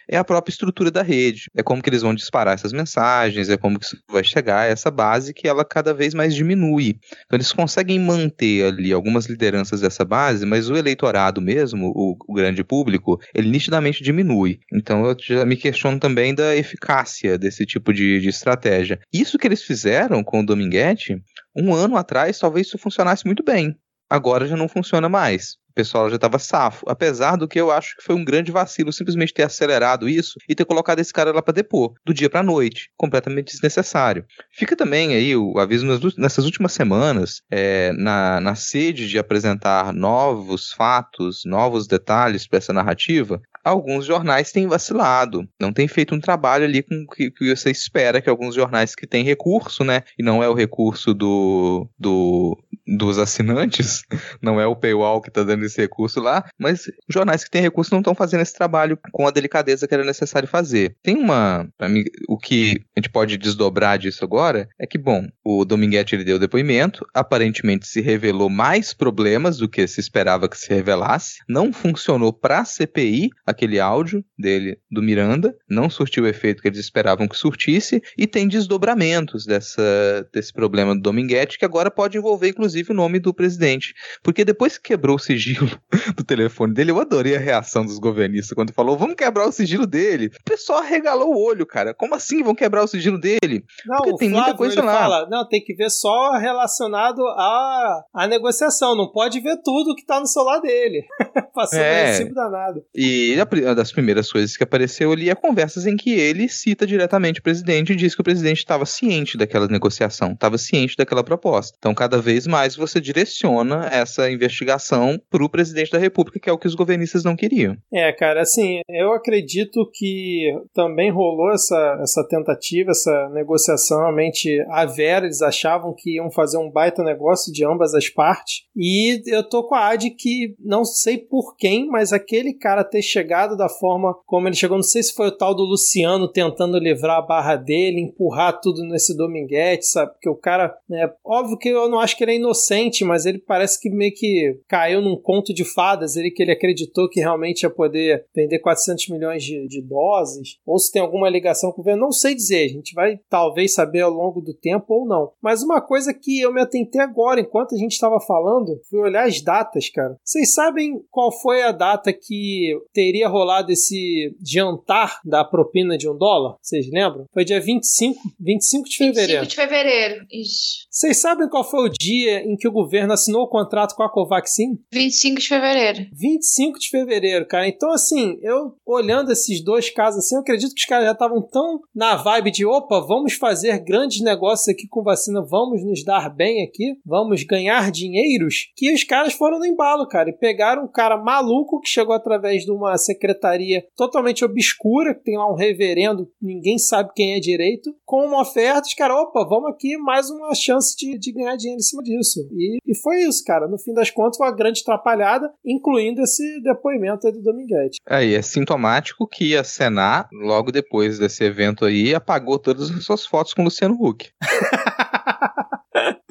A: é a própria estrutura da rede. É como que eles vão disparar essas mensagens, é como que isso vai chegar a essa base que ela cada vez mais diminui. Então eles conseguem manter ali algumas lideranças dessa base, mas o eleitorado mesmo, o, o grande público, ele nitidamente diminui. Então eu já me questiono também da eficácia desse tipo de, de estratégia. Isso que eles fizeram com o Dominguete, um ano atrás, talvez isso funcionasse muito bem. Agora já não funciona mais o pessoal já estava safo. Apesar do que eu acho que foi um grande vacilo simplesmente ter acelerado isso e ter colocado esse cara lá para depor, do dia para noite, completamente desnecessário. Fica também aí o aviso nessas últimas semanas, é, na, na sede de apresentar novos fatos, novos detalhes para essa narrativa, alguns jornais têm vacilado, não têm feito um trabalho ali com que, que você espera que alguns jornais que têm recurso, né, e não é o recurso do, do dos assinantes, não é o paywall que está dando esse recurso lá, mas jornais que têm recurso não estão fazendo esse trabalho com a delicadeza que era necessário fazer. Tem uma, mim, o que a gente pode desdobrar disso agora é que, bom, o Dominguete ele deu depoimento, aparentemente se revelou mais problemas do que se esperava que se revelasse, não funcionou para a CPI aquele áudio dele do Miranda, não surtiu o efeito que eles esperavam que surtisse e tem desdobramentos dessa, desse problema do Dominguete que agora pode envolver inclusive o nome do presidente, porque depois que quebrou o sigilo do telefone dele, eu adorei a reação dos governistas quando falou, vamos quebrar o sigilo dele. O pessoal regalou o olho, cara. Como assim vão quebrar o sigilo dele?
B: Não, Porque tem Flávio, muita coisa lá. Fala, não, tem que ver só relacionado à, à negociação. Não pode ver tudo que tá no celular dele. Passando é. recibo danado.
A: E das primeiras coisas que apareceu ali é conversas em que ele cita diretamente o presidente e diz que o presidente estava ciente daquela negociação, estava ciente daquela proposta. Então, cada vez mais você direciona essa investigação para o presidente da República, que é o que os governistas não queriam.
B: É, cara, assim, eu acredito que também rolou essa, essa tentativa, essa negociação. Realmente, a Vera, eles achavam que iam fazer um baita negócio de ambas as partes. E eu tô com a Ad que não sei por quem, mas aquele cara ter chegado da forma como ele chegou, não sei se foi o tal do Luciano tentando livrar a barra dele, empurrar tudo nesse Dominguete, sabe? Porque o cara, né, óbvio que eu não acho que ele é inocente, mas ele parece que meio que caiu num conto de fadas, ele que ele acreditou que realmente ia poder vender 400 milhões de, de doses, ou se tem alguma ligação com o governo, não sei dizer, a gente vai talvez saber ao longo do tempo ou não. Mas uma coisa que eu me atentei agora, enquanto a gente estava falando, foi olhar as datas, cara. Vocês sabem qual foi a data que teria rolado esse jantar da propina de um dólar? Vocês lembram? Foi dia 25, 25 de fevereiro. 25
C: de fevereiro, isso.
B: Vocês sabem qual foi o dia em que o governo assinou o contrato com a Covaxin?
C: 25 de fevereiro.
B: 25 de fevereiro, cara. Então, assim, eu olhando esses dois casos assim, eu acredito que os caras já estavam tão na vibe de opa, vamos fazer grandes negócios aqui com vacina, vamos nos dar bem aqui, vamos ganhar dinheiros, que os caras foram no embalo, cara, e pegaram um cara maluco que chegou através de uma secretaria totalmente obscura, que tem lá um reverendo, ninguém sabe quem é direito, com uma oferta, os caras, opa, vamos aqui, mais uma chance de, de ganhar dinheiro em cima disso. E, e foi isso, cara. No fim das contas, uma grande atrapalhada, incluindo esse depoimento aí do Dominguete.
A: Aí, é sintomático que a Senar, logo depois desse evento aí, apagou todas as suas fotos com o Luciano Huck.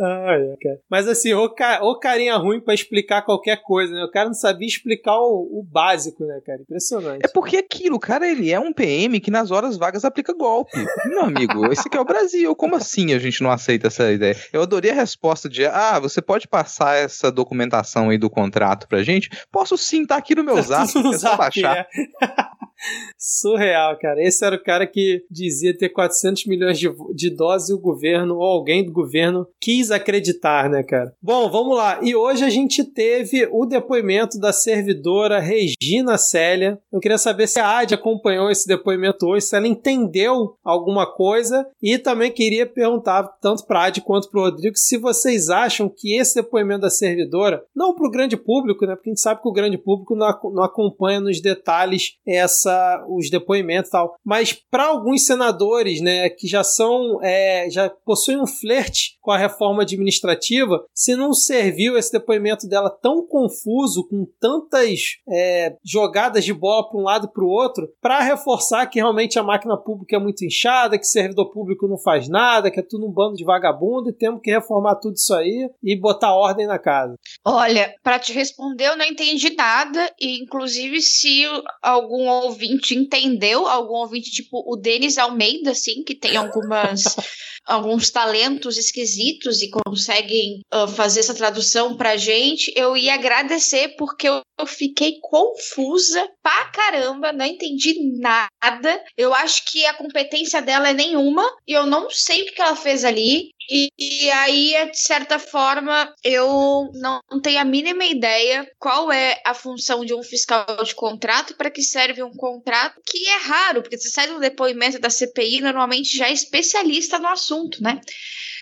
B: ah, é, cara. Mas assim, o, ca... o carinha ruim para explicar qualquer coisa, né? O cara não sabia explicar o, o, básico, né, cara? Impressionante.
A: É porque aquilo, cara, ele é um PM que nas horas vagas aplica golpe. Meu amigo, esse aqui é o Brasil. Como assim a gente não aceita essa ideia? Eu adorei a resposta de: ah, você pode passar essa documentação aí do contrato pra gente? Posso sim, tá aqui no meu zap, é só baixar. É.
B: Surreal, cara. Esse era o cara que dizia ter 400 milhões de, de doses e o governo, ou alguém do governo, quis acreditar, né, cara? Bom, vamos lá. E hoje a gente teve o depoimento da servidora Regina Célia. Eu queria saber se a AD acompanhou esse depoimento hoje, se ela entendeu alguma coisa. E também queria perguntar, tanto para a AD quanto para o Rodrigo, se vocês acham que esse depoimento da servidora, não para o grande público, né? Porque a gente sabe que o grande público não, não acompanha nos detalhes essa os depoimentos e tal. Mas para alguns senadores, né, que já são, é, já possuem um flerte com a reforma administrativa, se não serviu esse depoimento dela tão confuso, com tantas é, jogadas de bola para um lado e para o outro, para reforçar que realmente a máquina pública é muito inchada, que servidor público não faz nada, que é tudo um bando de vagabundo e temos que reformar tudo isso aí e botar ordem na casa.
C: Olha, para te responder, eu não entendi nada, e inclusive se algum ouvinte entendeu, algum ouvinte tipo o Denis Almeida, assim, que tem algumas alguns talentos esquisitos e conseguem uh, fazer essa tradução pra gente, eu ia agradecer porque eu, eu fiquei confusa pra caramba, não entendi nada. Eu acho que a competência dela é nenhuma e eu não sei o que ela fez ali. E, e, aí, de certa forma, eu não tenho a mínima ideia qual é a função de um fiscal de contrato, para que serve um contrato, que é raro, porque você sai do depoimento da CPI, normalmente já é especialista no assunto, né?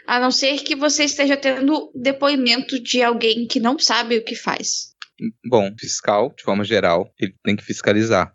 C: A não ser que você esteja tendo depoimento de alguém que não sabe o que faz.
A: Bom, fiscal, de forma geral, ele tem que fiscalizar.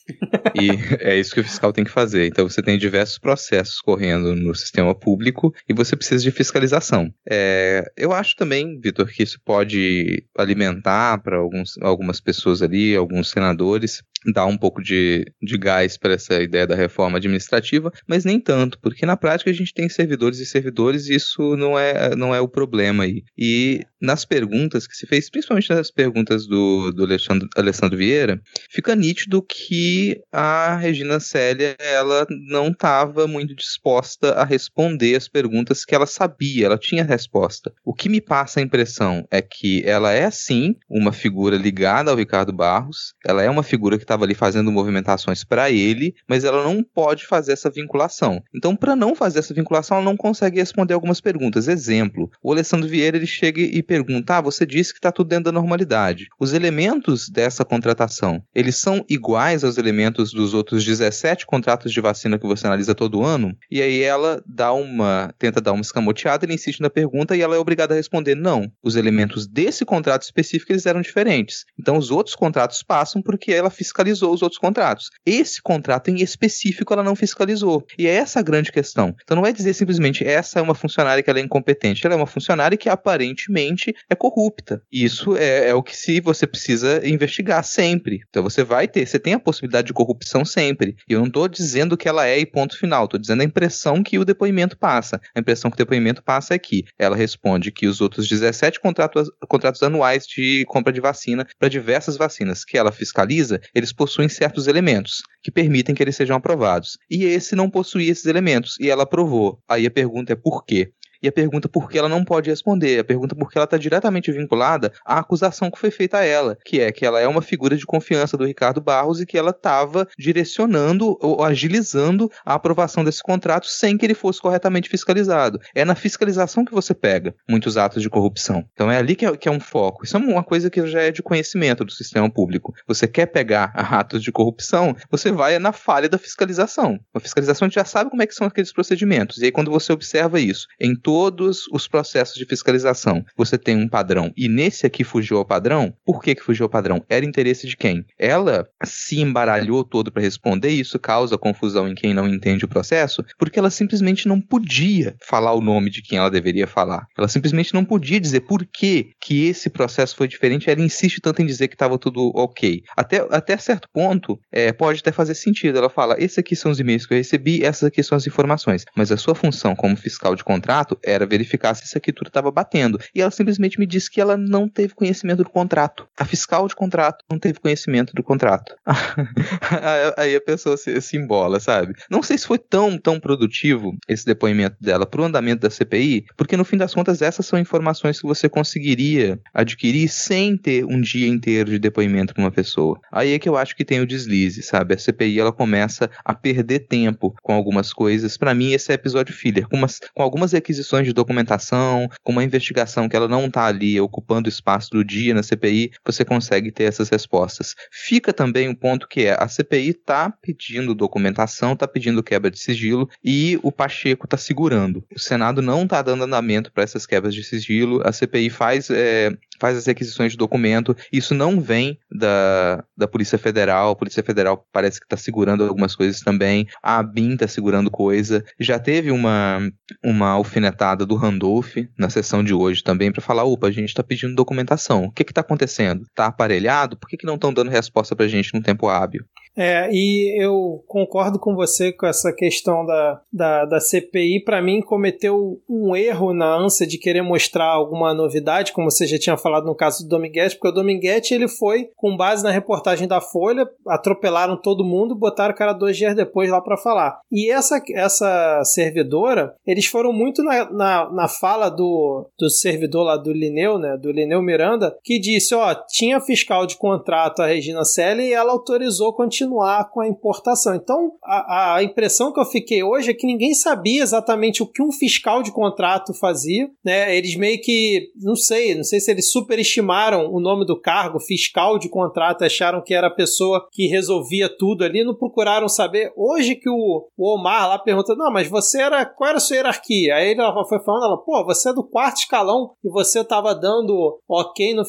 A: e é isso que o fiscal tem que fazer. Então você tem diversos processos correndo no sistema público e você precisa de fiscalização. É, eu acho também, Vitor, que isso pode alimentar para algumas pessoas ali, alguns senadores, dar um pouco de, de gás para essa ideia da reforma administrativa, mas nem tanto, porque na prática a gente tem servidores e servidores e isso não é, não é o problema aí. E nas perguntas que se fez, principalmente nas perguntas do, do Alexandre, Alessandro Vieira, fica nítido que a Regina Célia ela não estava muito disposta a responder as perguntas que ela sabia, ela tinha resposta. O que me passa a impressão é que ela é sim uma figura ligada ao Ricardo Barros, ela é uma figura que estava ali fazendo movimentações para ele, mas ela não pode fazer essa vinculação. Então, para não fazer essa vinculação, ela não consegue responder algumas perguntas. Exemplo, o Alessandro Vieira ele chega e pergunta: "Ah, você disse que está tudo dentro da normalidade. Os elementos dessa contratação, eles são iguais aos elementos dos outros 17 contratos de vacina que você analisa todo ano?" E aí ela dá uma tenta dar uma escamoteada, ele insiste na pergunta e ela é obrigada a responder: "Não, os elementos desse contrato específico eles eram diferentes. Então os outros contratos passam porque ela fiscalizou os outros contratos. Esse contrato em específico ela não fiscalizou. E é essa a grande questão. Então não vai dizer simplesmente essa é uma funcionária que ela é incompetente, ela é uma funcionária que aparentemente é corrupta. Isso é, é o que se você precisa investigar sempre. Então você vai ter, você tem a possibilidade de corrupção sempre. E eu não estou dizendo que ela é e ponto final, estou dizendo a impressão que o depoimento passa. A impressão que o depoimento passa é que ela responde que os outros 17 contratos, contratos anuais de compra de vacina para diversas vacinas que ela fiscaliza, eles possuem certos elementos que permitem que eles sejam aprovados. E esse não possuía esses elementos, e ela aprovou. Aí a pergunta é por quê? E a pergunta por que ela não pode responder, a pergunta por que ela está diretamente vinculada à acusação que foi feita a ela, que é que ela é uma figura de confiança do Ricardo Barros e que ela estava direcionando ou agilizando a aprovação desse contrato sem que ele fosse corretamente fiscalizado. É na fiscalização que você pega muitos atos de corrupção. Então é ali que é, que é um foco. Isso é uma coisa que já é de conhecimento do sistema público. Você quer pegar atos de corrupção, você vai na falha da fiscalização. A fiscalização já sabe como é que são aqueles procedimentos. E aí quando você observa isso em todos os processos de fiscalização você tem um padrão e nesse aqui fugiu ao padrão, por que, que fugiu ao padrão? Era interesse de quem? Ela se embaralhou todo para responder e isso causa confusão em quem não entende o processo, porque ela simplesmente não podia falar o nome de quem ela deveria falar. Ela simplesmente não podia dizer por que, que esse processo foi diferente. Ela insiste tanto em dizer que estava tudo ok. Até, até certo ponto, é, pode até fazer sentido. Ela fala: esses aqui são os e-mails que eu recebi, essas aqui são as informações. Mas a sua função como fiscal de contrato era verificar se essa escritura estava batendo. E ela simplesmente me disse que ela não teve conhecimento do contrato. A fiscal de contrato não teve conhecimento do contrato. Aí a pessoa se, se embola, sabe? Não sei se foi tão, tão produtivo esse depoimento dela para o andamento da CPI, porque no fim das contas essas são informações que você conseguiria adquirir sem ter um dia inteiro de depoimento com uma pessoa. Aí é que eu acho que tem o deslize, sabe? A CPI ela começa a perder tempo com algumas coisas. Para mim esse é episódio filler, com, umas, com algumas requisições de documentação, com uma investigação que ela não tá ali ocupando espaço do dia na CPI, você consegue ter essas respostas. Fica também um ponto que é a CPI tá pedindo documentação, tá pedindo quebra de sigilo e o Pacheco tá segurando. O Senado não tá dando andamento para essas quebras de sigilo. A CPI faz é, faz as requisições de documento. Isso não vem da, da Polícia Federal. A Polícia Federal parece que está segurando algumas coisas também. A ABIN está segurando coisa. Já teve uma, uma alfinetada do Randolph na sessão de hoje também para falar: opa, a gente está pedindo documentação. O que está acontecendo? Está aparelhado? Por que, que não estão dando resposta para a gente num tempo hábil?
B: É, e eu concordo com você com essa questão da, da, da CPI. Para mim, cometeu um erro na ânsia de querer mostrar alguma novidade, como você já tinha falado no caso do Dominguete, porque o Dominguete ele foi com base na reportagem da Folha, atropelaram todo mundo, botaram o cara dois dias depois lá para falar. E essa, essa servidora, eles foram muito na, na, na, fala do, do servidor lá do Lineu, né, do Lineu Miranda, que disse, ó, tinha fiscal de contrato a Regina Selle e ela autorizou continuar continuar com a importação. Então, a, a, impressão que eu fiquei hoje é que ninguém sabia exatamente o que um fiscal de contrato fazia, né? Eles meio que, não sei, não sei se eles superestimaram o nome do cargo, fiscal de contrato, acharam que era a pessoa que resolvia tudo ali, não procuraram saber. Hoje que o, o Omar lá pergunta, não, mas você era, qual era a sua hierarquia? Aí ele foi falando, ela, pô, você é do quarto escalão e você estava dando ok no,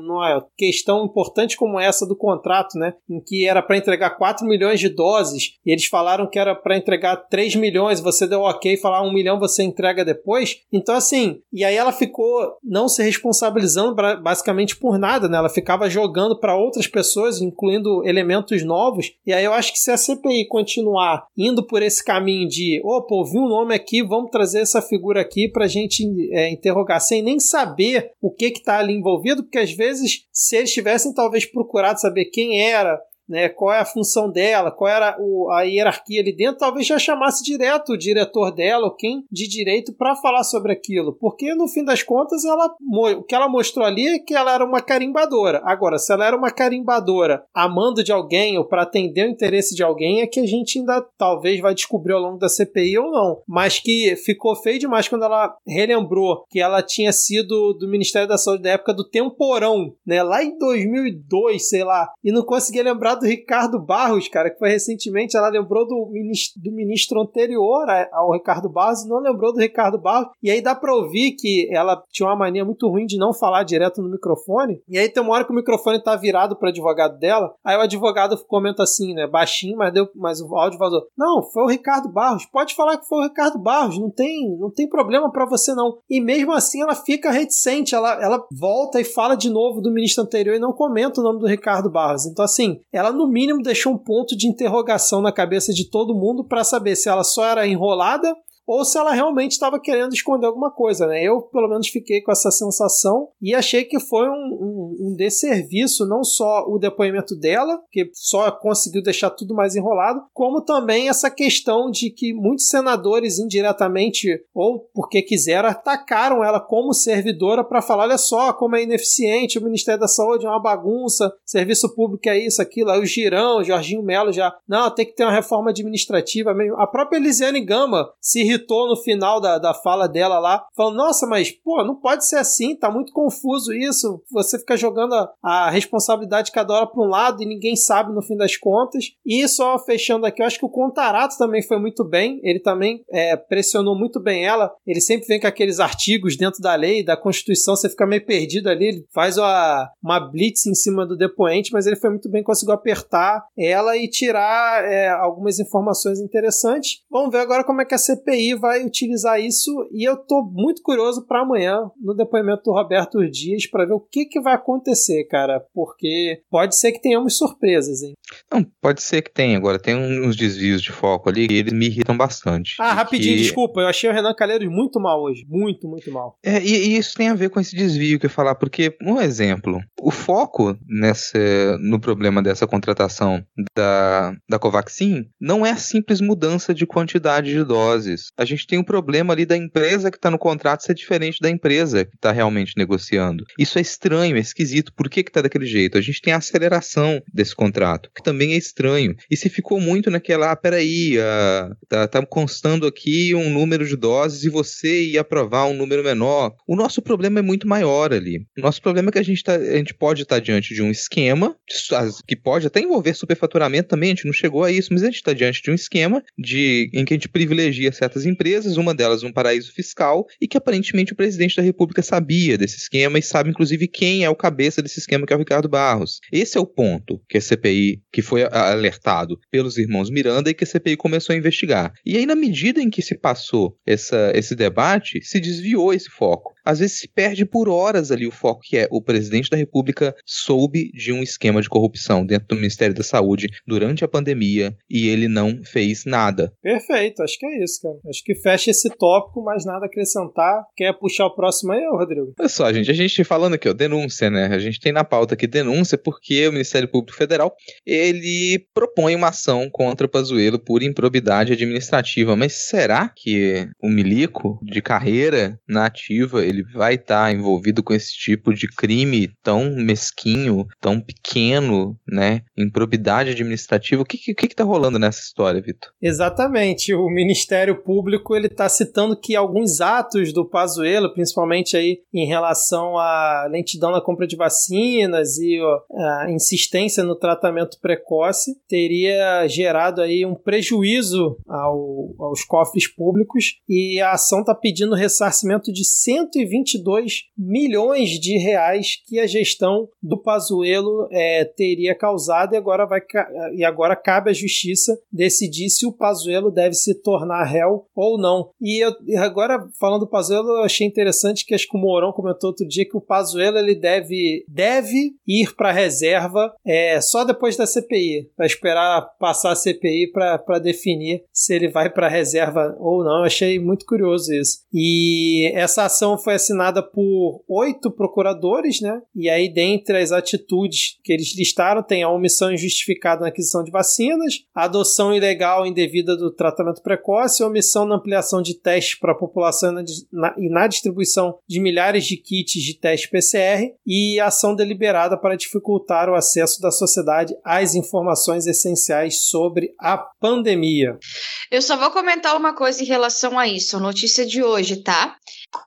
B: numa questão importante como essa do contrato, né? Em que era para entregar entregar 4 milhões de doses e eles falaram que era para entregar 3 milhões, você deu ok falar 1 milhão você entrega depois. Então, assim, e aí ela ficou não se responsabilizando basicamente por nada, né? Ela ficava jogando para outras pessoas, incluindo elementos novos. E aí eu acho que se a CPI continuar indo por esse caminho de, opa, ouvi um nome aqui, vamos trazer essa figura aqui para a gente é, interrogar, sem nem saber o que está ali envolvido, porque às vezes, se eles tivessem talvez procurado saber quem era, né, qual é a função dela, qual era o, a hierarquia ali dentro, talvez já chamasse direto o diretor dela ou quem de direito para falar sobre aquilo, porque no fim das contas ela, o que ela mostrou ali é que ela era uma carimbadora. Agora, se ela era uma carimbadora amando de alguém ou para atender o interesse de alguém, é que a gente ainda talvez vai descobrir ao longo da CPI ou não. Mas que ficou feio demais quando ela relembrou que ela tinha sido do Ministério da Saúde da época do Temporão, né, lá em 2002, sei lá, e não conseguia lembrar do Ricardo Barros, cara, que foi recentemente, ela lembrou do ministro, do ministro anterior ao Ricardo Barros e não lembrou do Ricardo Barros. E aí dá pra ouvir que ela tinha uma mania muito ruim de não falar direto no microfone. E aí tem uma hora que o microfone tá virado pro advogado dela, aí o advogado comenta assim, né, baixinho, mas, deu, mas o áudio vazou. Não, foi o Ricardo Barros. Pode falar que foi o Ricardo Barros, não tem, não tem problema para você não. E mesmo assim ela fica reticente, ela, ela volta e fala de novo do ministro anterior e não comenta o nome do Ricardo Barros. Então assim, ela ela no mínimo deixou um ponto de interrogação na cabeça de todo mundo para saber se ela só era enrolada ou se ela realmente estava querendo esconder alguma coisa, né? Eu, pelo menos, fiquei com essa sensação e achei que foi um, um, um desserviço, não só o depoimento dela, que só conseguiu deixar tudo mais enrolado, como também essa questão de que muitos senadores, indiretamente ou porque quiseram, atacaram ela como servidora para falar: olha só como é ineficiente, o Ministério da Saúde é uma bagunça, serviço público é isso, aquilo. Aí o Girão, o Jorginho Melo já, não, tem que ter uma reforma administrativa mesmo. A própria Elisiane Gama se irritou no final da, da fala dela lá, falando: Nossa, mas pô, não pode ser assim, tá muito confuso isso. Você fica jogando a, a responsabilidade cada hora para um lado e ninguém sabe no fim das contas. E só fechando aqui, eu acho que o Contarato também foi muito bem, ele também é, pressionou muito bem ela. Ele sempre vem com aqueles artigos dentro da lei, da Constituição, você fica meio perdido ali, ele faz uma, uma blitz em cima do depoente, mas ele foi muito bem, conseguiu apertar ela e tirar é, algumas informações interessantes. Vamos ver agora como é que a CPI Vai utilizar isso e eu tô muito curioso para amanhã, no depoimento do Roberto Dias, para ver o que, que vai acontecer, cara, porque pode ser que tenhamos surpresas, hein?
A: Não, pode ser que tenha. Agora, tem uns desvios de foco ali que eles me irritam bastante.
B: Ah, rapidinho, que... desculpa, eu achei o Renan Calheiros muito mal hoje. Muito, muito mal.
A: É, e, e, isso tem a ver com esse desvio que eu ia falar, porque, um exemplo, o foco nessa, no problema dessa contratação da, da Covaxin não é a simples mudança de quantidade de doses. A gente tem um problema ali da empresa que está no contrato ser diferente da empresa que está realmente negociando. Isso é estranho, é esquisito. Por que está daquele jeito? A gente tem a aceleração desse contrato, que também é estranho. E se ficou muito naquela, ah, peraí, ah, tá, tá constando aqui um número de doses e você ia aprovar um número menor. O nosso problema é muito maior ali. O nosso problema é que a gente, tá, a gente pode estar tá diante de um esquema que pode até envolver superfaturamento também, a gente não chegou a isso, mas a gente está diante de um esquema de, em que a gente privilegia certas empresas, uma delas um paraíso fiscal, e que aparentemente o presidente da República sabia desse esquema e sabe inclusive quem é o cabeça desse esquema, que é o Ricardo Barros. Esse é o ponto que a CPI, que foi alertado pelos irmãos Miranda e que a CPI começou a investigar. E aí, na medida em que se passou essa, esse debate, se desviou esse foco às vezes se perde por horas ali o foco que é o presidente da República soube de um esquema de corrupção dentro do Ministério da Saúde durante a pandemia e ele não fez nada.
B: Perfeito, acho que é isso, cara. Acho que fecha esse tópico, mais nada acrescentar. Quer puxar o próximo aí, Rodrigo?
A: Olha só, gente, a gente falando aqui, ó, denúncia, né? A gente tem na pauta aqui denúncia porque o Ministério Público Federal ele propõe uma ação contra o Pazuello por improbidade administrativa. Mas será que o milico de carreira na ativa ele vai estar tá envolvido com esse tipo de crime tão mesquinho, tão pequeno, né? Improbidade administrativa. O que que, que tá rolando nessa história, Vitor?
B: Exatamente. O Ministério Público ele está citando que alguns atos do Pazuello, principalmente aí em relação à lentidão na compra de vacinas e a insistência no tratamento precoce, teria gerado aí um prejuízo ao, aos cofres públicos e a ação está pedindo ressarcimento de 120 122 milhões de reais que a gestão do Pazuello é, teria causado e agora, vai, e agora cabe à justiça decidir se o Pazuello deve se tornar réu ou não. E eu, agora, falando do Pazuello, eu achei interessante que acho que o Mourão comentou outro dia que o Pazuello ele deve, deve ir para a reserva é, só depois da CPI, para esperar passar a CPI para definir se ele vai para a reserva ou não. Eu achei muito curioso isso. E essa ação foi assinada por oito procuradores, né? E aí, dentre as atitudes que eles listaram, tem a omissão injustificada na aquisição de vacinas, a adoção ilegal indevida do tratamento precoce, a omissão na ampliação de testes para a população e na distribuição de milhares de kits de teste PCR e ação deliberada para dificultar o acesso da sociedade às informações essenciais sobre a pandemia.
C: Eu só vou comentar uma coisa em relação a isso, a notícia de hoje, tá?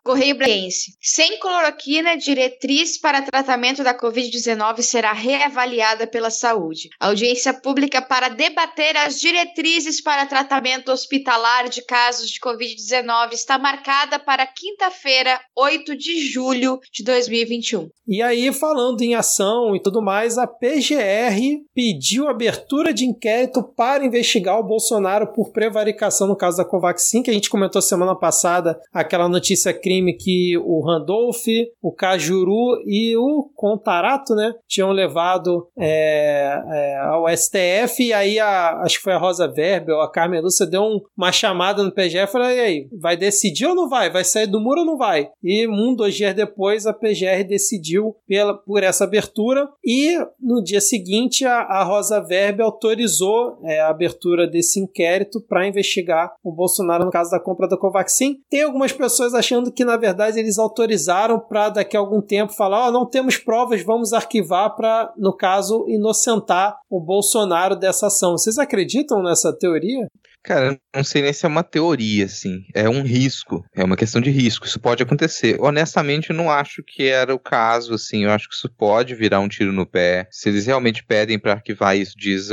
C: Correio Brasiense. Sem cloroquina, diretriz para tratamento da Covid-19 será reavaliada pela saúde. Audiência pública para debater as diretrizes para tratamento hospitalar de casos de Covid-19 está marcada para quinta-feira, 8 de julho de 2021.
B: E aí, falando em ação e tudo mais, a PGR pediu abertura de inquérito para investigar o Bolsonaro por prevaricação no caso da Covaxin, que a gente comentou semana passada, aquela notícia crime que o Randolph, o Cajuru e o Contarato, né, tinham levado é, é, ao STF, e aí a, acho que foi a Rosa ou a Carmen Lúcia deu um, uma chamada no PGR e falou, e aí, vai decidir ou não vai? Vai sair do muro ou não vai? E um, dois dias depois, a PGR decidiu pela, por essa abertura, e no dia seguinte, a, a Rosa Weber autorizou é, a abertura desse inquérito para investigar o Bolsonaro no caso da compra da Covaxin. Tem algumas pessoas achando que, na verdade, eles autorizaram para daqui a algum tempo falar: oh, não temos provas, vamos arquivar para, no caso, inocentar o Bolsonaro dessa ação. Vocês acreditam nessa teoria?
A: Cara, não sei nem se é uma teoria, assim. É um risco. É uma questão de risco. Isso pode acontecer. Honestamente, não acho que era o caso, assim. Eu acho que isso pode virar um tiro no pé. Se eles realmente pedem para arquivar isso, diz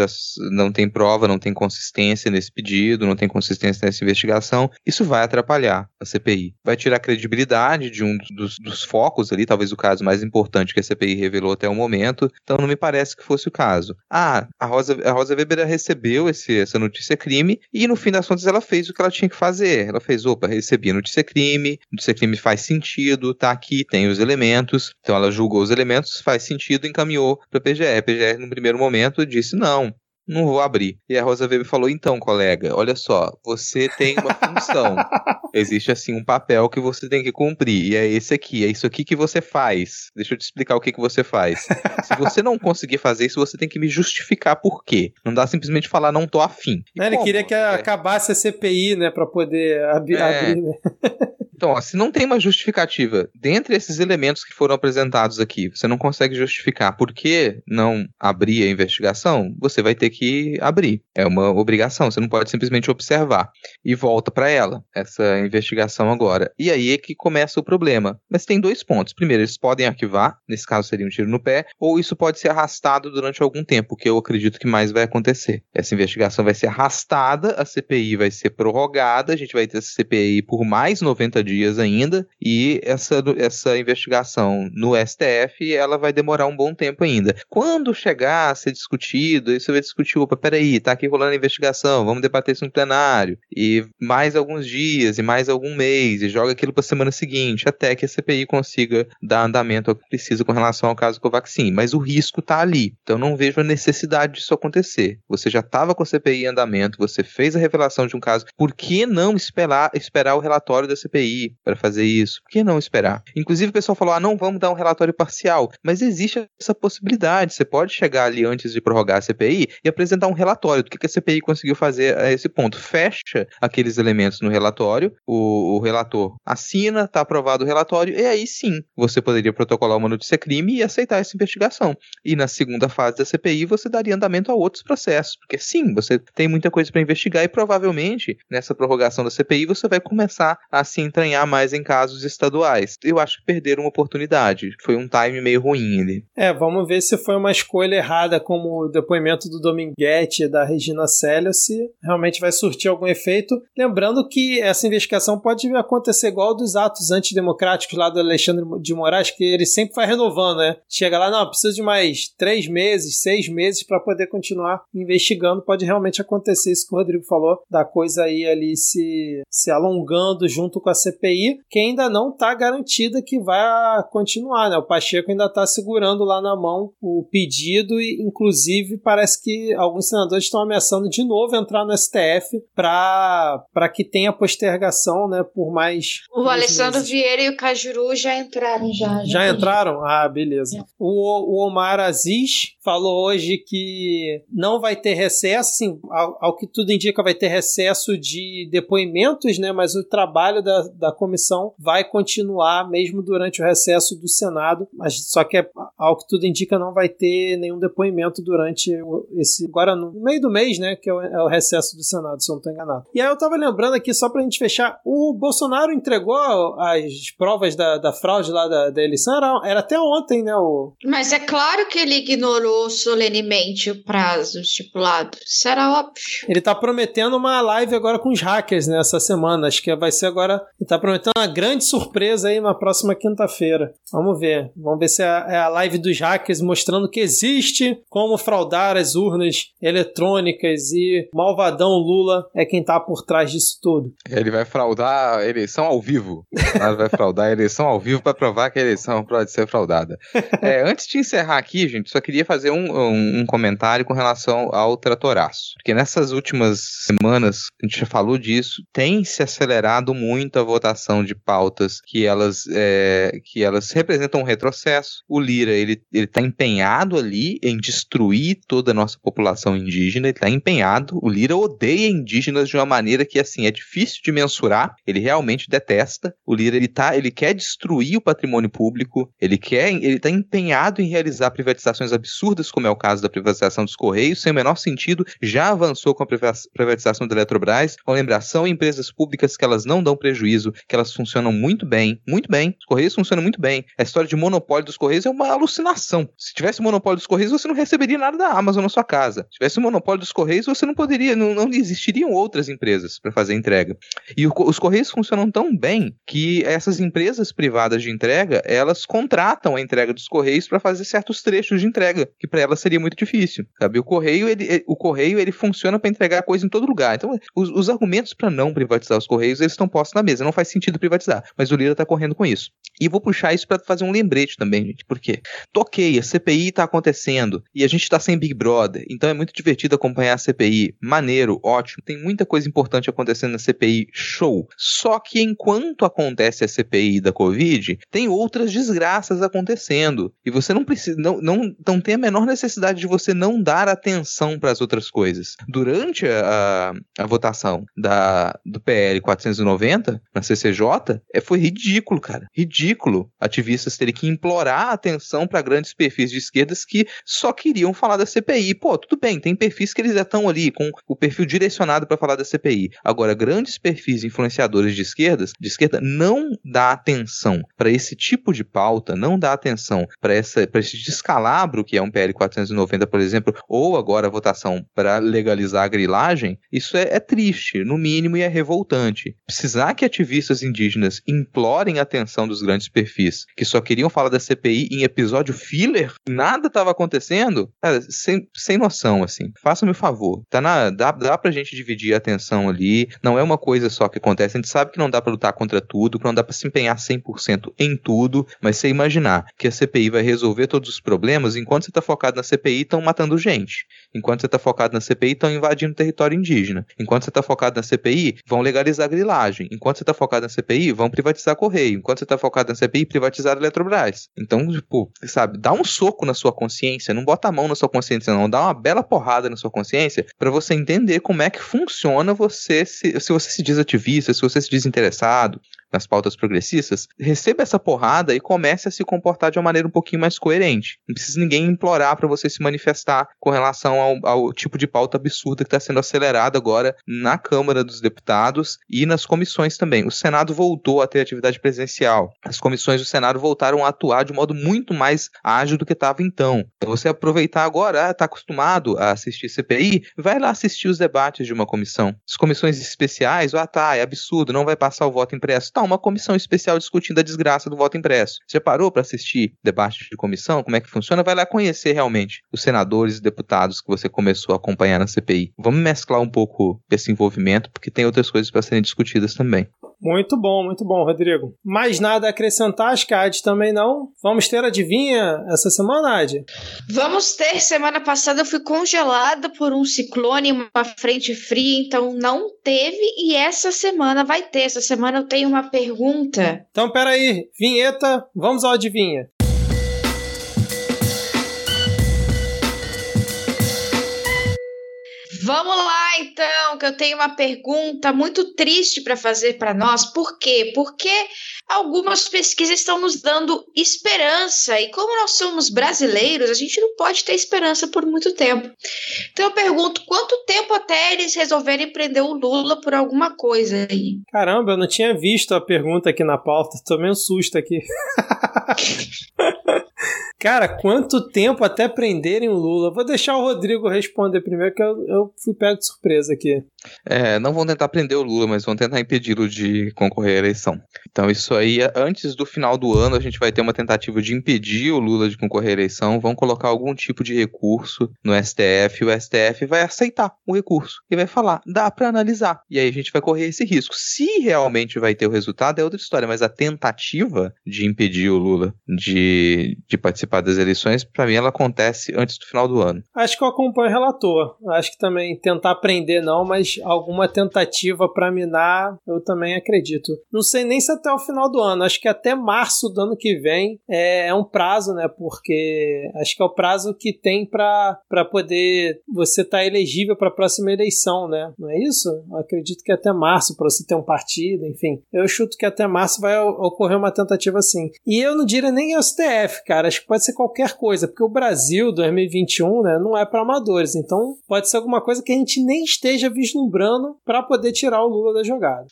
A: não tem prova, não tem consistência nesse pedido, não tem consistência nessa investigação, isso vai atrapalhar a CPI. Vai tirar a credibilidade de um dos, dos focos ali, talvez o caso mais importante que a CPI revelou até o momento. Então, não me parece que fosse o caso. Ah, a Rosa, a Rosa Weber recebeu esse, essa notícia crime e E no fim das contas ela fez o que ela tinha que fazer. Ela fez, opa, recebi notícia crime, notícia crime faz sentido, tá aqui, tem os elementos. Então ela julgou os elementos, faz sentido, encaminhou para a PGR. A PGR no primeiro momento disse não, não vou abrir. E a Rosa Weber falou: então, colega, olha só, você tem uma função. Existe assim um papel que você tem que cumprir. E é esse aqui, é isso aqui que você faz. Deixa eu te explicar o que, que você faz. Se você não conseguir fazer isso, você tem que me justificar por quê. Não dá simplesmente falar, não tô afim.
B: Não, ele queria que é? acabasse a CPI, né? Pra poder ab é. abrir, né?
A: Então, ó, se não tem uma justificativa dentre esses elementos que foram apresentados aqui, você não consegue justificar por que não abrir a investigação, você vai ter que abrir. É uma obrigação, você não pode simplesmente observar. E volta para ela, essa investigação agora. E aí é que começa o problema. Mas tem dois pontos. Primeiro, eles podem arquivar, nesse caso seria um tiro no pé, ou isso pode ser arrastado durante algum tempo, que eu acredito que mais vai acontecer. Essa investigação vai ser arrastada, a CPI vai ser prorrogada, a gente vai ter essa CPI por mais 90 dias ainda, e essa, essa investigação no STF ela vai demorar um bom tempo ainda. Quando chegar a ser discutido, aí você vai discutir, opa, peraí, tá aqui rolando a investigação, vamos debater isso no plenário, e mais alguns dias, e mais algum mês, e joga aquilo para semana seguinte, até que a CPI consiga dar andamento ao que precisa com relação ao caso Covaxin. Mas o risco tá ali, então não vejo a necessidade disso acontecer. Você já estava com a CPI em andamento, você fez a revelação de um caso, por que não esperar, esperar o relatório da CPI? Para fazer isso? Por que não esperar? Inclusive o pessoal falou: ah, não vamos dar um relatório parcial. Mas existe essa possibilidade. Você pode chegar ali antes de prorrogar a CPI e apresentar um relatório do que a CPI conseguiu fazer a esse ponto. Fecha aqueles elementos no relatório, o, o relator assina, está aprovado o relatório, e aí sim você poderia protocolar uma notícia crime e aceitar essa investigação. E na segunda fase da CPI você daria andamento a outros processos, porque sim, você tem muita coisa para investigar e provavelmente nessa prorrogação da CPI você vai começar a se entranhar ganhar mais em casos estaduais. Eu acho que perderam uma oportunidade. Foi um time meio ruim ali.
B: É, vamos ver se foi uma escolha errada, como o depoimento do Dominguete e da Regina Célia, se realmente vai surtir algum efeito. Lembrando que essa investigação pode acontecer igual dos atos antidemocráticos lá do Alexandre de Moraes, que ele sempre vai renovando, né? Chega lá, não, precisa de mais três meses, seis meses para poder continuar investigando. Pode realmente acontecer isso que o Rodrigo falou, da coisa aí ali se, se alongando junto com a CPI CPI, que ainda não está garantida que vai continuar, né? O Pacheco ainda está segurando lá na mão o pedido e, inclusive, parece que alguns senadores estão ameaçando de novo entrar no STF para que tenha postergação, né? Por mais.
C: O Alessandro meses. Vieira e o Cajuru já entraram já.
B: Já, já entraram? Ah, beleza. É. O, o Omar Aziz falou hoje que não vai ter recesso, sim, ao, ao, que tudo indica vai ter recesso de depoimentos, né? Mas o trabalho da, da comissão vai continuar mesmo durante o recesso do Senado, mas só que, é, ao que tudo indica, não vai ter nenhum depoimento durante esse. Agora, no meio do mês, né? Que é o, é o recesso do Senado, se eu não estou enganado. E aí eu tava lembrando aqui, só pra gente fechar, o Bolsonaro entregou as provas da, da fraude lá da, da eleição, era, era até ontem, né? O...
C: Mas é claro que ele ignorou solenemente o prazo estipulado. Isso era óbvio.
B: Ele tá prometendo uma live agora com os hackers nessa né, semana. Acho que vai ser agora. Ele tá prometendo uma grande surpresa aí na próxima quinta-feira. Vamos ver. Vamos ver se é, é a live dos hackers mostrando que existe como fraudar as urnas eletrônicas e malvadão Lula é quem tá por trás disso tudo.
A: Ele vai fraudar a eleição ao vivo. Ele vai fraudar a eleição ao vivo para provar que a eleição pode ser fraudada. É, antes de encerrar aqui, gente, só queria fazer um, um, um comentário com relação ao tratoraço. Porque nessas últimas semanas, a gente já falou disso, tem se acelerado muito a votação apresentação de pautas que elas, é, que elas representam um retrocesso. O Lira, ele está empenhado ali em destruir toda a nossa população indígena, ele está empenhado. O Lira odeia indígenas de uma maneira que, assim, é difícil de mensurar, ele realmente detesta. O Lira, ele, tá, ele quer destruir o patrimônio público, ele quer, ele está empenhado em realizar privatizações absurdas, como é o caso da privatização dos Correios, sem o menor sentido, já avançou com a privatização da Eletrobras. Vamos lembrar, são empresas públicas que elas não dão prejuízo que elas funcionam muito bem, muito bem. Os Correios funcionam muito bem. A história de monopólio dos Correios é uma alucinação. Se tivesse monopólio dos Correios, você não receberia nada da Amazon na sua casa. Se tivesse o monopólio dos Correios, você não poderia, não, não existiriam outras empresas para fazer entrega. E o, os Correios funcionam tão bem que essas empresas privadas de entrega, elas contratam a entrega dos Correios para fazer certos trechos de entrega, que para elas seria muito difícil. Sabe? O Correio, ele, o Correio, ele funciona para entregar coisa em todo lugar. Então, os, os argumentos para não privatizar os Correios, eles estão postos na mesa. Não faz sentido privatizar, mas o Lira está correndo com isso. E vou puxar isso para fazer um lembrete também, gente, porque toquei, a CPI está acontecendo e a gente está sem Big Brother, então é muito divertido acompanhar a CPI. Maneiro, ótimo, tem muita coisa importante acontecendo na CPI, show. Só que enquanto acontece a CPI da Covid, tem outras desgraças acontecendo e você não precisa, não, não, não tem a menor necessidade de você não dar atenção para as outras coisas. Durante a, a, a votação da, do PL 490 na CCJ, é, foi ridículo, cara, ridículo ativistas terem que implorar atenção para grandes perfis de esquerdas que só queriam falar da CPI. Pô, tudo bem, tem perfis que eles já estão ali com o perfil direcionado para falar da CPI. Agora, grandes perfis influenciadores de esquerdas, de esquerda, não dá atenção para esse tipo de pauta, não dá atenção para esse descalabro que é um PL 490, por exemplo, ou agora a votação para legalizar a grilagem, isso é, é triste, no mínimo, e é revoltante. Precisar que ativistas indígenas implorem a atenção dos grandes perfis que só queriam falar da CPI em episódio filler, nada estava acontecendo, cara, sem, sem noção, assim. Faça-me o favor. Tá na, dá, dá pra gente dividir a atenção ali, não é uma coisa só que acontece. A gente sabe que não dá pra lutar contra tudo, que não dá pra se empenhar 100% em tudo, mas você imaginar que a CPI vai resolver todos os problemas, enquanto você tá focado na CPI, estão matando gente. Enquanto você tá focado na CPI, estão invadindo território indígena. Enquanto você tá focado na CPI, vão legalizar grilagem. Enquanto você tá focado na CPI, vão privatizar correio. Enquanto você tá focado focado na CPI privatizar a Eletrobras. Então, tipo, sabe, dá um soco na sua consciência, não bota a mão na sua consciência, não, dá uma bela porrada na sua consciência para você entender como é que funciona você, se, se você se diz ativista, se você se diz interessado, nas pautas progressistas, receba essa porrada e comece a se comportar de uma maneira um pouquinho mais coerente. Não precisa ninguém implorar para você se manifestar com relação ao, ao tipo de pauta absurda que está sendo acelerada agora na Câmara dos Deputados e nas comissões também. O Senado voltou a ter atividade presencial. As comissões do Senado voltaram a atuar de modo muito mais ágil do que estava então. então. Você aproveitar agora, está ah, acostumado a assistir CPI, vai lá assistir os debates de uma comissão. As comissões especiais, ah tá, é absurdo, não vai passar o voto impresso. Tá, uma comissão especial discutindo a desgraça do voto impresso. Você parou para assistir debate de comissão? Como é que funciona? Vai lá conhecer realmente os senadores e deputados que você começou a acompanhar na CPI. Vamos mesclar um pouco esse envolvimento, porque tem outras coisas para serem discutidas também.
B: Muito bom, muito bom, Rodrigo. Mais nada a acrescentar, acho que a também não. Vamos ter adivinha essa semana, Ad?
C: Vamos ter. Semana passada eu fui congelada por um ciclone, uma frente fria, então não teve. E essa semana vai ter. Essa semana eu tenho uma pergunta.
B: Então, peraí. Vinheta, vamos ao adivinha.
C: Vamos lá, então, que eu tenho uma pergunta muito triste para fazer para nós. Por quê? Porque algumas pesquisas estão nos dando esperança e como nós somos brasileiros, a gente não pode ter esperança por muito tempo. Então eu pergunto, quanto tempo até eles resolverem prender o Lula por alguma coisa aí?
B: Caramba, eu não tinha visto a pergunta aqui na pauta, tomei um susto aqui. Cara, quanto tempo até prenderem o Lula? Vou deixar o Rodrigo responder primeiro, que eu, eu fui pego de surpresa aqui.
A: É, não vão tentar prender o Lula, mas vão tentar impedi-lo de concorrer à eleição. Então, isso aí, antes do final do ano, a gente vai ter uma tentativa de impedir o Lula de concorrer à eleição. Vão colocar algum tipo de recurso no STF o STF vai aceitar o recurso e vai falar, dá para analisar. E aí a gente vai correr esse risco. Se realmente vai ter o resultado, é outra história, mas a tentativa de impedir o Lula de, de participar das eleições, para mim, ela acontece antes do final do ano.
B: Acho que eu acompanho o relator. Acho que também tentar prender não, mas alguma tentativa para minar, eu também acredito. Não sei nem se até o final do ano. Acho que até março do ano que vem é, é um prazo, né? Porque acho que é o prazo que tem para poder você estar tá elegível para a próxima eleição, né? Não é isso? Eu acredito que até março para você ter um partido, enfim. Eu chuto que até março vai ocorrer uma tentativa assim. E eu não diria nem STF, cara. Acho que pode ser qualquer coisa, porque o Brasil 2021, né, não é para amadores. Então, pode ser alguma coisa que a gente nem esteja vislumbrando para poder tirar o Lula da jogada.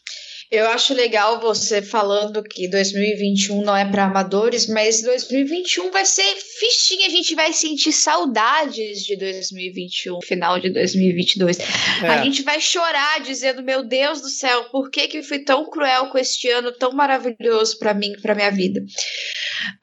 C: Eu acho legal você falando que 2021 não é para amadores, mas 2021 vai ser fichinha, a gente vai sentir saudades de 2021, final de 2022. É. A gente vai chorar dizendo, meu Deus do céu, por que que fui tão cruel com este ano tão maravilhoso para mim, para minha vida?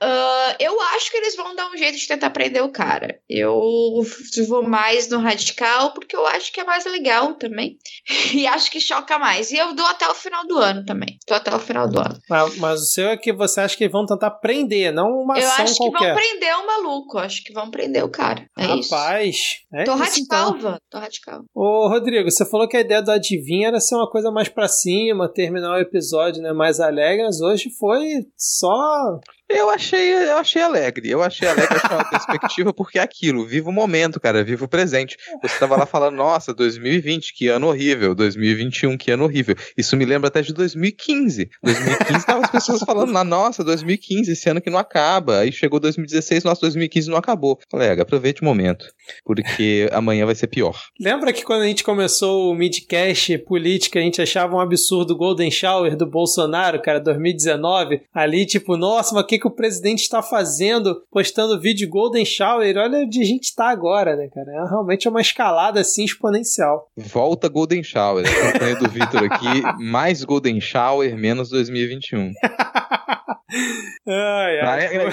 C: Uh, eu acho que eles vão dar um jeito de tentar prender o cara. Eu vou mais no radical porque eu acho que é mais legal também. E acho que choca mais. E eu dou até o final do ano também. Tô até o final do ano.
B: Mas, mas o seu é que você acha que vão tentar prender, não uma eu ação qualquer.
C: Eu acho que vão prender o maluco. Acho que vão prender o cara. É
B: Rapaz,
C: isso. É Tô isso, radical, então. Tô radical.
B: Ô, Rodrigo, você falou que a ideia do adivinha era ser uma coisa mais pra cima, terminar o episódio né, mais alegre, mas hoje foi só
A: eu achei, eu achei alegre. Eu achei alegre a perspectiva, porque é aquilo, viva o momento, cara, viva o presente. Você tava lá falando, nossa, 2020, que ano horrível, 2021, que ano horrível. Isso me lembra até de 2015. 2015 tava as pessoas falando lá, nossa, 2015, esse ano que não acaba. Aí chegou 2016, nossa, 2015 não acabou. Colega, aproveite o momento, porque amanhã vai ser pior.
B: Lembra que quando a gente começou o midcast política, a gente achava um absurdo o Golden Shower do Bolsonaro, cara, 2019? Ali, tipo, nossa, mas que que o presidente está fazendo, postando vídeo Golden Shower, olha onde a gente está agora, né, cara? É realmente uma escalada assim exponencial.
A: Volta Golden Shower, a campanha do Vitor aqui, mais Golden Shower, menos 2021. ai, ai. É, é, é,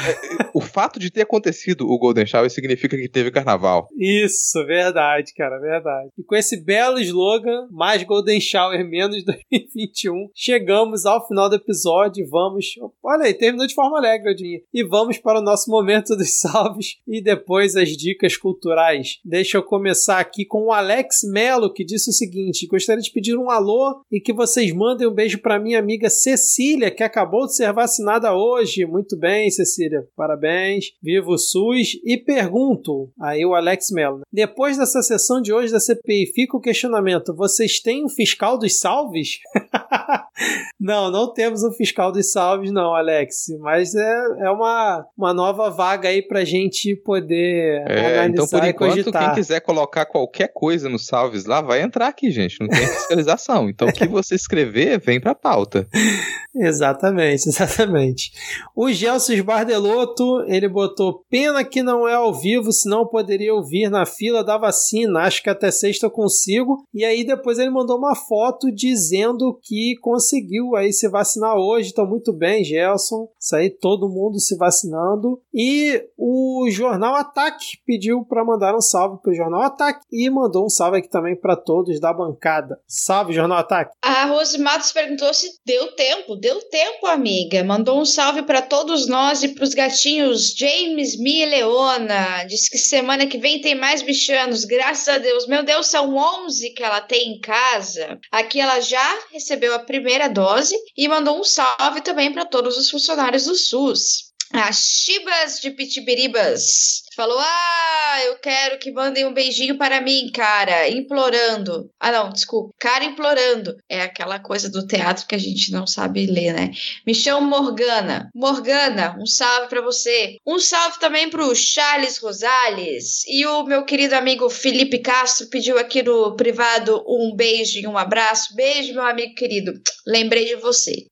A: o fato de ter acontecido o Golden Shower significa que teve carnaval.
B: Isso, verdade, cara, verdade. E com esse belo slogan, mais Golden Shower, menos 2021, chegamos ao final do episódio e vamos. Olha aí, terminou de forma alegre, Odinha. E vamos para o nosso momento dos salves e depois as dicas culturais. Deixa eu começar aqui com o Alex Melo, que disse o seguinte: gostaria de pedir um alô e que vocês mandem um beijo para minha amiga Cecília, que acabou de ser vacinada hoje. Muito bem, Cecília. Parabéns. Viva o SUS. E pergunto, aí o Alex Mello, né? depois dessa sessão de hoje da CPI, fica o questionamento: vocês têm um fiscal dos salves? não, não temos um fiscal dos salves, não, Alex. Mas é, é uma, uma nova vaga aí pra gente poder
A: é, analisar então, por enquanto, quem quiser colocar qualquer coisa nos salves lá, vai entrar aqui, gente. Não tem fiscalização. Então, o que você escrever, vem pra pauta.
B: exatamente, exatamente. O Gelson Bardelotto, ele botou pena que não é ao vivo, senão poderia ouvir na fila da vacina. Acho que até sexta eu consigo. E aí depois ele mandou uma foto dizendo que conseguiu aí se vacinar hoje. Então muito bem, Gelson. Isso aí todo mundo se vacinando. E o Jornal Ataque pediu para mandar um salve pro Jornal Ataque e mandou um salve aqui também para todos da bancada. Salve Jornal Ataque.
C: A Rose Matos perguntou se deu tempo. Deu tempo, amiga. Mandou um salve para todos nós e para os gatinhos James, Mia e Leona. Diz que semana que vem tem mais bichanos, graças a Deus. Meu Deus, são 11 que ela tem em casa. Aqui ela já recebeu a primeira dose e mandou um salve também para todos os funcionários do SUS. As Chibas de Pitibiribas falou: Ah, eu quero que mandem um beijinho para mim, cara, implorando. Ah, não, desculpa, cara implorando. É aquela coisa do teatro que a gente não sabe ler, né? Me chamo Morgana. Morgana, um salve para você. Um salve também pro Charles Rosales. E o meu querido amigo Felipe Castro pediu aqui no privado um beijo e um abraço. Beijo, meu amigo querido. Lembrei de você.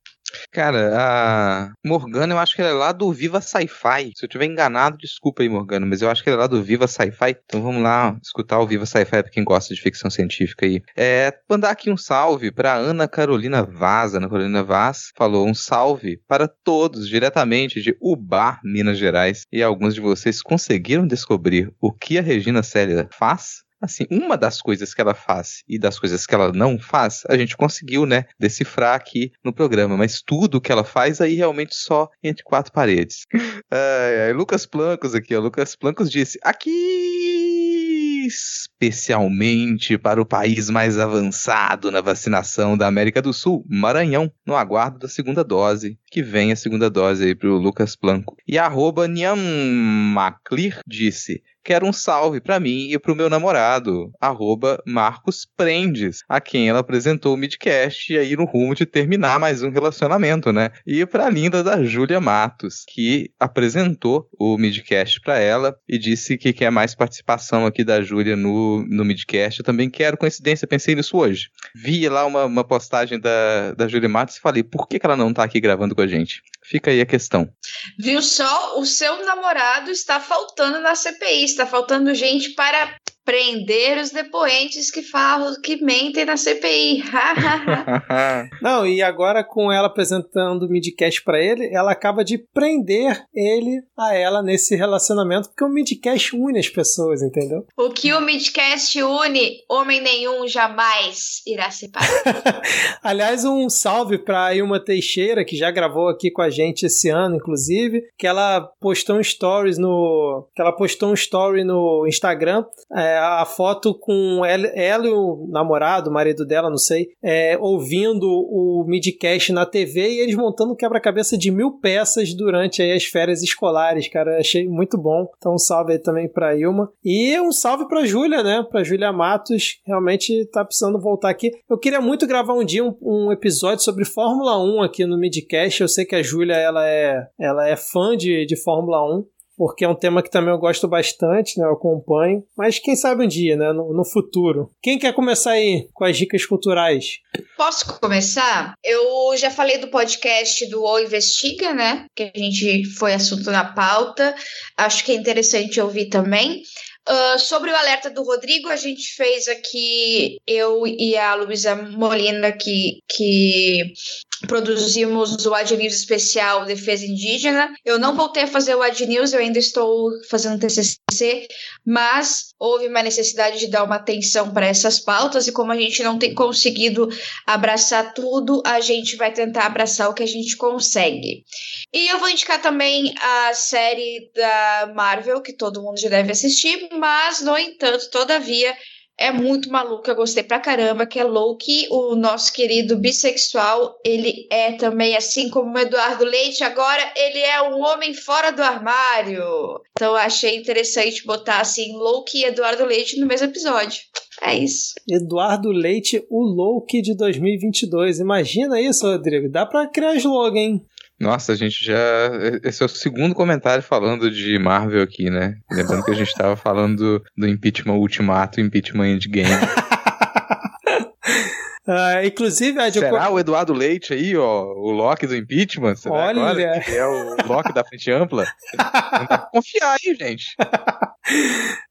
A: Cara, a Morgana, eu acho que ela é lá do Viva Sci-Fi. Se eu tiver enganado, desculpa aí, Morgana, mas eu acho que ela é lá do Viva Sci-Fi. Então vamos lá escutar o Viva Sci-Fi pra quem gosta de ficção científica aí. É, mandar aqui um salve pra Ana Carolina Vaz. Ana Carolina Vaz falou um salve para todos, diretamente de Ubar, Minas Gerais. E alguns de vocês conseguiram descobrir o que a Regina Célia faz? Assim, uma das coisas que ela faz e das coisas que ela não faz, a gente conseguiu, né, decifrar aqui no programa, mas tudo que ela faz aí realmente só entre quatro paredes. Lucas Plancos aqui, ó, Lucas Plancos disse, aqui especialmente para o país mais avançado na vacinação da América do Sul, Maranhão, no aguardo da segunda dose que vem a segunda dose aí pro Lucas Blanco. E arroba Niamaclir disse: quero um salve para mim e pro meu namorado, arroba Marcos Prendes, a quem ela apresentou o Midcast e aí no rumo de terminar mais um relacionamento, né? E pra linda da Júlia Matos, que apresentou o Midcast para ela e disse que quer mais participação aqui da Júlia no, no Midcast. Eu também quero, coincidência, pensei nisso hoje. Vi lá uma, uma postagem da, da Júlia Matos e falei, por que, que ela não tá aqui gravando com a gente? Fica aí a questão.
C: Viu só? O seu namorado está faltando na CPI, está faltando gente para prender os depoentes que falam que mentem na CPI.
B: Não, e agora com ela apresentando o midcast para ele, ela acaba de prender ele a ela nesse relacionamento, porque o midcast une as pessoas, entendeu?
C: O que o midcast une, homem nenhum jamais irá separar.
B: Aliás, um salve para Ilma Teixeira, que já gravou aqui com a gente esse ano, inclusive, que ela postou um stories no, que ela postou um story no Instagram. É, a foto com ela, ela, e o namorado, o marido dela, não sei, é, ouvindo o midcast na TV e eles montando um quebra-cabeça de mil peças durante aí, as férias escolares, cara. Achei muito bom. Então, um salve aí também pra Ilma. E um salve pra Júlia, né? Pra Júlia Matos. Realmente tá precisando voltar aqui. Eu queria muito gravar um dia um, um episódio sobre Fórmula 1 aqui no midcast. Eu sei que a Júlia ela é, ela é fã de, de Fórmula 1 porque é um tema que também eu gosto bastante, né? Eu acompanho. Mas quem sabe um dia, né? No, no, futuro. Quem quer começar aí com as dicas culturais?
C: Posso começar? Eu já falei do podcast do O Investiga, né? Que a gente foi assunto na pauta. Acho que é interessante ouvir também. Uh, sobre o alerta do Rodrigo, a gente fez aqui, eu e a Luísa Molina, que, que produzimos o Ad News especial Defesa Indígena. Eu não voltei a fazer o Ad News, eu ainda estou fazendo TCC, mas houve uma necessidade de dar uma atenção para essas pautas e como a gente não tem conseguido abraçar tudo, a gente vai tentar abraçar o que a gente consegue. E eu vou indicar também a série da Marvel, que todo mundo já deve assistir, mas, no entanto, todavia, é muito maluca, eu gostei pra caramba, que é Loki, o nosso querido bissexual, ele é também, assim como o Eduardo Leite, agora ele é um homem fora do armário. Então achei interessante botar assim Loki e Eduardo Leite no mesmo episódio. É isso.
B: Eduardo Leite, o Loki de 2022. Imagina isso, Rodrigo. Dá pra criar slogan, hein?
A: Nossa, a gente já. Esse é o segundo comentário falando de Marvel aqui, né? Lembrando que a gente estava falando do impeachment ultimato impeachment endgame.
B: Uh, inclusive,
A: a Será o Eduardo Leite aí, ó, o Loki do impeachment? Será
B: Olha!
A: Agora, que é o Loki da frente ampla? Não dá pra confiar aí, gente.
B: uh,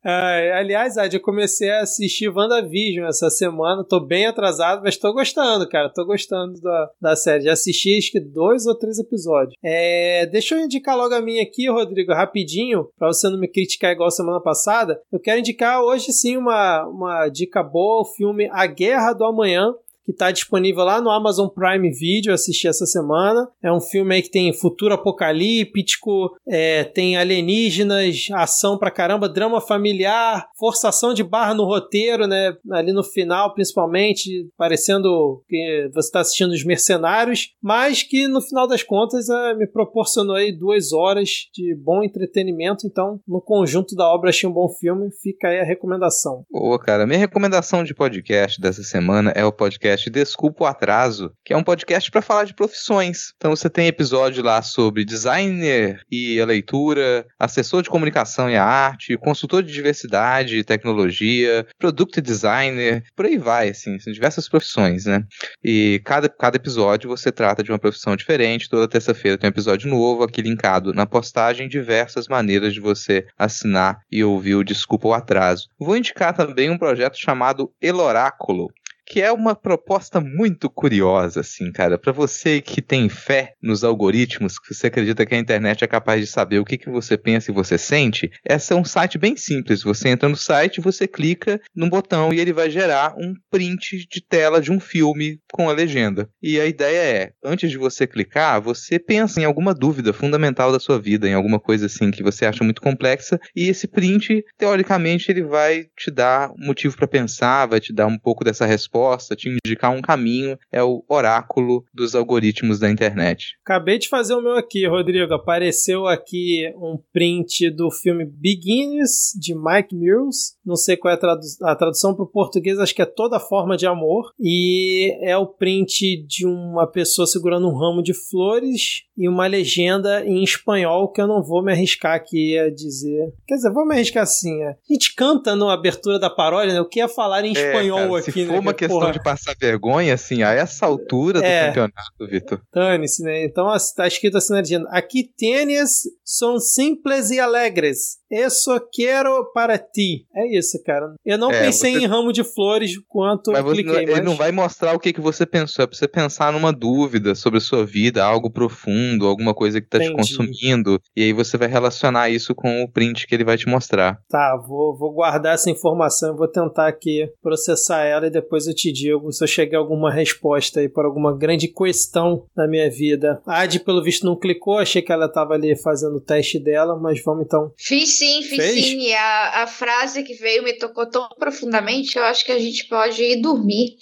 B: aliás, Ad, eu comecei a assistir WandaVision essa semana. Tô bem atrasado, mas tô gostando, cara. Tô gostando da, da série. Já assisti acho que dois ou três episódios. É, deixa eu indicar logo a minha aqui, Rodrigo, rapidinho, pra você não me criticar igual semana passada. Eu quero indicar hoje sim uma, uma dica boa, o filme A Guerra do Amanhã que está disponível lá no Amazon Prime Video, assisti essa semana. É um filme aí que tem futuro apocalíptico, é, tem alienígenas, ação pra caramba, drama familiar, forçação de barra no roteiro, né? Ali no final, principalmente, parecendo que você está assistindo Os Mercenários, mas que no final das contas é, me proporcionou aí duas horas de bom entretenimento. Então, no conjunto da obra, achei um bom filme. Fica aí a recomendação.
A: Boa, cara. Minha recomendação de podcast dessa semana é o podcast podcast Desculpa o Atraso, que é um podcast para falar de profissões. Então você tem episódio lá sobre designer e a leitura, assessor de comunicação e a arte, consultor de diversidade e tecnologia, product designer, por aí vai, assim, são diversas profissões, né? E cada, cada episódio você trata de uma profissão diferente. Toda terça-feira tem um episódio novo aqui linkado na postagem, diversas maneiras de você assinar e ouvir o Desculpa o Atraso. Vou indicar também um projeto chamado Eloráculo, que é uma proposta muito curiosa, assim, cara. Para você que tem fé nos algoritmos, que você acredita que a internet é capaz de saber o que, que você pensa e você sente, esse é um site bem simples. Você entra no site, você clica num botão e ele vai gerar um print de tela de um filme com a legenda. E a ideia é, antes de você clicar, você pensa em alguma dúvida fundamental da sua vida, em alguma coisa assim que você acha muito complexa, e esse print, teoricamente, ele vai te dar motivo para pensar, vai te dar um pouco dessa resposta resposta, te indicar um caminho, é o oráculo dos algoritmos da internet.
B: Acabei de fazer o meu aqui, Rodrigo. Apareceu aqui um print do filme Beginners, de Mike Mills. Não sei qual é a, tradu a tradução para o português, acho que é Toda Forma de Amor. E é o print de uma pessoa segurando um ramo de flores e uma legenda em espanhol que eu não vou me arriscar aqui a dizer. Quer dizer, vou me arriscar assim. É. A gente canta na abertura da paródia, né? O que ia falar em é, espanhol
A: cara,
B: aqui,
A: se
B: né?
A: For uma questão porra. de passar vergonha, assim, a essa altura do é. campeonato, Vitor.
B: Dane-se, né? Então tá escrito assim na legenda: Aqui tênis são simples e alegres. Isso quero para ti. É isso, cara. Eu não é, pensei você... em ramo de flores quanto
A: mas
B: eu cliquei. Não,
A: mas... Ele não vai mostrar o que, que você pensou. É pra você pensar numa dúvida sobre a sua vida, algo profundo, alguma coisa que tá Entendi. te consumindo. E aí você vai relacionar isso com o print que ele vai te mostrar.
B: Tá, vou, vou guardar essa informação, vou tentar aqui processar ela e depois eu te digo se eu cheguei a alguma resposta aí para alguma grande questão da minha vida. A Adi, pelo visto, não clicou, achei que ela tava ali fazendo o teste dela, mas vamos então.
C: Fiz sim, fiz Fez? sim. E a, a frase que veio me tocou tão profundamente, eu acho que a gente pode ir dormir.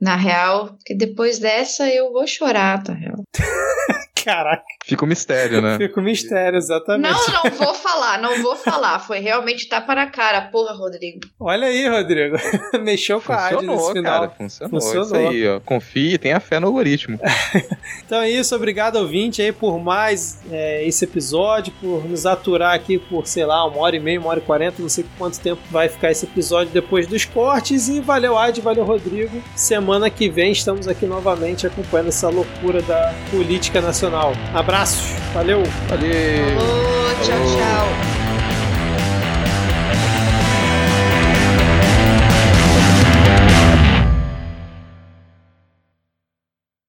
C: Na real, que depois dessa eu vou chorar, tá real.
B: Caraca.
A: Fica o um mistério, né?
B: Fica o um mistério, exatamente.
C: Não, não vou falar, não vou falar. Foi realmente tapa na cara, porra, Rodrigo.
B: Olha aí, Rodrigo. Mexeu com funcionou, a área nesse final. Cara,
A: funcionou, funcionou. Isso aí, ó. Confie, tenha fé no algoritmo.
B: então é isso, obrigado ouvinte aí por mais é, esse episódio, por nos aturar aqui por, sei lá, uma hora e meia, uma hora e quarenta, não sei quanto tempo vai ficar esse episódio depois dos cortes. E valeu, Ad, valeu, Rodrigo. Semana que vem estamos aqui novamente acompanhando essa loucura da política nacional. Abraços, valeu!
A: Valeu!
C: Falou, tchau, tchau!